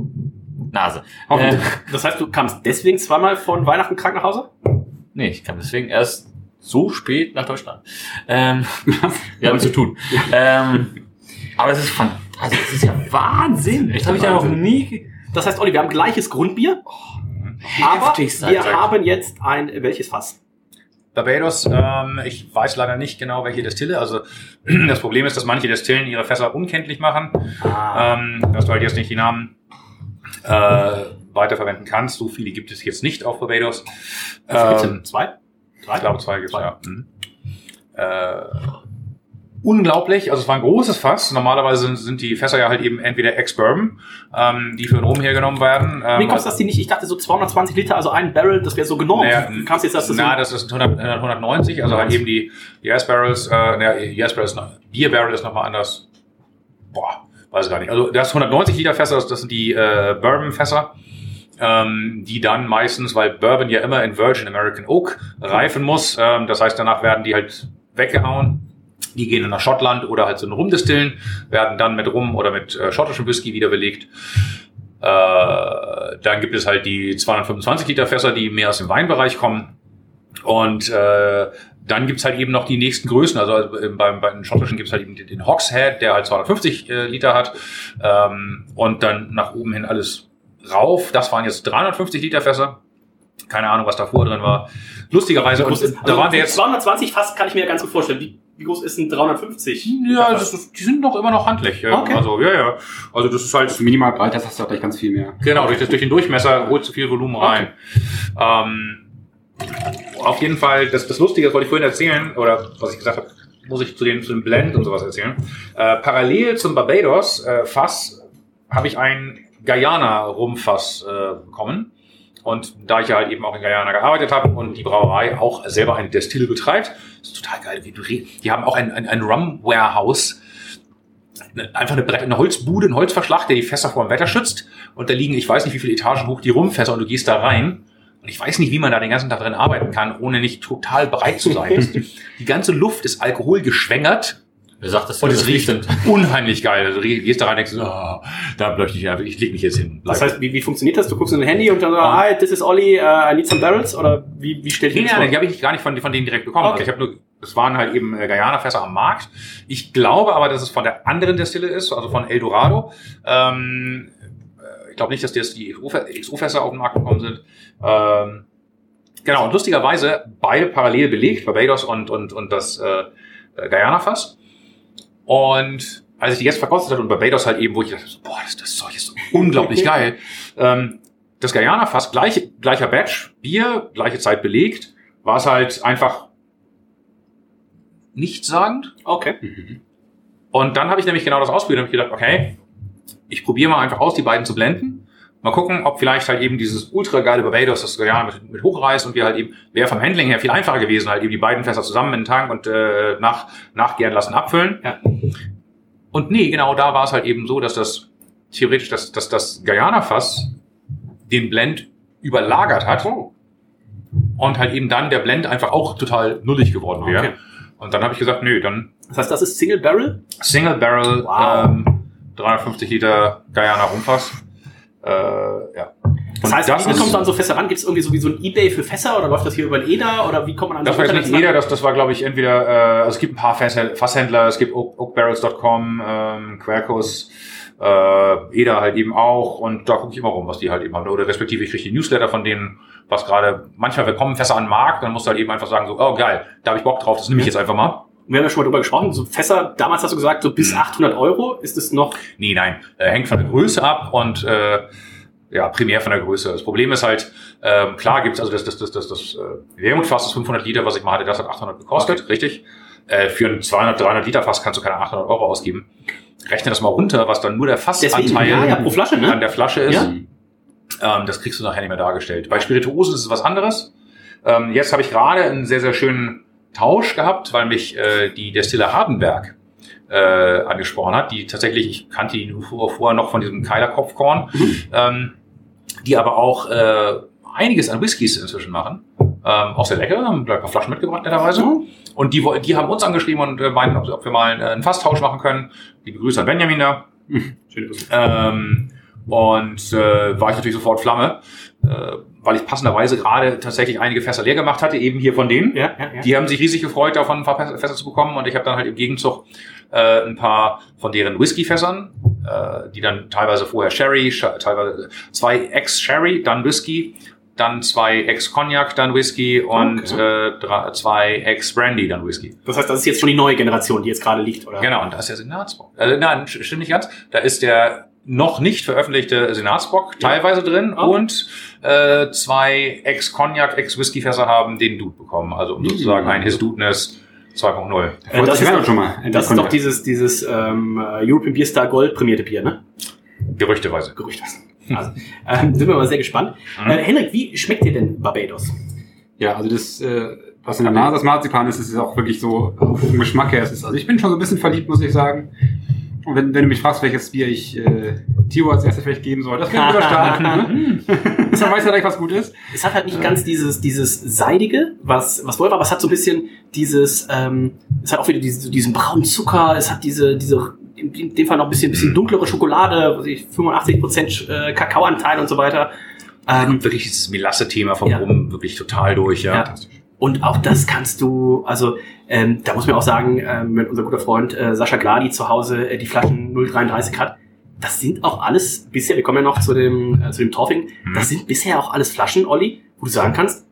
Nase. Äh, Das heißt, du kamst deswegen zweimal von Weihnachten krank nach Hause? nee, ich kam deswegen erst so spät nach Deutschland. Ähm, wir haben zu tun. Ähm, aber es ist fantastisch. Also, es ist ja Wahnsinn. Das habe ich ja noch nie... Das heißt, Olli, wir haben gleiches Grundbier, aber Heftigst, wir haben jetzt ein, welches Fass? Barbados, ähm, ich weiß leider nicht genau, welche Destille. Also das Problem ist, dass manche Destillen ihre Fässer unkenntlich machen, ähm, dass du halt jetzt nicht die Namen äh, weiterverwenden kannst. So viele gibt es jetzt nicht auf Barbados. Ähm, Zwei? Drei? ich glaube, zwei gibt es, ja. Mhm. Äh, unglaublich, also es war ein großes Fass. Normalerweise sind, sind die Fässer ja halt eben entweder Ex-Bourbon, ähm, die für den Rum hergenommen werden. Ähm, Wie kommst du, dass die nicht? Ich dachte so 220 Liter, also ein Barrel, das wäre so genormt. Naja, Du kamst jetzt, dass das na, so- das ist 100, 190, also halt eben die Yes Barrels, äh, na, Yes Barrels, noch- Beer Barrel ist nochmal anders. Boah, weiß ich gar nicht. Also das 190 Liter Fässer, das, sind die äh, Bourbon Fässer, ähm, die dann meistens, weil Bourbon ja immer in Virgin American Oak reifen muss, ähm, das heißt danach werden die halt weggehauen. Die gehen dann nach Schottland oder halt so Rumdistillen, werden dann mit Rum oder mit äh, schottischem Whisky wieder belegt. Äh, dann gibt es halt die 225 Liter Fässer, die mehr aus dem Weinbereich kommen. Und äh, dann gibt's halt eben noch die nächsten Größen. Also äh, beim, bei den schottischen gibt's halt eben den, den Hogshead, der halt 250 äh, Liter hat. Ähm, und dann nach oben hin alles rauf. Das waren jetzt 350 Liter Fässer. Keine Ahnung, was davor drin war. Lustigerweise, und ist- da waren wir also jetzt. 220 fast kann ich mir ganz gut vorstellen. Wie, wie groß ist ein 350? Ja, das ist, die sind noch immer noch handlich. ja. Okay. Also, ja, ja. Also, das ist halt Also minimal breit, das hast du auch gleich ganz viel mehr. Genau, durch, das, durch den Durchmesser holt zu viel Volumen rein. Ähm, auf jeden Fall, das, das Lustige, das wollte ich vorhin erzählen, oder was ich gesagt habe, muss ich zu den, zu dem Blend und sowas erzählen. Äh, parallel zum Barbados äh, Fass habe ich ein Guyana Rumfass äh, bekommen. Und da ich ja halt eben auch in Guyana gearbeitet habe und die Brauerei auch selber eine Destille betreibt, ist total geil, wie du. Die haben auch ein, ein, ein Rum Warehouse, einfach eine, Brett, eine Holzbude, ein Holzverschlag, der die Fässer vor dem Wetter schützt. Und da liegen, ich weiß nicht, wie viele Etagen hoch die Rumfässer und du gehst da rein. Und ich weiß nicht, wie man da den ganzen Tag drin arbeiten kann, ohne nicht total breit zu sein. die ganze Luft ist alkoholgeschwängert Wer sagt das? und das es riecht unheimlich geil. Also gehst da rein und denkst, oh, da möchte ich einfach, ich leg mich jetzt hin. Das heißt, wie, wie funktioniert das? Du guckst in dein Handy und dann so, hi, this is Olli, uh, I need some barrels? Oder wie, wie stell ich Nee, das nee, vor? die habe ich gar nicht von, von denen direkt bekommen. Okay. Also ich habe nur, es waren halt eben äh, Guyana-Fässer am Markt. Ich glaube aber, dass es von der anderen Destille ist, also von Eldorado. Ähm, äh, ich glaube nicht, dass das die XO-Fässer auf den Markt gekommen sind. Ähm, genau, und lustigerweise beide parallel belegt, Barbados und, und, und das äh, äh, Guyana-Fass. Und als ich die jetzt verkostet hatte und Barbados halt eben, wo ich dachte, so, boah, das, das Zeug ist so unglaublich geil. Ähm, das Guyana-Fass, gleiche, gleicher Batch, Bier, gleiche Zeit belegt, war es halt einfach nichtssagend. Okay. Und dann habe ich nämlich genau das ausprobiert und habe gedacht, okay, ich probiere mal einfach aus, die beiden zu blenden. Mal gucken, ob vielleicht halt eben dieses ultra geile Barbados, das Guyana mit, mit hochreißt und wir halt eben, wäre vom Handling her viel einfacher gewesen, halt eben die beiden Fässer zusammen in den Tank und äh, nach, nachgären lassen, abfüllen. Ja. Und nee, genau da war es halt eben so, dass das theoretisch, dass, dass das Guyana-Fass den Blend überlagert hat und halt eben dann der Blend einfach auch total nullig geworden wäre. Okay. Und dann habe ich gesagt, nö, dann Das heißt, das ist Single Barrel? Single Barrel, Wow. ähm, 350 Liter Guyana Rumfass. Äh, ja. Das heißt, das wie kommt man an so Fässer ran? Gibt es irgendwie so wie so ein Ebay für Fässer oder läuft das hier über ein EDA oder wie kommt man an Das so war jetzt nicht jeder, das, das war glaube ich entweder, äh, also es gibt ein paar Fasshändler, es gibt Oak, oakbarrels.com, ähm, Quercus, äh, EDA halt eben auch und da gucke ich immer rum, was die halt eben haben. Oder respektive ich kriege die Newsletter von denen, was gerade, manchmal kommen Fässer an den Markt, dann musst du halt eben einfach sagen so, oh geil, da habe ich Bock drauf, das nehme ich jetzt einfach mal. Wir haben ja schon mal drüber gesprochen, so Fässer, damals hast du gesagt, so bis 800 Euro, ist es noch, Nee, nein, äh, hängt von der Größe ab und äh, ja, primär von der Größe. Das Problem ist halt, ähm, klar gibt's also das, das, das, das, das äh, Wermutfass, das 500 Liter, was ich mal hatte, das hat 800 gekostet, richtig? Äh, für ein 200, 300 Liter Fass kannst du keine 800 Euro ausgeben. Rechne das mal runter, was dann nur der Fassanteil ja, ja, pro Flasche, ne? an der Flasche ist. Ja. Ähm, das kriegst du nachher nicht mehr dargestellt. Bei Spirituosen ist es was anderes. Ähm, jetzt habe ich gerade einen sehr, sehr schönen Tausch gehabt, weil mich äh, die Destille Hardenberg äh, angesprochen hat, die tatsächlich, ich kannte die vorher noch von diesem Keiler Kopfkorn, ähm, die aber auch äh, einiges an Whiskys inzwischen machen. Ähm, auch sehr lecker, haben gleich ein paar Flaschen mitgebracht netterweise. Und die, die haben uns angeschrieben und äh, meinten, ob, ob wir mal äh, einen Fasstausch machen können. Liebe Grüße an Benjamin da. Grüße. Ähm, und äh, war ich natürlich sofort Flamme, äh, weil ich passenderweise gerade tatsächlich einige Fässer leer gemacht hatte, eben hier von denen. Ja, ja, ja. Die haben sich riesig gefreut, davon ein paar Fässer zu bekommen und ich habe dann halt im Gegenzug äh, ein paar von deren Whisky-Fässern, äh, die dann teilweise vorher Sherry, teilweise zwei Ex-Sherry, dann Whisky, dann zwei Ex-Cognac, dann Whisky und äh, drei, zwei Ex-Brandy, dann Whisky. Das heißt, das ist jetzt schon die neue Generation, die jetzt gerade liegt, oder? Genau, und da ist der Senatsbock. Äh, nein, st- stimmt nicht ganz. Da ist der noch nicht veröffentlichte Senatsbock teilweise drin Oh. und äh, zwei Ex-Cognac, Ex-Whisky-Fässer haben den Dude bekommen. Also um sozusagen ein His Dudeness 2.0. Äh, das ist, doch schon mal. das ist doch dieses, dieses ähm, äh, European Beer Star Gold prämierte Bier, ne? Gerüchteweise. Gerücht was. Also, ähm, sind wir mal sehr gespannt. Mhm. Äh, Henrik, wie schmeckt dir denn Barbados? Ja, also das, äh, was in der Nase das Marzipan ist, ist auch wirklich so vom Geschmack her. Es ist, also ich bin schon so ein bisschen verliebt, muss ich sagen. Und wenn, wenn du mich fragst, welches Bier ich äh, Tio als erstes vielleicht geben soll, das wäre überstark. ne? Man weiß ja gleich, was gut ist. Es hat halt nicht ganz dieses, dieses Seidige, was, was wollen wir, aber es hat so ein bisschen dieses, ähm, es hat auch wieder diese, diesen braunen Zucker, es hat diese, diese, in, dem Fall noch ein bisschen, bisschen dunklere Schokolade, was weiß ich, 85% äh, Kakaoanteil und so weiter. Ähm, Wirklich dieses Melasse-Thema vom Ja. Rum wirklich total durch, ja. Ja. Und auch das kannst du, also ähm, da muss man auch sagen, ähm, wenn unser guter Freund äh, Sascha Gladi zu Hause äh, die Flaschen 033 hat, das sind auch alles bisher, wir kommen ja noch zu dem, äh, zu dem Torfing, Mhm. das sind bisher auch alles Flaschen, Olli, wo du sagen kannst,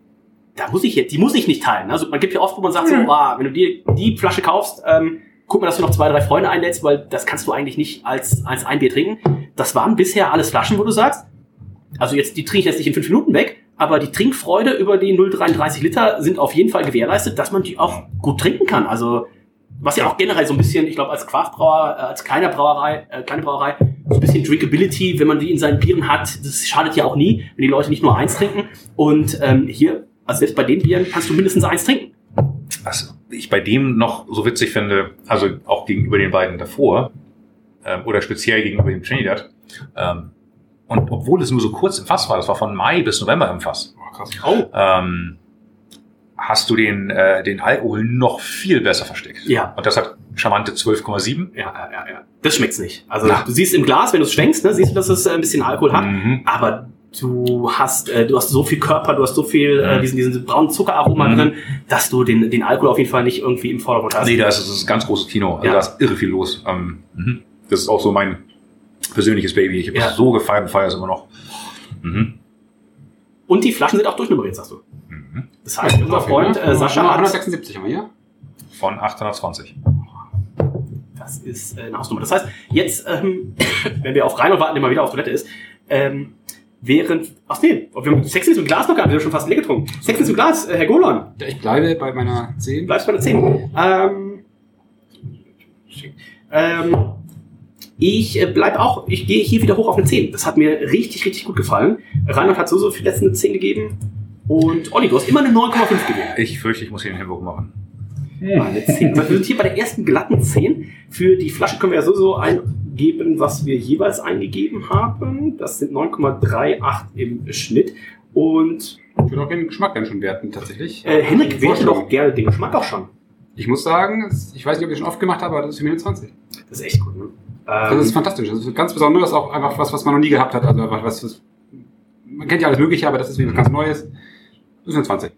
da muss ich jetzt, die muss ich nicht teilen. Also man gibt ja oft, wo man sagt, so, ah, wenn du dir die Flasche kaufst, ähm, guck mal, dass du noch zwei, drei Freunde einlädst, weil das kannst du eigentlich nicht als, als ein Bier trinken. Das waren bisher alles Flaschen, wo du sagst, also jetzt, die trinke ich jetzt nicht in fünf Minuten weg, aber die Trinkfreude über die 0,33 Liter sind auf jeden Fall gewährleistet, dass man die auch gut trinken kann. Also, was ja auch generell so ein bisschen, ich glaube, als Craftbrauer, äh, als kleiner Brauerei, äh, kleine Brauerei, so ein bisschen Drinkability, wenn man die in seinen Bieren hat, das schadet ja auch nie, wenn die Leute nicht nur eins trinken. Und ähm, hier, also selbst bei den Bieren, kannst du mindestens eins trinken. Was ich bei dem noch so witzig finde, also auch gegenüber den beiden davor, ähm, oder speziell gegenüber dem Trinidad, ähm, und obwohl es nur so kurz im Fass war, das war von Mai bis November im Fass, Oh, krass. ähm, hast du den, äh, den Alkohol noch viel besser versteckt. Ja. Und das hat charmante 12,7. Ja, ja, ja, ja. Das schmeckt's nicht. Also Na. du siehst im Glas, wenn du es schwenkst, ne, siehst du, dass es äh, ein bisschen Alkohol hat. Mhm. aber du hast, äh, du hast so viel Körper, du hast so viel äh, Mhm. diesen, diesen braunen Zuckeraroma Mhm. drin, dass du den, den Alkohol auf jeden Fall nicht irgendwie im Vordergrund hast. Nee, da ist es ist ein ganz großes Kino. Also Ja. da ist irre viel los. Ähm, mhm. Das ist auch so mein persönliches Baby. Ich habe Ja. es so gefeiert und feiere es immer noch. Mhm. Und die Flaschen sind auch durchnummeriert, sagst du. Mhm. Das heißt, unser Freund äh, Sascha hat, 176 haben wir hier. Von 820. das ist äh, eine Hausnummer. Das heißt, jetzt, ähm, wenn wir auf Reinhold warten, der mal wieder auf Toilette ist, ähm, während, ach nee, wir haben Sexens im Glas noch gehabt, wir haben schon fast leer getrunken. Sexens im Glas, äh, Herr Golon, Ja, ich bleibe bei meiner 10. bleibst bei der 10. Ähm, ähm, ich äh, bleib auch, ich gehe hier wieder hoch auf eine 10. Das hat mir richtig, richtig gut gefallen. Reinhold hat so, so viel letzten eine 10 gegeben. Und Olli, du hast immer eine 9,5 gegeben. Ich fürchte, ich muss hier den Hamburg machen. Eine 10. Wir sind hier bei der ersten glatten 10. Für die Flasche können wir ja so, so eingeben, was wir jeweils eingegeben haben. Das sind 9,38 im Schnitt. Und Ich würde auch den Geschmack dann schon werten, tatsächlich. äh, Henrik werte doch gerne den Geschmack auch schon. Ich muss sagen, ich weiß nicht, ob ich das schon oft gemacht habe, aber das ist für mich eine 20. Das ist echt gut. Ne? Das Ähm, ist fantastisch. Das ist ganz besonderes, auch einfach was, was man noch nie gehabt hat. Also was, was man kennt ja alles Mögliche, aber das ist wieder ganz Neues. Das eine 20.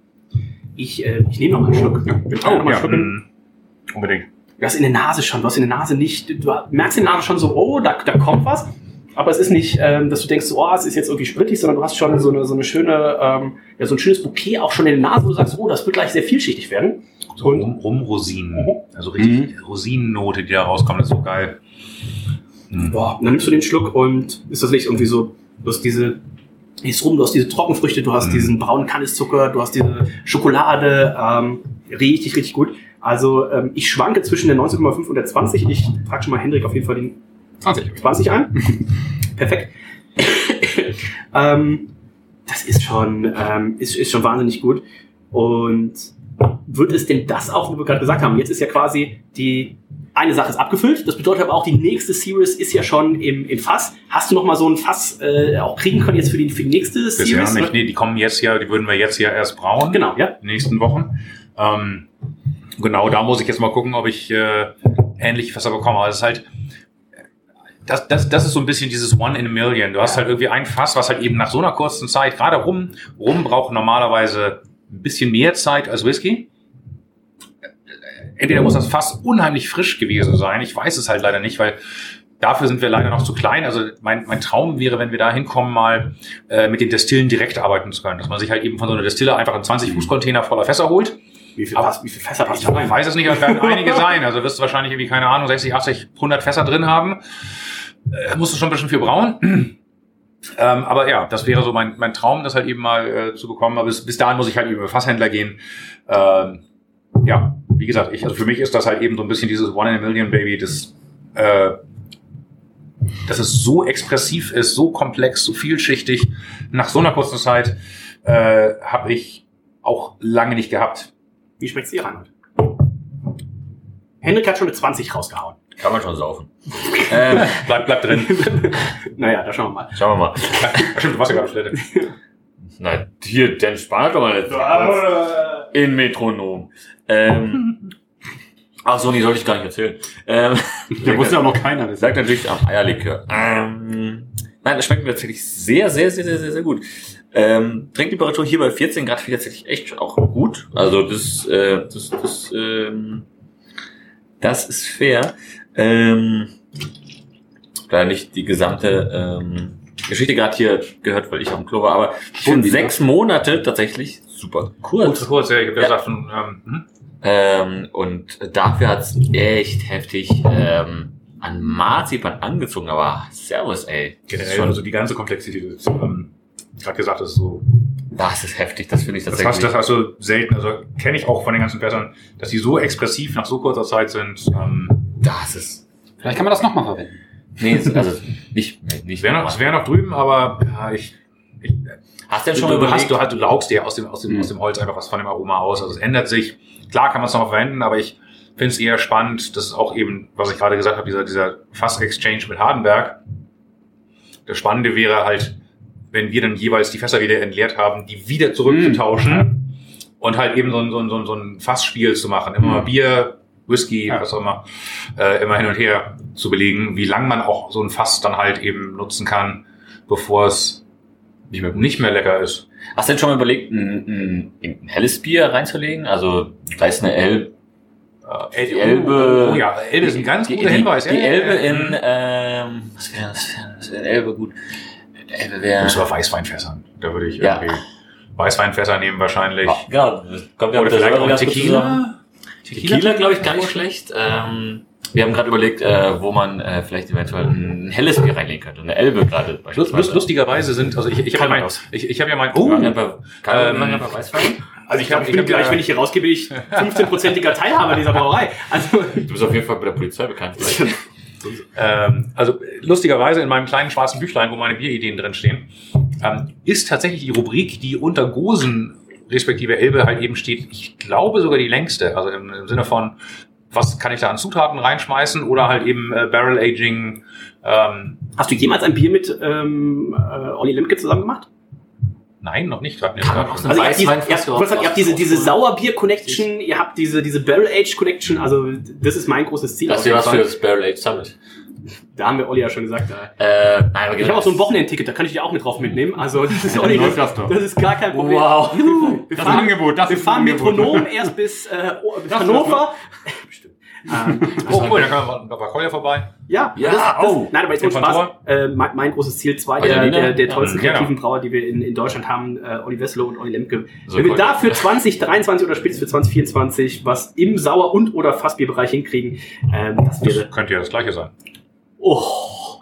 ich, äh, ich nehme noch mal einen Schluck. Ja. Wir teilen noch mal einen Schluck. Mhm. Unbedingt. Du hast in der Nase schon, du hast in der Nase nicht, du merkst in der Nase schon so, oh, da, da kommt was. Aber es ist nicht, ähm, dass du denkst, so, oh, es ist jetzt irgendwie sprittig, sondern du hast schon so eine, so eine schöne, ähm, ja, so ein schönes Bouquet auch schon in der Nase, wo du sagst, oh, das wird gleich sehr vielschichtig werden. So Rum, Rumrosinen. Also richtig Rosinennote, die da rauskommt, das ist so geil. Mhm. Boah, dann nimmst du den Schluck und ist das nicht irgendwie so, du hast diese, ist rum, du hast diese Trockenfrüchte, du hast Mhm. diesen braunen Kandiszucker, du hast diese Schokolade, ähm, richtig, richtig gut. Also ähm, ich schwanke zwischen der 19,5 und der 20. Ich trage schon mal Hendrik auf jeden Fall den 20. 20 ein. Perfekt. ähm, das ist schon, ähm, ist, ist schon wahnsinnig gut. Und wird es denn das auch, wo wir gerade gesagt haben, jetzt ist ja quasi die eine Sache ist abgefüllt, das bedeutet aber auch, die nächste Series ist ja schon im, im Fass. Hast du noch mal so ein Fass äh, auch kriegen können jetzt für die, für die nächste Bisher Series? nicht. Nee, die kommen jetzt ja, die würden wir jetzt ja erst brauen. Genau, ja. In den nächsten Wochen. Ähm, genau, da muss ich jetzt mal gucken, ob ich äh, ähnlich Fässer bekomme. Also es ist halt, das, das, das ist so ein bisschen dieses One in a Million. Du hast halt irgendwie ein Fass, was halt eben nach so einer kurzen Zeit, gerade rum, rum braucht normalerweise ein bisschen mehr Zeit als Whisky. Entweder muss das Fass unheimlich frisch gewesen sein. Ich weiß es halt leider nicht, weil dafür sind wir leider noch zu klein. Also mein, mein Traum wäre, wenn wir da hinkommen, mal äh, mit den Destillen direkt arbeiten zu können. Dass man sich halt eben von so einer Destille einfach einen 20-Fuß-Container voller Fässer holt. Wie viel, Aber- wie viel Fässer passt Ich da rein? weiß es nicht, aber es werden einige sein. Also wirst du wahrscheinlich irgendwie, keine Ahnung, 60, 80, 100 Fässer drin haben. Äh, musst du schon ein bisschen für brauen. Ähm, aber ja, das wäre so mein, mein Traum, das halt eben mal äh, zu bekommen. Aber bis, bis dahin muss ich halt über Fasshändler gehen. Ähm, ja, wie gesagt, ich, also für mich ist das halt eben so ein bisschen dieses One in a Million Baby, das, äh, dass es so expressiv ist, so komplex, so vielschichtig. Nach so einer kurzen Zeit äh, habe ich auch lange nicht gehabt. Wie schmeckt's dir, Reinhold? Henrik hat schon eine 20 rausgehauen. Kann man schon saufen. ähm, Bleib, bleib drin. Naja, da schauen wir mal. schauen wir mal. Stimmt, du warst ja gerade auf Toilette. Nein, hier, den spart doch mal jetzt. In Metronom. Ähm, ach so, nee, sollte ich gar nicht erzählen. Ähm, Der wusste auch noch keiner. Das sagt natürlich auch Eierlikör. Ähm, nein, das schmeckt mir tatsächlich sehr, sehr, sehr, sehr, sehr, sehr gut. Ähm, Trinktemperatur hier bei 14 Grad finde ich tatsächlich echt auch gut. Also das, äh, das, das, ähm, das ist fair. Ähm, leider nicht die gesamte ähm, Geschichte gerade hier gehört, weil ich auf dem Klo war, aber finde sechs Monate tatsächlich super kurz. Kurz, kurz, ja, ich habe Ja. gesagt, von, ähm, hm? Ähm, und dafür hat's echt heftig ähm, an Marzipan angezogen, aber Servus, ey. Das generell, schon, also die ganze Komplexität, ist, ähm, gerade gesagt, das ist so, das ist heftig, das finde ich das tatsächlich. hast, das hast du selten, also kenne ich auch von den ganzen Fässern, dass die so expressiv nach so kurzer Zeit sind, ähm, das ist. Vielleicht kann man das nochmal verwenden. Nee, es- also nicht, nicht es wäre noch, es wäre noch drüben, aber ja, ich, ich Hast du denn schon du, überlegt? du, hast, du laugst dir aus dem, aus, dem, Mhm. aus dem Holz einfach was von dem Aroma aus. Also es ändert sich. Klar kann man es noch verwenden, aber ich finde es eher spannend. Das ist auch eben, was ich gerade gesagt habe, dieser, dieser Fass-Exchange mit Hardenberg. Das Spannende wäre halt, wenn wir dann jeweils die Fässer wieder entleert haben, die wieder zurückzutauschen und halt eben so ein, so ein, so ein, so ein Fassspiel zu machen. Immer mal Mhm. Bier, Whisky, Ja. was auch immer, äh, immer hin und her zu belegen, wie lang man auch so ein Fass dann halt eben nutzen kann, bevor es Nicht mehr, nicht mehr lecker ist. Hast du denn schon mal überlegt, ein, ein, ein helles Bier reinzulegen? Also, da ist eine Elbe. Äh, Die Elbe. Oh, ja, Elbe ist ein ganz die, guter die, Hinweis. Die ja, Elbe in, ähm, was wäre das? Was wäre Elbe gut? Elbe wäre. Muss aber Weißweinfässern. Da würde ich Ja. irgendwie Weißweinfässer nehmen wahrscheinlich. Ja, genau, das kommt ja Oder vielleicht auch zusammen. Tequila? Tequila, glaube ich, gar nicht schlecht. Ähm, wir haben gerade überlegt, äh, wo man äh, vielleicht eventuell ein helles Bier reinlegen könnte. Eine Elbe gerade Lust, lustigerweise sind, also ich, ich habe ja mein, ich, ich habe ja mein, Oh, kann Ähm, man bei Weißwein? Also ich glaube, ich bin hab gleich, ja- wenn ich hier rausgehe, bin ich 15-prozentiger Teilhaber dieser Brauerei. Also, Du bist auf jeden Fall bei der Polizei bekannt. ähm, also lustigerweise in meinem kleinen schwarzen Büchlein, wo meine Bierideen drin stehen, ähm, ist tatsächlich die Rubrik, die unter Gosen respektive Elbe halt eben steht, ich glaube sogar die längste, also im, im Sinne von, was kann ich da an Zutaten reinschmeißen oder halt eben äh, Barrel Aging, ähm, hast du jemals ein Bier mit ähm, äh, Olli Lemke zusammen gemacht? nein, noch nicht. So Also ihr habt, diese, ihr, habt, diese, diese Sauerbier-Connection, ihr habt diese, diese Barrel-Age-Connection, also das ist mein großes Ziel. Das jeden was für das Barrel Age Summit. Da haben wir Olli ja schon gesagt. Äh, Äh, nein, aber ich habe auch so ein Wochenendticket, da kann ich dir auch mit drauf mitnehmen. Also das ist, Olli, das, das ist gar kein Problem. Wow. Wir Das fahren, Angebot. Das wir fahren Angebot. Metronom erst bis äh, bis Das Hannover. Bestimmt. Ähm, Oh, cool, dann können wir bei Kolja vorbei. Ja, Ja, das, das, oh. nein, aber jetzt Spaß. Äh, mein, mein großes Ziel, zwei der, der, der tollsten Ja, genau. kreativen Brauer, die wir in, in Deutschland haben, äh, Olli Wesselo und Olli Lemke. So Wenn wir da für 2023 oder spätestens für 2024 was im Sauer- und oder Fassbierbereich hinkriegen, ähm, das wäre... Das könnte ja das gleiche sein. Oh,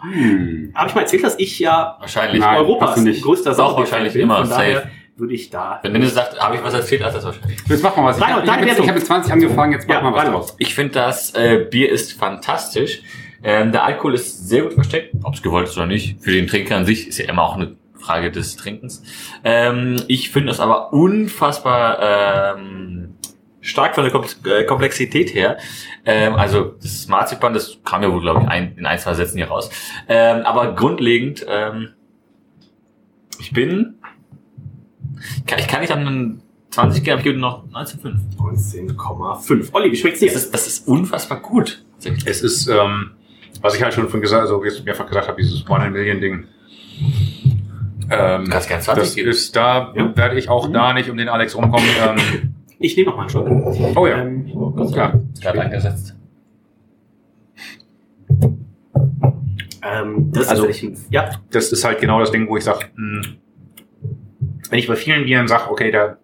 Hm. habe ich mal erzählt, dass ich ja Wahrscheinlich. Nein. Europas hast du nicht. größter Sauerbier wahrscheinlich bin. immer Von daher safe. würde ich da... Wenn Dennis sagt, habe ich was erzählt, hat er das wahrscheinlich. Jetzt mach mal was. Ich Reinhold, habe hab jetzt, ich hab jetzt 20 angefangen, jetzt mach Ja, mal was draus. Ich finde, das äh, Bier ist fantastisch. Ähm, der Alkohol ist sehr gut versteckt, ob es gewollt ist oder nicht. Für den Trinker an sich ist ja immer auch eine Frage des Trinkens. Ähm, ich finde es aber unfassbar ähm, stark von der äh, Komplexität her. Ähm, also das Marzipan, das kam ja wohl, glaube ich, ein, in ein, zwei Sätzen hier raus. Ähm, aber grundlegend, ähm, ich bin, kann, ich kann nicht an einen 20 gehen, aber ich gebe noch 19,5. 19,5. Olli, wie schmeckt's dir? Das ist, das ist unfassbar gut. Es ist, ähm, was ich halt schon von gesagt, also mehrfach gesagt habe, dieses One in Million Ding. Ähm, Du kannst gerne 20 das geben. ist, da Ja. werde ich auch da nicht um den Alex rumkommen. Ähm, Ich nehme noch mal einen Schluck. Oh ja. Ähm, oh, Gott sei Dank. Ja. Ähm, das also, ist ja. Das ist halt genau das Ding, wo ich sage, hm, wenn ich bei vielen Bieren sage, okay, da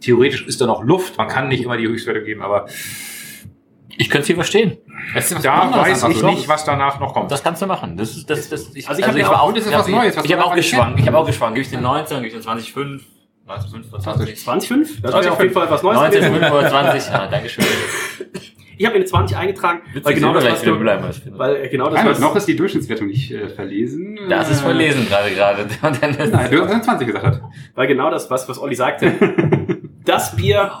theoretisch ist da noch Luft, man kann nicht immer die Höchstwerte geben, aber ich könnte es hier verstehen. da weiß ich nicht, was danach noch kommt. Das kannst du machen. Das das, das, ich, also ich also habe auch, das ja, was auch geschwankt. Ich habe auch geschwankt. Gebe ich den 19, gebe ich den 25, 1925. 2025? Das wäre auf jeden Fall was Neues. 1925, ja, Dankeschön. Ich habe eine 20 eingetragen, Witzig, weil genau das, was du, bleiben, weil äh, genau das, was noch ist die Durchschnittswertung nicht äh, verlesen. Das ist verlesen gerade gerade. Nein, du hast 20 gesagt. Hat. Weil genau das, was, was Olli sagte, das Bier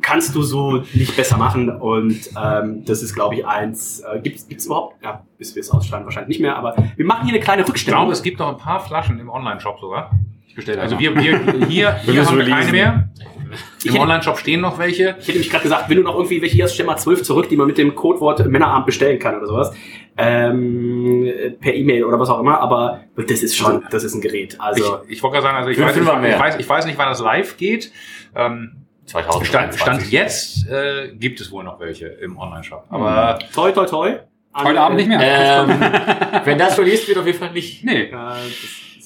kannst du so nicht besser machen und ähm, das ist, glaube ich, eins. Äh, gibt's, gibt's überhaupt? Ja, bis wir es ausschreiben wahrscheinlich nicht mehr. Aber wir machen hier eine kleine Rückstellung. Ich glaube, es gibt noch ein paar Flaschen im Online-Shop sogar. Ich bestelle Also wir, wir hier, hier haben wir keine mehr. Im Online-Shop stehen noch welche. Ich hätte mich gerade gesagt, wenn du noch irgendwie welche hier hast, stell mal 12 zurück, die man mit dem Codewort Männerabend bestellen kann oder sowas. Ähm, per E-Mail oder was auch immer, aber das ist schon, das ist ein Gerät. Also, ich ich wollte gerade sagen, also ich weiß, ich, ich, weiß, ich weiß nicht, wann das live geht. Ähm, 2000. Stand, Stand jetzt äh, gibt es wohl noch welche im Online-Shop. Aber toi, toi, toi. An- Heute Abend nicht mehr. Ähm, wenn das verliest, wird auf jeden Fall nicht. nee. Äh,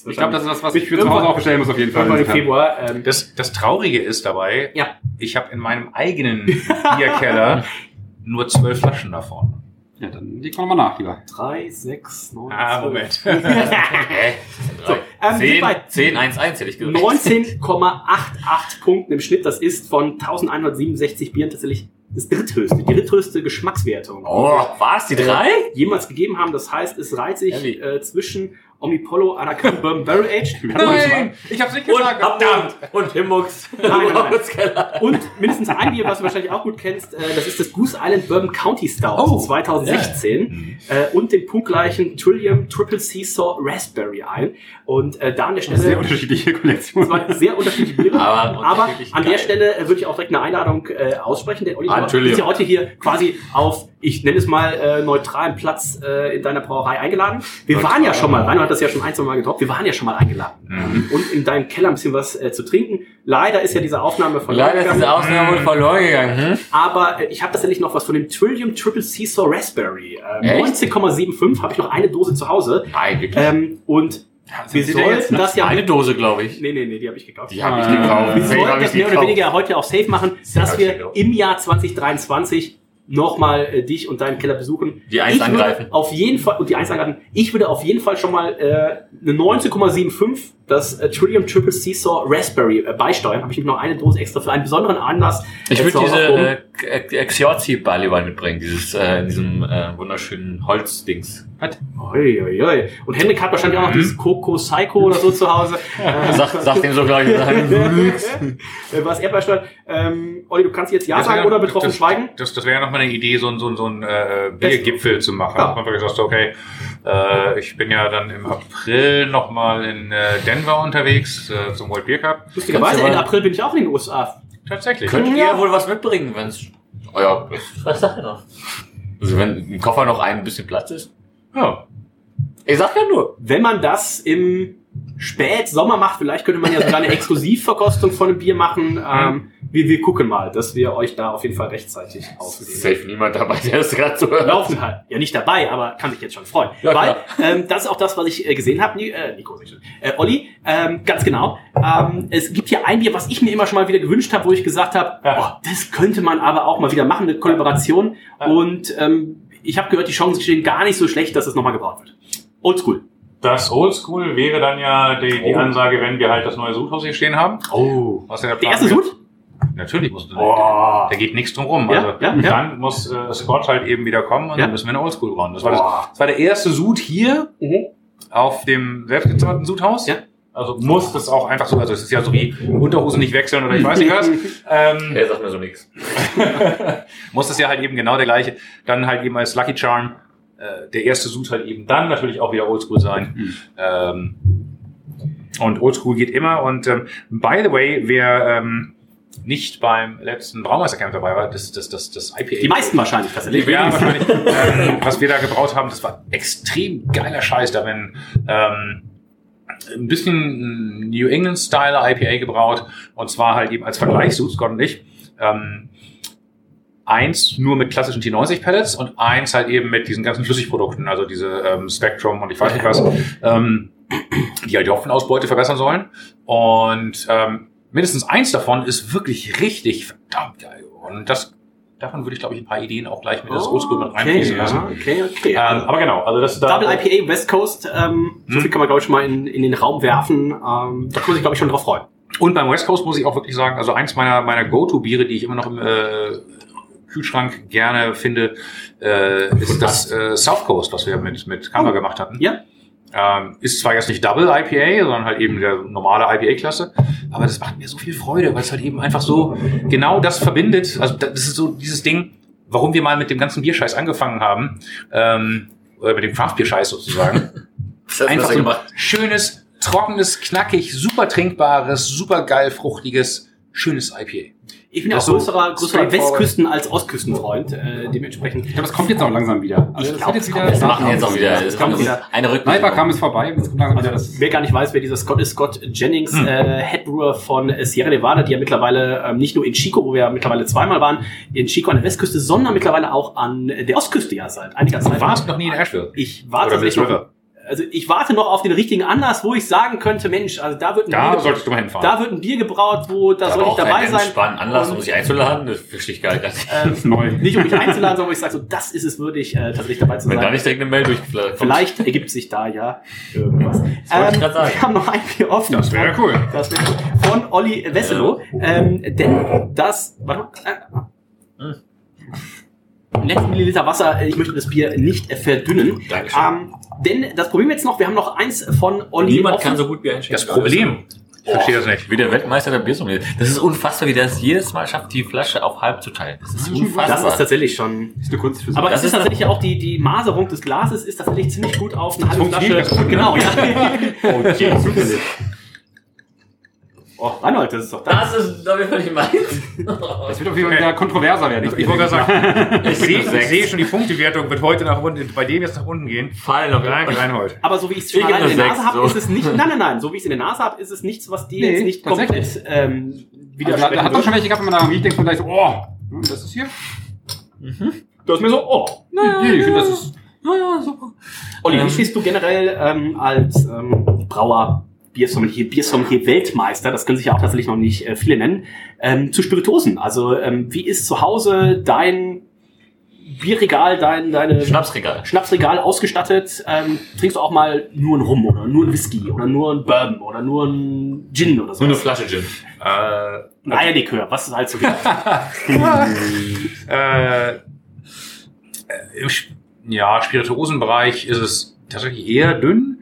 Ich glaube, das ist was, was ich für zu Hause auch bestellen muss auf jeden Fall. Im Februar. Ähm, das, das Traurige ist dabei, Ja. ich habe in meinem eigenen Bierkeller nur zwölf Flaschen davon. Ja, dann leg mal nach, lieber. 3, 6, 9, Ah, Moment. Hä? So, ähm, wir sind 10, bei 10, 1, 1 hätte ich gesagt. 19,88 Punkten im Schnitt. Das ist von 1167 Bieren tatsächlich das dritthöchste, die dritthöchste Geschmackswertung. Oh, was? Die drei? jemals gegeben haben. Das heißt, es reiht sich äh, zwischen Omnipollo, Bourbon Barrel Aged ich hab's nicht Und verdammt! Und Himmux. Nein, nein, nein. Und mindestens ein Bier, was du wahrscheinlich auch gut kennst. Äh, das ist das Goose Island Bourbon County Stout 2016 äh, und den punktgleichen Trillium Triple Seesaw Raspberry ein. Und äh, da an der Stelle Sehr unterschiedliche Kollektionen. zwei sehr unterschiedliche Biere. Aber Aber an der. Stelle äh, würde ich auch direkt eine Einladung äh, aussprechen, denn Olli, Ah, bist ja heute hier quasi auf, ich nenne es mal, äh, neutralen Platz äh, in deiner Brauerei eingeladen. Wir waren ja schon mal, Rainer hat das ja schon ein, zwei Mal getoppt, wir waren ja schon mal eingeladen. Mhm. Und in deinem Keller ein bisschen was äh, zu trinken. Leider ist ja diese Aufnahme von Leider ist diese Ausnahme wohl verloren gegangen. Hm? aber äh, ich habe tatsächlich noch was von dem Trillium Triple Seesaw Raspberry. Äh, Echt? 19,75 habe ich noch eine Dose zu Hause. Nein, wirklich. Ähm, und wir seht ihr sollten das ja... Eine Dose, glaube ich. Nee, nee, nee, die habe ich gekauft. Die habe ich gekauft. Wir sollten das mehr oder weniger heute auch safe machen, dass wir im Jahr 2023 nochmal äh, dich und deinen Keller besuchen. Die Eins ich angreifen. Auf jeden Fall, und die Eins angreifen. Ich würde auf jeden Fall schon mal äh, eine 19,75, das äh, Trillium Triple Seesaw Raspberry äh, beisteuern. Habe ich noch eine Dose extra für einen besonderen Anlass. Ich würde diese äh, Xiorzi Barleywein mitbringen, dieses äh, in diesem äh, wunderschönen Holzdings. Ui, ui, ui. Und Henrik hat wahrscheinlich auch noch dieses Coco Psycho oder so zu Hause. Äh, Sag, sag dem so gleich. äh, was er beisteuert. Ähm, Olli, du kannst jetzt Ja Das sagen wäre- oder betroffen das, schweigen. Das, das wäre ja nochmal eine Idee, so, ein- so, ein- so ein äh, Biergipfel zu machen. Ja. Dass man wirklich sagt, okay, äh, ich bin ja dann im April nochmal in äh, Denver unterwegs äh, zum World Beer Cup. Lustigerweise, mal- April bin ich auch in den USA. Tatsächlich. Könnt Ja. ihr wohl was mitbringen, wenn es euer was sagt ihr noch? Also wenn im Koffer noch ein bisschen Platz ist? Ja. Ich sag ja nur. Wenn man das im Spätsommer macht, vielleicht könnte man ja so eine Exklusivverkostung von einem Bier machen. Ähm, wir, wir gucken mal, dass wir euch da auf jeden Fall rechtzeitig ausgeben. safe niemand dabei, der es gerade so hört. Laufen halt. Ja, nicht dabei, aber kann sich jetzt schon freuen. Ja, Weil ähm, das ist auch das, was ich äh, gesehen habe. Ni äh, Nico, äh, Olli, ähm, ganz genau. Ähm, es gibt hier ein Bier, was ich mir immer schon mal wieder gewünscht habe, wo ich gesagt habe, Ja. oh, das könnte man aber auch mal wieder machen, eine Kollaboration. Und ähm, ich habe gehört, die Chancen stehen gar nicht so schlecht, dass es nochmal gebraut wird. Oldschool. Das Oldschool wäre dann ja die, die Oh. Ansage, wenn wir halt das neue Sudhaus hier stehen haben. Oh. Was ja Der Plan erste wird. Sud? Natürlich muss Boah. Da geht nichts drum rum. Ja, Also ja, ja. dann muss äh, Scott halt eben wieder kommen und dann müssen wir eine Oldschool bauen. Das war, das, das war der erste Sud hier Mhm. auf dem selbstgezauberten Sudhaus. Ja. Also muss das auch einfach so, also es ist ja so wie Unterhosen nicht wechseln oder ich weiß nicht was. Ähm, Er sagt mir so nichts. muss das ja halt eben genau der gleiche. Dann halt eben als Lucky Charm. Äh, der erste Suit halt eben dann natürlich auch wieder Oldschool sein. Ähm, und Oldschool geht immer. Und ähm, by the way, wer ähm, nicht beim letzten Braumeistercamp dabei war, das, das, das, das IPA. Die meisten wahrscheinlich tatsächlich. Ja, wahrscheinlich. ähm, was wir da gebraut haben, das war extrem geiler Scheiß. Da werden ähm, ein bisschen New England-Style IPA gebraut. Und zwar halt eben als Vergleich, so Scott und ich. Ähm, eins nur mit klassischen T90-Pellets und eins halt eben mit diesen ganzen Flüssigprodukten, also diese ähm, Spectrum und ich weiß nicht was, ähm, die halt die Hopfenausbeute verbessern sollen. Und ähm, mindestens eins davon ist wirklich richtig verdammt geil. Und das davon würde ich, glaube ich, ein paar Ideen auch gleich mit das Oldschool mit reinfließen Oh, okay, lassen. okay, okay. Ähm, aber genau, also das da, Double IPA West Coast, ähm, so Hm. viel kann man, glaube ich, schon mal in, in den Raum werfen. Ähm, da muss ich, glaube ich, schon drauf freuen. Und beim West Coast muss ich auch wirklich sagen, also eins meiner, meiner Go-To-Biere, die ich immer noch im äh, Kühlschrank gerne finde, äh, ist das äh, South Coast, was wir mit, mit Kamba gemacht hatten. Ja. Ähm, ist zwar jetzt nicht Double IPA, sondern halt eben der normale IPA-Klasse, aber das macht mir so viel Freude, weil es halt eben einfach so genau das verbindet. Also das ist so dieses Ding, warum wir mal mit dem ganzen Bierscheiß angefangen haben, ähm, oder mit dem Craft-Bier-Scheiß sozusagen. Hast du einfach so ein schönes, trockenes, knackig, super trinkbares, super geil fruchtiges, schönes IPA. Ich bin ja auch Das so größerer, größerer. Westküsten- als Ostküstenfreund, äh, dementsprechend. Ich glaube, es kommt jetzt auch langsam wieder. Also Ich es glaub, wird es jetzt kommt wieder. jetzt Wir machen jetzt auch wieder, Es es kommt wieder. eine Rückmeldung. Sniper kam es vorbei, jetzt kommt langsam wieder Also, das. wer gar nicht weiß, wer dieser Scott ist, Scott Jennings, Hm. äh, Headbrewer von Sierra Nevada, die ja mittlerweile ähm, nicht nur in Chico, wo wir ja mittlerweile zweimal waren, in Chico an der Westküste, sondern mittlerweile auch an der Ostküste ja seit einiger Zeit. Du warst noch nie in Asheville. Ich warte Oder Mills noch, River. Also ich warte noch auf den richtigen Anlass, wo ich sagen könnte, Mensch, also da wird ein, Da Bier, solltest du mal hinfahren. da wird ein Bier gebraut, wo da soll ich dabei sein. Spannend Anlass, um sich einzuladen, das verstehe ich gar nicht. ähm, ist neu. nicht um mich einzuladen, sondern wo ich sage, so, das ist es würdig, äh, tatsächlich dabei zu Wenn da sein. nicht direkt eine Mail durchgeflattert kommt. Vielleicht ergibt sich da ja irgendwas. wollte ich grad sagen. wir haben noch ein Bier offen. Das wäre cool. Das wäre cool. Von Olli Wesselow. Ähm, denn das, warte mal. Hm. Äh, Netz Milliliter Wasser, ich möchte das Bier nicht äh, verdünnen. Dankeschön. Ähm, denn das Problem jetzt noch, wir haben noch eins von Olli. Niemand offen. kann so gut Bier einschenken. Das Problem, ich verstehe das nicht. Wie der Weltmeister der Biersommelier. Das ist unfassbar, wie der es jedes Mal schafft, die Flasche auf halb zu teilen. Das ist unfassbar. Das ist tatsächlich schon. ist eine Kunst für sich. Aber Das es ist ist- tatsächlich auch die, die Maserung des Glases ist tatsächlich ziemlich gut auf eine halbe Flasche. Genau, ja. okay, zufällig. Oh, Reinhold, das ist doch das. Das ist jeden Fall nicht meins. Es wird auf jeden Fall wieder kontroverser werden. Ich wollte gerade sagen, ich sehe, ich sehe schon, die Punktewertung wird heute nach unten, bei dem jetzt nach unten gehen. Auf jeden Rein, Fall. Reinhold. Aber so wie ich es schon Ich in der Nase sechs, habe, so. ist es nicht. Nein, nein, nein. So wie ich es in der Nase habe, ist es nichts, was die Nee, jetzt nicht komplett ähm, Also, da, da hat würde. schon welche gehabt, wenn man daran riecht, denkt man gleich so, oh, hm, das ist hier. Du hast mir so, oh. Nee, ich finde, das ist. Ja, ja, super. Olli, Ähm. wie stehst du generell ähm, als ähm, Brauer, Biersommelier, Biersommelier Weltmeister, das können sich ja auch tatsächlich noch nicht äh, viele nennen, ähm, zu Spirituosen? Also ähm, wie ist zu Hause dein Bierregal, dein, deine Schnapsregal. Schnapsregal ausgestattet? Ähm, trinkst du auch mal nur einen Rum oder nur einen Whisky oder nur einen Bourbon oder nur einen Gin oder so? Nur eine Flasche Gin. Äh, Ein Eierlikör, was es halt so äh, äh, Im ja, Spirituosenbereich ist es tatsächlich eher dünn.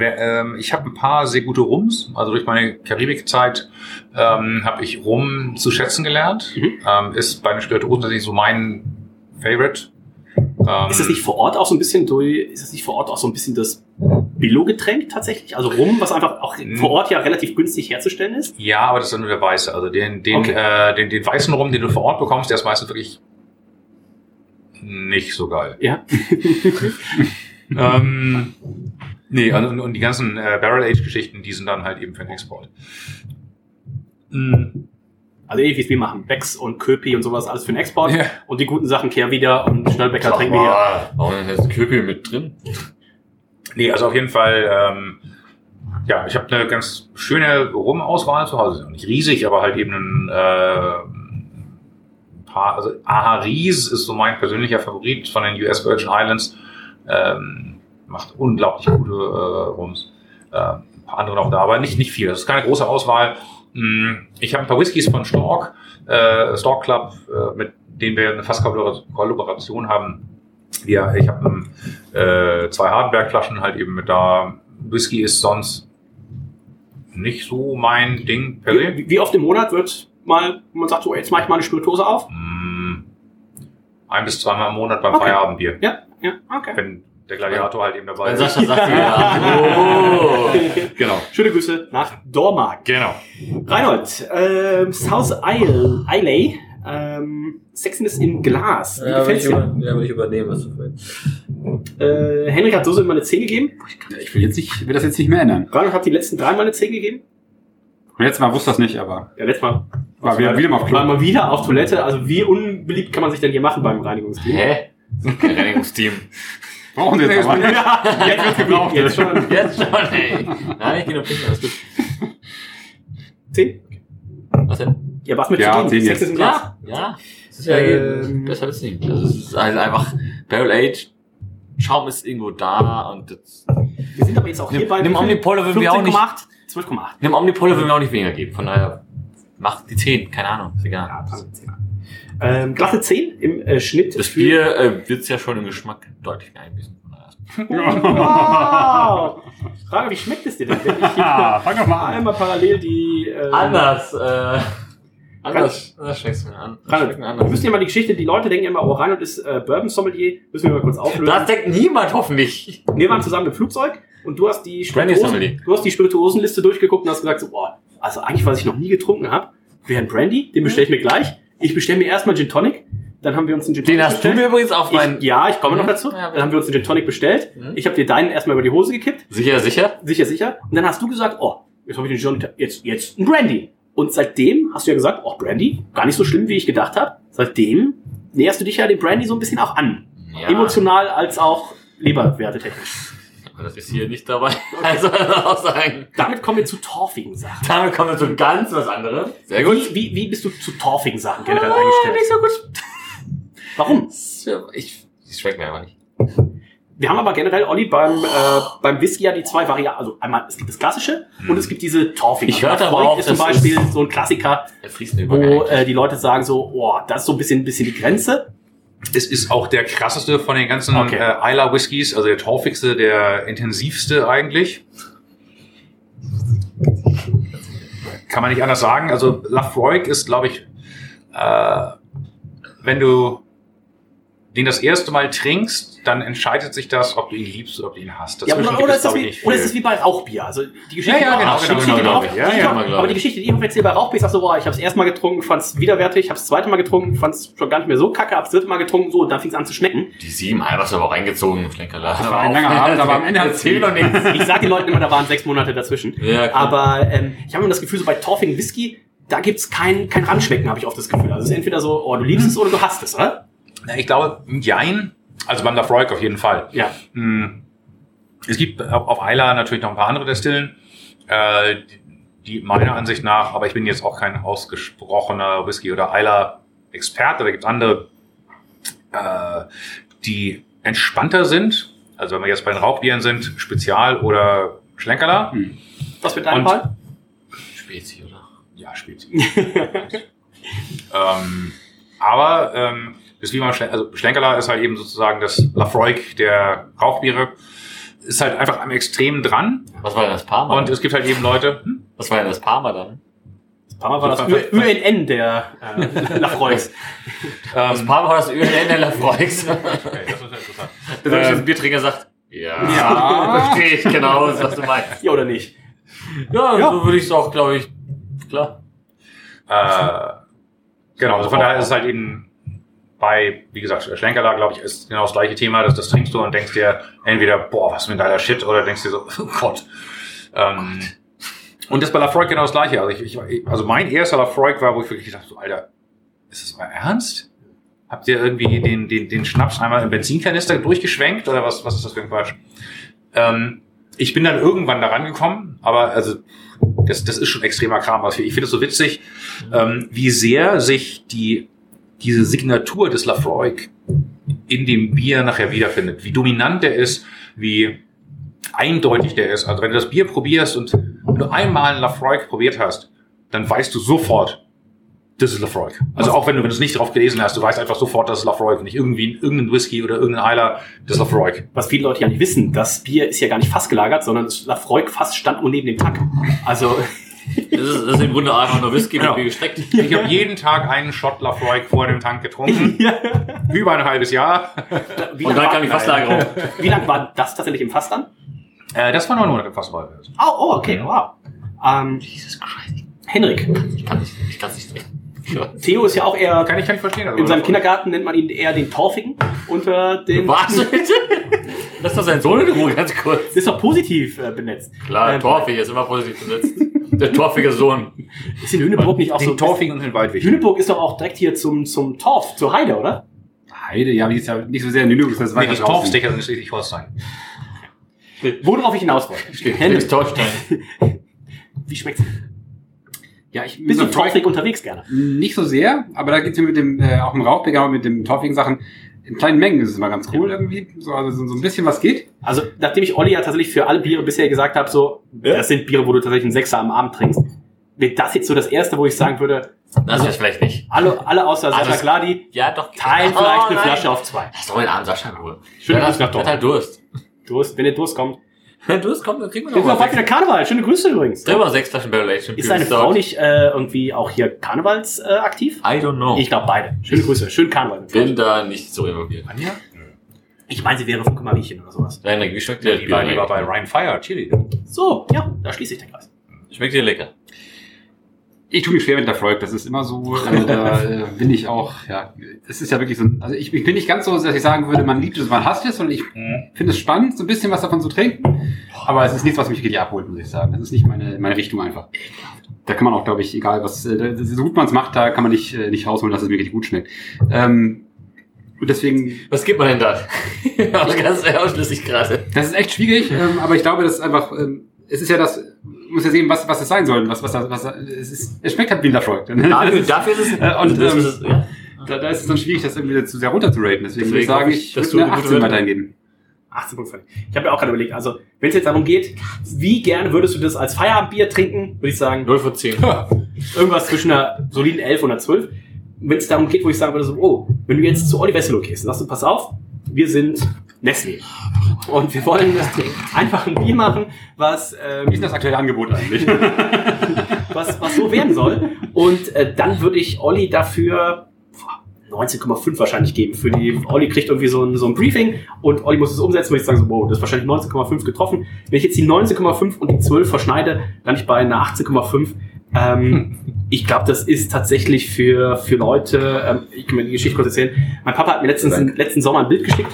Ähm, Ich habe ein paar sehr gute Rums. Also durch meine Karibikzeit ähm, habe ich Rum zu schätzen gelernt. Mhm. Ähm, ist bei den Spirituosen tatsächlich so mein Favorite. Ähm, Ist das nicht vor Ort auch so ein bisschen durch, ist das nicht vor Ort auch so ein bisschen das Billo-Getränk tatsächlich? Also Rum, was einfach auch vor Ort ja relativ günstig herzustellen ist? Ja, aber das ist dann nur der weiße. Also den, den, Okay. äh, den, den weißen Rum, den du vor Ort bekommst, der ist meistens wirklich nicht so geil. Ja. ähm, nee, und, und die ganzen äh, Barrel-Age-Geschichten, die sind dann halt eben für den Export. Mm, Also ähnlich wie es wir machen. Becks und Köpi und sowas, alles für den Export. Ja. Und die guten Sachen kehr wieder und Schnellbäcker trinken wir hier. Warum ist Köpel mit drin? Nee, also auf jeden Fall, ähm, ja, ich habe eine ganz schöne Rumauswahl zu Hause. Nicht riesig, aber halt eben ein äh, paar, also Aharis ist so mein persönlicher Favorit von den US Virgin Islands. Ähm, macht unglaublich gute äh, Rums. Äh, ein paar andere noch da, aber nicht, nicht viel. Das ist keine große Auswahl. Mm, Ich habe ein paar Whiskys von Stork, äh, Stork Club, äh, mit denen wir eine fast Kollaboration haben. Ja, ich habe äh, zwei Hardenberg-Flaschen halt eben mit da. Whisky ist sonst nicht so mein Ding per se. Wie, wie oft im Monat wird mal, man sagt so, jetzt mache ich mal eine Spirituose auf? Mm, Ein bis zweimal im Monat beim Okay. Feierabendbier. Ja, ja, okay. Wenn der Gladiator halt eben dabei ist. Sascha sagt, ja. Oh. Genau. Schöne Grüße nach Dormagen. Genau. Reinhold, ähm, South Isle, Islay, ähm, Sexiness in Glas. Wie Ja, gefällt's ich, dir? über, ja, will ich übernehmen, was du willst. Äh, Henrik hat Soße immer eine 10 gegeben. Ich will, jetzt nicht, will das jetzt nicht mehr ändern. Reinhold hat die letzten drei Mal eine 10 gegeben. Und letztes Mal wusste das nicht, aber Ja, letztes Mal. war wieder, wieder mal auf War Klo. mal wieder auf Toilette. Also wie unbeliebt kann man sich denn hier machen beim Reinigungsteam? Hä? Kein Reinigungsteam. Brauchen Sie jetzt aber. Ja, jetzt wird's gebraucht. Jetzt schon. Jetzt schon, ey. Nein, ich gehe nur pinkeln, alles gut. 10? Was denn? Ja, was mit Ja, zu tun? 10 Sexiness jetzt. Ja, ja. Das ist ja Ähm, besser als nicht. Das ist halt einfach Barrel Age. Schaum ist irgendwo da und das, Wir sind aber jetzt auch hier Nimm- bei nimm Omnipole, wenn wir auch nicht- 15,8, 12,8. dem Omnipole will mir auch nicht weniger geben. Von daher macht die 10, keine Ahnung, ist egal. Ja, also 10. Ähm, glatte 10 im äh, Schnitt. Das Bier äh, wird's ja schon im Geschmack deutlich mehr einbissen. Von daher. Wow! Frage, wie schmeckt es dir denn? Wenn ich Ah, hier fang doch mal an. einmal parallel die. Äh, Anders, äh, anders, anders schmeckt's mir an. Reinhold, Schmeckt mir wir anders. müssen ja mal die Geschichte, die Leute denken immer, oh, Reinhold ist äh, Bourbon-Sommelier. Müssen wir mal kurz auflösen. Das denkt niemand hoffentlich. Wir waren zusammen im Flugzeug und du hast die Spirituosen, du hast die Spirituosenliste durchgeguckt und hast gesagt, so, boah, also eigentlich, was ich noch nie getrunken habe, wäre ein Brandy, den bestelle ich mir gleich. Ich bestelle mir erstmal Gin Tonic. Dann haben wir uns einen Gin Tonic Den hast du bestellt. mir übrigens auf meinen... ich, Ja, ich komme noch Mhm. dazu. Ja, Dann haben wir uns einen Gin Tonic bestellt. Mhm. Ich habe dir deinen erstmal über die Hose gekippt. Sicher, sicher? Sicher, sicher. Und dann hast du gesagt, oh, jetzt habe ich den Gin Tonic, jetzt, jetzt ein Brandy. Und seitdem hast du ja gesagt, oh, Brandy, gar nicht so schlimm, wie ich gedacht habe. Seitdem näherst du dich ja dem Brandy so ein bisschen auch an. Ja. Emotional als auch Leberwerte technisch. Aber das ist hier nicht dabei. Also auch sagen. Damit kommen wir zu torfigen Sachen. Damit kommen wir zu ganz was anderem. Sehr gut. Wie, wie, wie bist du zu torfigen Sachen generell eingestellt? Nicht so gut. Warum? Ich, ich schmeckt mir einfach nicht. Wir haben aber generell, Olli, beim, äh, beim Whisky ja die zwei Varianten. Also einmal, es gibt das Klassische und es gibt diese torfigen. Ich hörte Also aber auch, ist zum Beispiel ist- so ein Klassiker, wo äh, die Leute sagen so, oh, das ist so ein bisschen, ein bisschen die Grenze. Es ist auch der krasseste von den ganzen Okay. äh, Isla Whiskys, also der torfigste, der intensivste eigentlich. Kann man nicht anders sagen. Also Lafroig ist, glaube ich, äh, wenn du den das erste Mal trinkst, dann entscheidet sich das, ob du ihn liebst oder ob du ihn hasst. Ja, Dazwischen oder, es, ist wie, oder ist es wie bei Rauchbier? Also die Geschichte, Ja, ja, genau, die genau, genau, ich. Ja, ja, aber die Geschichte, die ich erzähle bei Rauchbier, ich sag so, boah, ich habe es erstmal getrunken, fand es widerwärtig, habe es zweite Mal getrunken, fand es schon gar nicht mehr so kacke, habe das dritte Mal getrunken, so, und dann fing es an zu schmecken. Die sieben Eier hast du aber auch reingezogen, Schlenkerler. Das war ein langer Abend, aber am Ende Erzähl doch nichts. Ich sage den Leuten immer, da waren sechs Monate dazwischen. Ja, klar. Aber ähm, ich habe immer das Gefühl, so bei torfigen Whisky, da gibt's kein, kein Ranschmecken, habe ich oft das Gefühl. Also es ist entweder so, oh, du liebst es oder du hasst es, oder? Na, ich glaube, Jein, also beim Lafroig auf jeden Fall. Ja. Hm. Es gibt auf Isla natürlich noch ein paar andere Destillen, äh, die meiner Ansicht nach, aber ich bin jetzt auch kein ausgesprochener Whisky- oder Isla-Experte, da gibt es andere, äh, die entspannter sind. Also wenn wir jetzt bei den Rauchbieren sind, Spezial oder Schlenkerler. Hm. Was mit deinem Fall? Spezi, oder? Ja, sie. ähm, aber ähm, ist wie man Schlen also Schlenkerler ist halt eben sozusagen das Lafroig der Rauchbiere. Ist halt einfach am Extrem dran. Was war denn das Parma? Und es gibt halt eben Leute. Hm? was war denn das Parma dann? Ein paar Mal war das Ü- UNN der äh, Lafroix. Das Parma war das Öl der Lafroix. okay, das ist ja interessant. Der Ähm, ähm, Bierträger sagt, ja, Ja. verstehe ich genau, was du meinst. Ja oder nicht? Ja, Ja. so würde ich es auch, glaube ich, klar. Äh, genau, also von daher ist es halt eben bei, wie gesagt, Schlenkerler, glaube ich, ist genau das gleiche Thema. Das, das trinkst du und denkst dir entweder, boah, was für ein geiler Shit, oder denkst dir so, oh Gott. Ähm, und das bei Lafroig genau das gleiche. Also, ich, ich, also mein erster Lafroig war, wo ich wirklich dachte, so, Alter, ist das euer Ernst? Habt ihr irgendwie den, den, den Schnaps einmal im Benzinkanister durchgeschwenkt oder was, was ist das für ein Quatsch? Ähm, ich bin dann irgendwann da rangekommen, aber also das, das ist schon extremer Kram. Also ich finde es so witzig, ähm, wie sehr sich die, diese Signatur des Lafroig in dem Bier nachher wiederfindet. Wie dominant der ist, wie eindeutig der ist. Also wenn du das Bier probierst und wenn du einmal einen Lafroig probiert hast, dann weißt du sofort, das ist Lafroig. Also auch wenn du, wenn du es nicht drauf gelesen hast, du weißt einfach sofort, das ist Lafroig nicht irgendwie irgendein Whisky oder irgendein Eiler, das ist Lafroig. Was viele Leute ja nicht wissen, das Bier ist ja gar nicht fassgelagert, sondern das Lafroig Fass stand nur neben dem Tank. Also Das ist, das ist im Grunde einfach nur Whisky Genau. mit Bier gestreckt. Ich habe jeden Tag einen Shot Lafroig vor dem Tank getrunken. Über ein halbes Jahr. wie Und dann kam die Fasslagerung. Wie lang war das tatsächlich im Fass dann? Äh, das war neun Monate fast bei. Oh, oh okay, wow. Ähm, Jesus Christ. Henrik, Ich kann nicht, ich kann nicht trinken. Theo ist ja auch eher, Kann ich, kann ich verstehen. Also in seinem Kindergarten nennt man ihn eher den Torfigen unter den... Was? Das ist doch sein Sohn in Ruhe, ganz kurz. Ist doch positiv äh, benetzt. Klar, Ähm, Torfig ist immer positiv besetzt. Der torfige Sohn. Ist in Lüneburg nicht auch Den so... Torfigen und den Waldwig. Lüneburg ist doch auch direkt hier zum, zum Torf, zur Heide, oder? Heide, ja, die ist ja nicht so sehr in Lüneburg, das ist Nee, weiter die. Torfstecher sind Schleswig-Holstein. Worauf ich hinaus wollte. Felix Torstein. Wie schmeckt's? Ja, ich Bist du torfig unterwegs gerne? Nicht so sehr, aber da geht's mir mit dem, äh, auch im Rauchbeger, mit dem torfigen Sachen, in kleinen Mengen ist es immer ganz cool irgendwie. So, also so ein bisschen was geht. Also, nachdem ich Olli ja tatsächlich für alle Biere bisher gesagt habe, so, das sind Biere, wo du tatsächlich einen Sechser am Abend trinkst, wäre das jetzt so das erste, wo ich sagen würde, Das ist vielleicht nicht. alle, alle außer Also Sascha es- Gladi Ja, doch. teilen Oh, vielleicht eine nein. Flasche auf zwei. Das soll an Sascha in Ruhe. Schöne Der Grüße nach hat halt Durst. Durst, wenn der Durst kommt. Wenn Durst kommt, dann kriegen wir noch noch bald mal wieder. Karneval. Schöne Grüße übrigens. Drüber sechs Flaschen Barrel Aged Ist deine Frau nicht äh, irgendwie auch hier Karnevals äh, aktiv? I don't know. Ich glaube beide. Schöne Grüße. Schönen Karneval. bin da nicht so involviert. Anja? Ich meine, sie wäre von Kummeriechen oder sowas. Nein, wie schmeckt dir das Die war, die war bei Ryan Fire, Chili. So, ja, da schließe ich den Kreis. Schmeckt dir lecker. Ich tue mich schwer mit der Freud, das ist immer so, äh, da äh, bin ich auch, ja, das ist ja wirklich so, also ich, ich bin nicht ganz so, dass ich sagen würde, man liebt es, man hasst es, und ich finde es spannend, so ein bisschen was davon zu trinken, aber es ist nichts, was mich wirklich abholt, muss ich sagen. Das ist nicht meine, meine Richtung einfach. Da kann man auch, glaube ich, egal was, äh, da- so gut man es macht, da kann man nicht, äh, nicht rausholen, dass es mir richtig gut schmeckt. Ähm, und deswegen, Was gibt man denn da? Ganz ausschließlich gerade. das ist echt schwierig, ähm, aber ich glaube, das ist einfach, ähm, es ist ja das, man muss ja sehen, was, was es sein soll, was, was, was, was es ist, es schmeckt halt wie ein Lafroig. Dafür, dafür ist es. Und, ähm, ist es ja. Da, da ist es dann schwierig, das irgendwie zu sehr runter zu raten. Deswegen, würde ich Deswegen sagen, ich, würde du eine eine gute 18 Wertung- weiterhin geben. 18 Punkte. Ich habe ja auch gerade überlegt, also wenn es jetzt darum geht, wie gerne würdest du das als Feierabendbier trinken, würde ich sagen, 0 von 10. irgendwas zwischen einer soliden 11 und einer 12. Wenn es darum geht, wo ich sagen würde, so, oh, wenn du jetzt zu Olli Wesselo gehst, dann sagst du, pass auf, wir sind Nestlé. Und wir wollen einfach ein Bier machen, was, Wie ähm, ist das aktuelle Angebot eigentlich? was, was so werden soll. Und äh, dann würde ich Olli dafür boah, 19,5 wahrscheinlich geben. Für die, Olli kriegt irgendwie so ein, so ein Briefing und Olli muss es umsetzen, würde ich sagen, so, wow, das ist wahrscheinlich 19,5 getroffen. Wenn ich jetzt die 19,5 und die 12 verschneide, dann ich bei einer 18,5. Ähm, ich glaube, das ist tatsächlich für, für Leute, ähm, ich kann mir die Geschichte kurz erzählen. Mein Papa hat mir letztens, letzten Sommer ein Bild geschickt,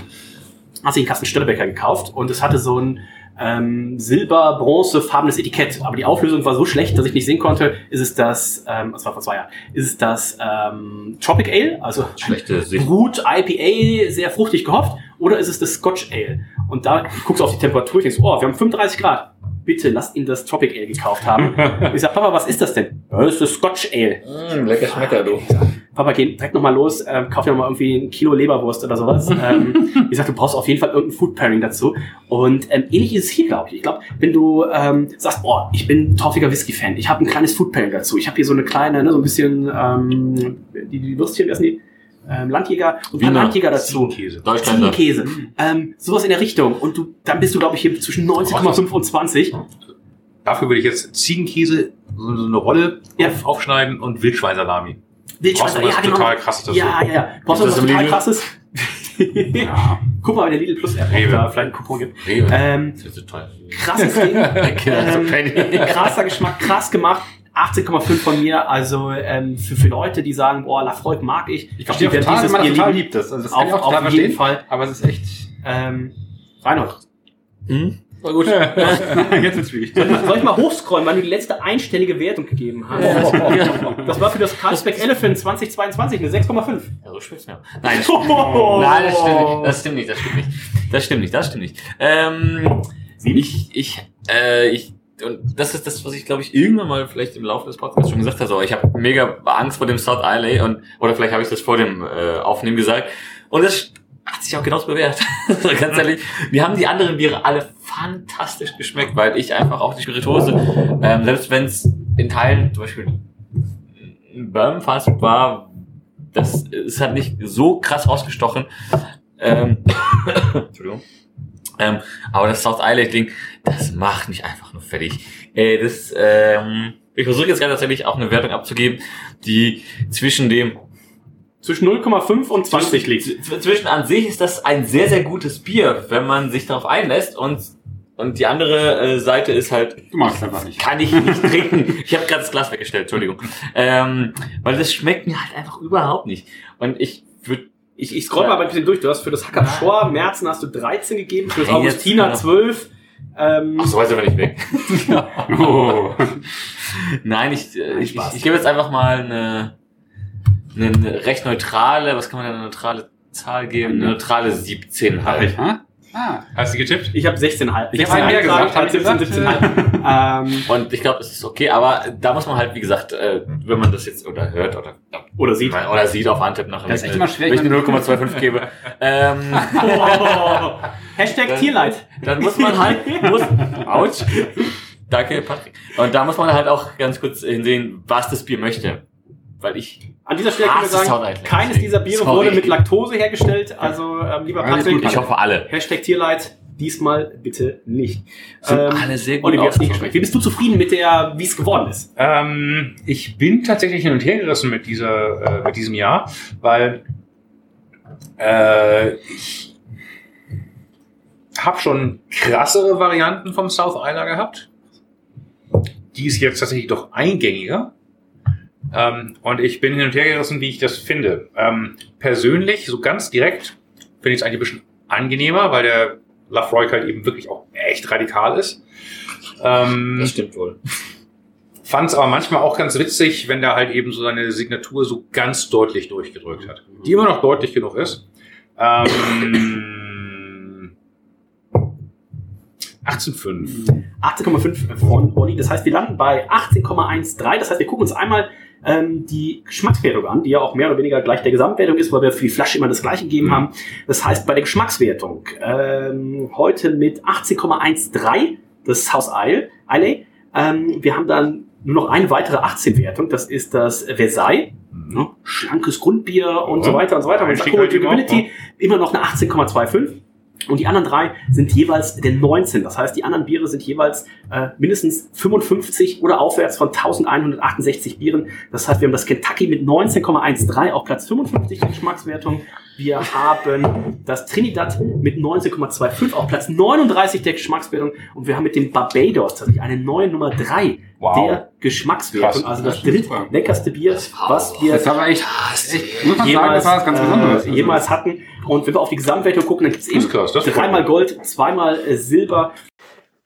hat sich einen Kasten Stellebecker gekauft und es hatte so ein ähm, silber-bronze-farbenes Etikett. Aber die Auflösung war so schlecht, dass ich nicht sehen konnte. Ist es das, ähm, das war vor zwei Jahren, ist es das ähm, Tropic Ale, also Schlechte Sicht. Brut IPA, sehr fruchtig gehofft, oder ist es das Scotch Ale? Und da guckst du auf die Temperatur, ich denkst, oh, wir haben 35 Grad. Bitte lasst ihn das Tropic Ale gekauft haben. ich sag, Papa, was ist das denn? Das ist das Scotch Ale. Mm, lecker Schmecker, du. Papa, geh direkt nochmal los, äh, kauf dir noch mal irgendwie ein Kilo Leberwurst oder sowas. ähm, wie gesagt, du brauchst auf jeden Fall irgendein Food Pairing dazu. Und ähm, ähnlich ist es hier, glaube ich. Ich glaube, wenn du ähm, sagst, oh, ich bin torfiger Whisky-Fan, ich habe ein kleines Food Pairing dazu. Ich habe hier so eine kleine, ne, so ein bisschen ähm, die, die Würstchen, wie heißen die? Ähm, Landjäger und Wiener. Landjäger dazu. Käse. Deutschländer. Käse. Ähm, sowas in der Richtung. Und du, dann bist du, glaube ich, hier zwischen 19,5 und 20. Dafür würde ich jetzt Ziegenkäse, so eine Rolle Ja. auf, aufschneiden und Wildschweinssalami. Wildschwein, Brauchst du was total krasses dazu? Ja, ja, ja. Brauchst du Ist was total Lidl? krasses? Ja. Guck mal bei der Lidl Plus App, ob Rewe. da vielleicht ein Coupon gibt. Rewe. Ähm, Das ist so teuer. krasses Ding. Ähm, krasser Geschmack, krass gemacht. 18,5 von mir. Also ähm, für, für Leute, die sagen, boah, Lafroig mag ich. Ich verstehe die werden total, wenn man das total lieben. liebt. Das, also das kann Auf, ich auch total auf jeden. Fall. Aber es ist echt. Ähm, Reinhold, Hm? War gut. Jetzt wird's schwierig. soll ich mal hochscrollen, weil du die letzte einstellige Wertung gegeben hast? Das war für das Carlsberg Elephant 2022 eine 6,5. Ja, so schmeckt's mir. Nein, Nein, das stimmt nicht. Das stimmt nicht. Das stimmt nicht. Das stimmt nicht. Das stimmt nicht. Ähm, ich, ich, äh, ich, und das ist das, was ich glaube ich irgendwann mal vielleicht im Laufe des Podcasts schon gesagt habe. So, ich habe mega Angst vor dem South Island und oder vielleicht habe ich das vor dem äh, Aufnehmen gesagt. Und das hat sich auch genauso bewährt. Ganz ehrlich, mir haben die anderen Biere alle fantastisch geschmeckt, weil ich einfach auch die Spirituose, ähm, selbst wenn es in Teilen zum Beispiel ein Fast war, das ist halt nicht so krass rausgestochen. Ähm, Entschuldigung. Ähm, aber das South Island Ding, das macht mich einfach nur fertig. Äh, das, ähm, ich versuche jetzt gerade tatsächlich auch eine Wertung abzugeben, die zwischen dem Zwischen 0,5 und 20 liegt. Zwischen an sich ist das ein sehr, sehr gutes Bier, wenn man sich darauf einlässt und und die andere äh, Seite ist halt, Du magst einfach nicht. kann ich nicht trinken. Ich habe gerade das Glas weggestellt, Entschuldigung. Ähm, weil das schmeckt mir halt einfach überhaupt nicht. Und ich würde, ich, ich Scroll mal ein bisschen durch. Du hast für das Hacker Shore Merzen hast du 13 gegeben, für das Nein, jetzt- Augustina ja. 12. Ähm, Ach so, weiß aber nicht weg. Oh. Nein, ich, äh, ich, ich, ich gebe jetzt einfach mal eine, eine, recht neutrale, was kann man denn eine neutrale Zahl geben? Eine neutrale 17 halt. Hä? Ah. Hast du getippt? ich habe 16,5. Ich hab einen mehr gesagt, hab ich 17, gesagt? 17,5. ähm, Und ich glaube, es ist okay, aber da muss man halt, wie gesagt, äh, wenn man das jetzt oder hört oder oder sieht. oder sieht auf Antip nachher, Das ist echt ich schwer, wenn ich eine ich meine- 0,25 gebe, ähm, Oh. Hashtag Tierleid. dann muss man halt, muss, ouch, danke Patrick. Und da muss man halt auch ganz kurz hinsehen, was das Bier möchte. Weil ich, An dieser Stelle können wir sagen, Island. keines dieser Biere Sorry. wurde mit Laktose hergestellt. Also, ähm, lieber Patrick, gut. ich hoffe alle. Hashtag Tierleid, diesmal bitte nicht. Sind alle sehr gut Olli, wie bist du zufrieden mit der, wie es geworden ist? Ähm, ich bin tatsächlich hin und her gerissen mit dieser, äh, mit diesem Jahr, weil äh, ich habe schon krassere Varianten vom South Isla gehabt. Die ist jetzt tatsächlich doch eingängiger. Ähm, und ich bin hin und her gerissen, wie ich das finde. Ähm, persönlich, so ganz direkt, finde ich es eigentlich ein bisschen angenehmer, weil der Lafroig halt eben wirklich auch echt radikal ist. Ähm, stimmt wohl. Fand es aber manchmal auch ganz witzig, wenn der halt eben so seine Signatur so ganz deutlich durchgedrückt hat. Die immer noch deutlich genug ist. Ähm, 18,5. 18,5 von Olli. Das heißt, wir landen bei 18,13. Das heißt, wir gucken uns einmal ähm, die Geschmackswertung an, die ja auch mehr oder weniger gleich der Gesamtwertung ist, weil wir für die Flasche immer das gleiche gegeben haben. Das heißt, bei der Geschmackswertung ähm, heute mit 18,13 das Haus Isle, Isle ähm, wir haben dann nur noch eine weitere 18-Wertung. Das ist das Versailles. Ne? Schlankes Grundbier und so weiter und so weiter. Und Einstieg Sakura halt immer noch eine 18,25. Und die anderen drei sind jeweils der 19. Das heißt, die anderen Biere sind jeweils äh, mindestens 55 oder aufwärts von 1168 Bieren. Das heißt, wir haben das Kentucky mit 19,13 auf Platz 55 der Geschmackswertung. Wir haben das Trinidad mit 19,25 auf Platz 39 der Geschmackswertung. Und wir haben mit dem Barbados tatsächlich eine neue Nummer 3 Wow. der Geschmackswertung. Krass. Also das drittleckerste Bier, was wir Das aber echt, man sagen, jemals, das war ganz Besonderes. äh, jemals hatten. Und wenn wir auf die Gesamtwertung gucken, dann gibt es Das ist eben dreimal. Gold, zweimal äh, Silber.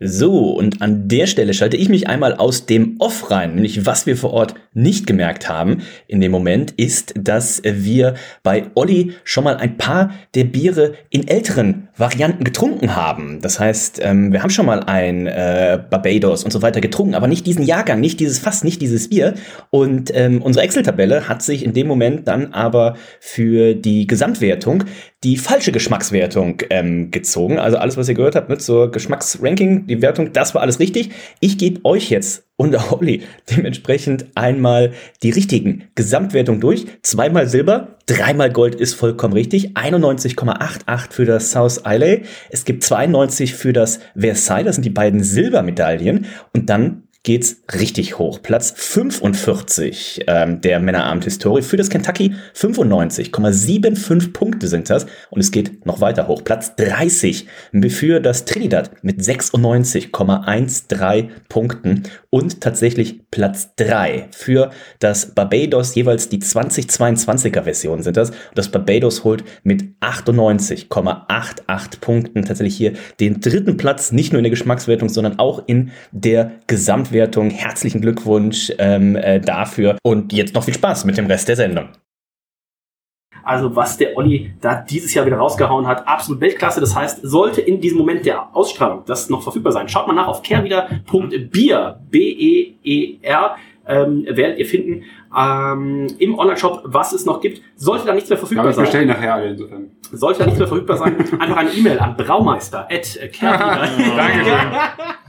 So, und an der Stelle schalte ich mich einmal aus dem Off rein, nämlich was wir vor Ort nicht gemerkt haben in dem Moment, ist, dass wir bei Olli schon mal ein paar der Biere in älteren Varianten getrunken haben. Das heißt, ähm, wir haben schon mal ein äh, Barbados und so weiter getrunken, aber nicht diesen Jahrgang, nicht dieses Fass, nicht dieses Bier. Und ähm, unsere Excel-Tabelle hat sich in dem Moment dann aber für die Gesamtwertung die falsche Geschmackswertung ähm, gezogen. Also alles, was ihr gehört habt mit zur Geschmacksranking, die Wertung, das war alles richtig. Ich gebe euch jetzt und Olli dementsprechend einmal die richtigen Gesamtwertungen durch. Zweimal Silber, dreimal Gold ist vollkommen richtig. 91,88 für das South Isle. Es gibt 92 für das Versailles, das sind die beiden Silbermedaillen. Und dann geht's richtig hoch. Platz 45 ähm, der Männerabend-Historie für das Kentucky 95,75 Punkte sind das und es geht noch weiter hoch. Platz 30 für das Trinidad mit 96,13 Punkten und tatsächlich Platz 3 für das Barbados jeweils die 2022er Version sind das. Das Barbados holt mit 98,88 Punkten tatsächlich hier den dritten Platz, nicht nur in der Geschmackswertung, sondern auch in der Gesamtwertung. Herzlichen Glückwunsch ähm, äh, dafür und jetzt noch viel Spaß mit dem Rest der Sendung. Also was der Olli da dieses Jahr wieder rausgehauen hat, absolut Weltklasse. Das heißt, sollte in diesem Moment der Ausstrahlung das noch verfügbar sein, schaut mal nach auf kehrwieder.bier, B-E-E-R, ähm, werdet ihr finden ähm, im Online-Shop, was es noch gibt. Sollte da nichts mehr Ja, verfügbar ich sein, bestelle nachher alle insofern. sollte da nichts mehr verfügbar sein, einfach eine E-Mail an braumeister at Dankeschön.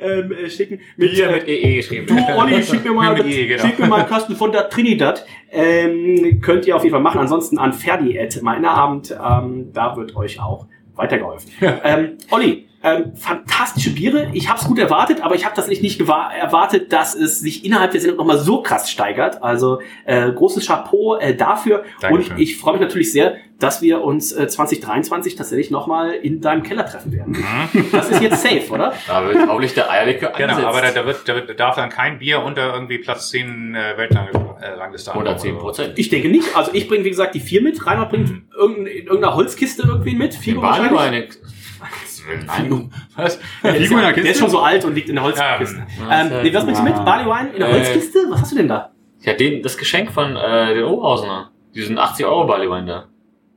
ähm, äh, schicken. Mit, Bier äh, mit EE geschrieben. Du, Olli, schick mir mal, Mit EE, genau. schick mir mal einen Kasten von der Trinidad. Ähm, könnt ihr auf jeden Fall machen. Ansonsten an Ferdi at Abend. Ähm, da wird euch auch weitergeholfen. ähm, Olli, ähm, fantastische Biere. Ich habe es gut erwartet, aber ich habe tatsächlich nicht erwartet, dass es sich innerhalb der Sendung nochmal so krass steigert. Also äh, großes Chapeau äh, dafür. Dankeschön. Und ich freue mich natürlich sehr, dass wir uns äh, 2023 tatsächlich nochmal in deinem Keller treffen werden. Das ist jetzt safe, oder? Da wird hoffentlich der Eierlikör Genau, aber da, da, wird, da, wird, da darf dann kein Bier unter irgendwie Platz 10 äh, Weltrangliste an. Oder 10 Prozent. Ich denke nicht. Also ich bringe, wie gesagt, die vier mit. Reinhard bringt irgendein, in irgendeiner Holzkiste irgendwie mit. Figo wahrscheinlich. Barleywein. Nein, Was? Der ist, Figo in der der ist Kiste? schon so alt und liegt in der Holzkiste. Ja, ähm, nee, was bringst du mit? Barleywein in der Äh, Holzkiste? Was hast du denn da? Ja, den, das Geschenk von äh, den Oberhausener. Diesen 80 Euro Barleywein da.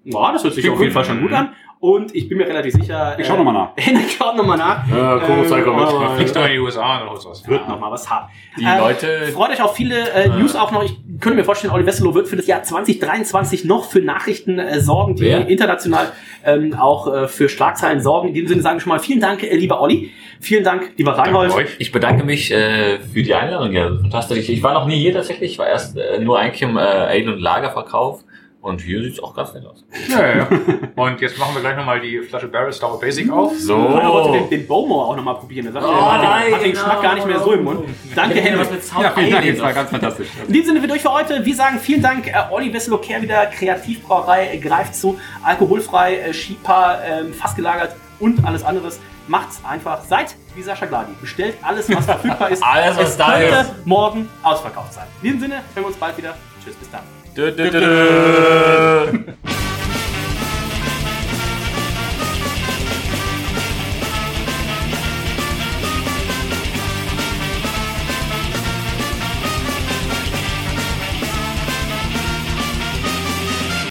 Boah, das hört sich auf jeden. Fall schon gut an. Und ich bin mir relativ sicher. Ich schau noch mal nach. Ich schau nochmal nach. Ja, komm, zeig mal Fliegst du in die USA und holst was. Wird noch mal was haben. Die Ähm, Leute- Freut euch auf viele äh, News auch noch. Ich könnte mir vorstellen, Olli Westerlo wird für das Jahr 2023 noch für Nachrichten äh, sorgen, die Wer? international ähm, auch äh, für Schlagzeilen sorgen. In diesem Sinne sagen wir schon mal vielen Dank, äh, lieber Olli. Vielen Dank, lieber Reinhold. Ich bedanke mich äh, für die Einladung. Ja, fantastisch. Ich war noch nie hier tatsächlich. Ich war erst äh, nur eigentlich im äh, Ale- und Lagerverkauf. Und hier sieht's auch ganz nett aus. Ja, ja, ja. Und jetzt machen wir gleich nochmal die Flasche Barrel Stout Basic auf. Ich wollte den, So. den Bowmore auch nochmal probieren. Er sagt, Oh, hat, den, nein, hat den genau. Geschmack gar nicht mehr so im Mund. Danke, Henry. was mit Sound Ja, vielen Dank, das war ganz fantastisch. In diesem Sinne sind wir durch für heute. Wir sagen vielen Dank, äh, Olli Wesselow, Kehr wieder, Kreativbrauerei, äh, greift zu, alkoholfrei, äh, Skipa, ähm, fast gelagert und alles anderes. Macht's einfach. Seid wie Sascha Gladi. Bestellt alles, was verfügbar ist. Alles, was es da könnte ist. morgen ausverkauft sein. In diesem Sinne, hören wir uns bald wieder. Tschüss, bis dann. Du, du, du,